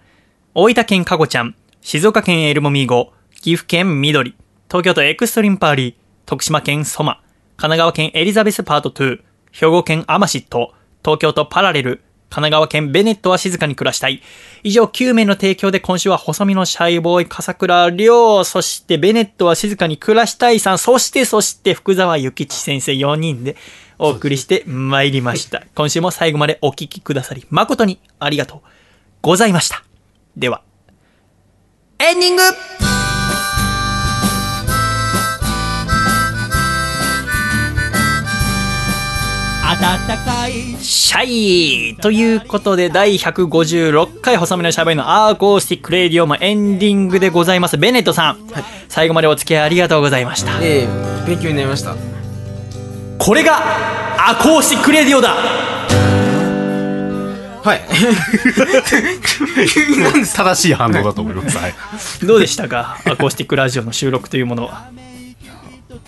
大分県かごちゃん、静岡県エルモミーゴ、岐阜県緑、東京都エクストリンパーリー、徳島県ソマ、神奈川県エリザベスパート2、兵庫県アマシット、東京都パラレル、神奈川県ベネットは静かに暮らしたい。以上9名の提供で今週は細身のシャイボーイ笠倉亮、そしてベネットは静かに暮らしたいさん、そしてそして福沢諭吉先生4人でお送りして参りました。今週も最後までお聞きくださり誠にありがとうございました。では、エンディングいシャイということで、第156回細身のシャイボーイのアーコースティックレディオもエンディングでございます。ベネットさん、最後までお付き合いありがとうございました。ええ勉強になりました。これがアコースティックレディオだはい。正しい反応だと思います？はい。どうでしたか？アコースティックラジオの収録というものは。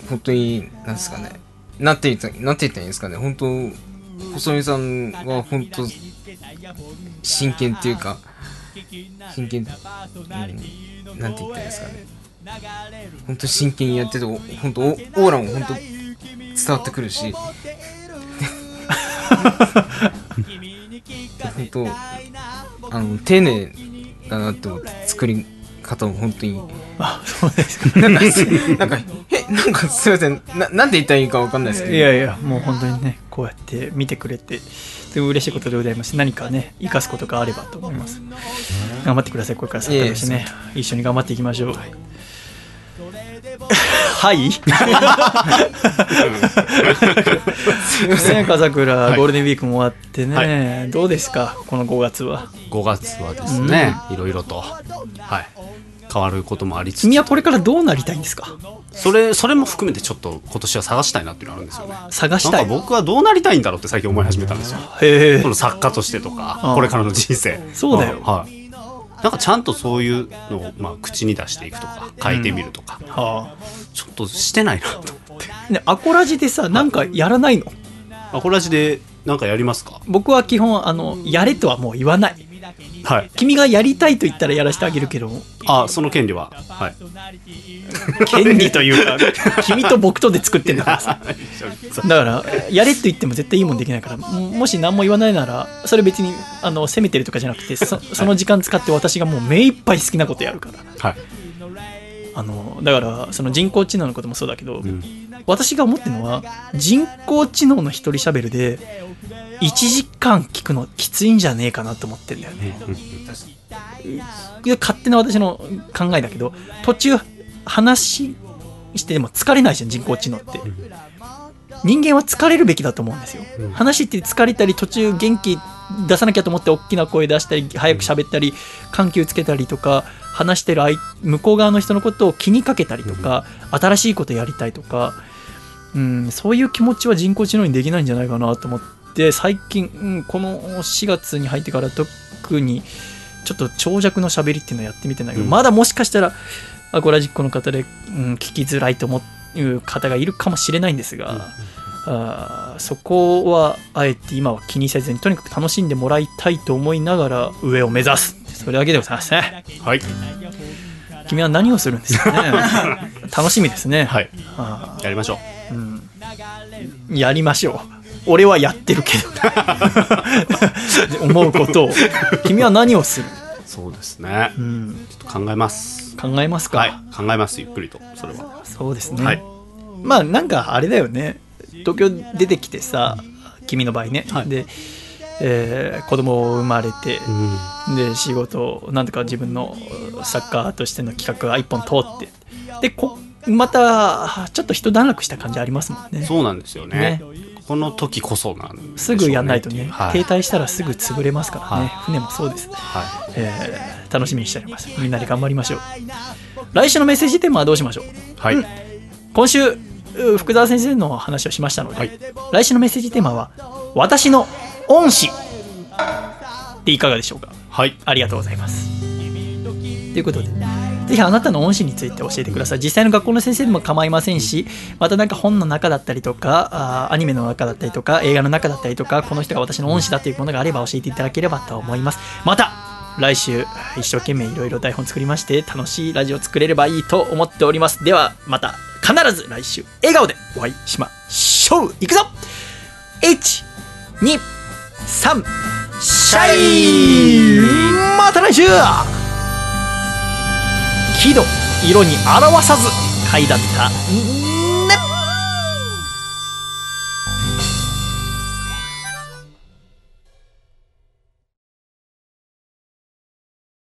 本当に、なんですかね。なんて言った、なんて言ったらいいんですかね。本当、細見さんは本当、真剣っていうか、真剣、うん、なんて言ったらいいですかね。本当真剣にやってて、本当、オーラも本当、伝わってくるし、本当、あの、丁寧だなって思って、作り方も本当に、あ、そうですか。なんか、なんか、え、なんかすいません。な、なんて言ったらいいかわかんないですけど。いやいや、もう本当にね、こうやって見てくれて、でも嬉しいことでございます。何かね、生かすことがあればと思います。頑張ってください、これから先からしね。一緒に頑張っていきましょう。はい。ね、笠倉、ゴールデンウィークも終わってね、どうですか、この5月は。5月はですね、いろいろと、はい。変わることもありつつ。君はこれからどうなりたいんですか？それそれも含めてちょっと今年は探したいなっていうのがあるんですよね。探したい？なんか僕はどうなりたいんだろうって最近思い始めたんですよ。へえ。作家としてとかこれからの人生。そうだよ。あはいなんかちゃんとそういうのを、まあ、口に出していくとか書いてみるとか、はちょっとしてないなと思って。あ、ね、アコラジでさなんかやらないの？アコラジでなんかやりますか？僕は基本あのやれとはもう言わないはい。君がやりたいと言ったらやらせてあげるけど。あその権利は？はい。権利というか。君と僕とで作ってんだからさ。だからやれと言っても絶対いいもんできないから。ももし何も言わないならそれ別にあの責めてるとかじゃなくてそその時間使って私がもう目いっぱい好きなことやるから。はい。あのだからその人工知能のこともそうだけど、ん。私が思ってるのは人工知能の一人喋るで1時間聞くのきついんじゃねえかなと思ってんだよね、勝手な私の考えだけど途中話してでも疲れないじゃん人工知能って。人間は疲れるべきだと思うんですよ、話して疲れたり途中元気出さなきゃと思って大きな声出したり早く喋ったり緩急つけたりとか話してる相向こう側の人のことを気にかけたりとか、新しいことやりたいとか、うん、そういう気持ちは人工知能にできないんじゃないかなと思って最近、うん、この4月に入ってから特にちょっと長尺の喋りっていうのをやってみてんだけど、うん。まだもしかしたらアコラジックの方で、うん、聞きづらいと思う方がいるかもしれないんですが、あーそこはあえて今は気にせずにとにかく楽しんでもらいたいと思いながら上を目指す。それだけでございますね。はい。君は何をするんですかね？楽しみですね、はい。あやりましょう。やりましょう俺はやってるけど。思うことを。君は何をする、そうですね、うん、ちょっと考えます。考えますか、はい。考えますゆっくりと。それは。そうですね、はい。まあなんかあれだよね。東京出てきてさ君の場合ね、はい。で、えー子供生まれて、うん。で仕事なんとか自分のサッカーとしての企画が一本通って。でこまたちょっと一段落した感じありますもんね。そうなんですよね。ねこの時こそなんね。すぐやんないとね、はい、停滞したらすぐ潰れますからね、は船もそうです、はえー楽しみにしております。みんなで頑張りましょう。来週のメッセージテーマはどうしましょう？い、はい今週う福沢先生の話をしましたので、はい。来週のメッセージテーマは「私の恩師」でいかがでしょうか？はい。ありがとうございます。ということでぜひあなたの恩師について教えてください。実際の学校の先生でも構いませんしまたなんか本の中だったりとかあーアニメの中だったりとか映画の中だったりとかこの人が私の恩師だというものがあれば教えていただければと思います。また来週一生懸命いろいろ台本作りまして楽しいラジオを作れればいいと思っております。ではまた必ず来週笑顔でお会いしましょう。いくぞ！123シャイまた来週喜怒色に表さず貝だった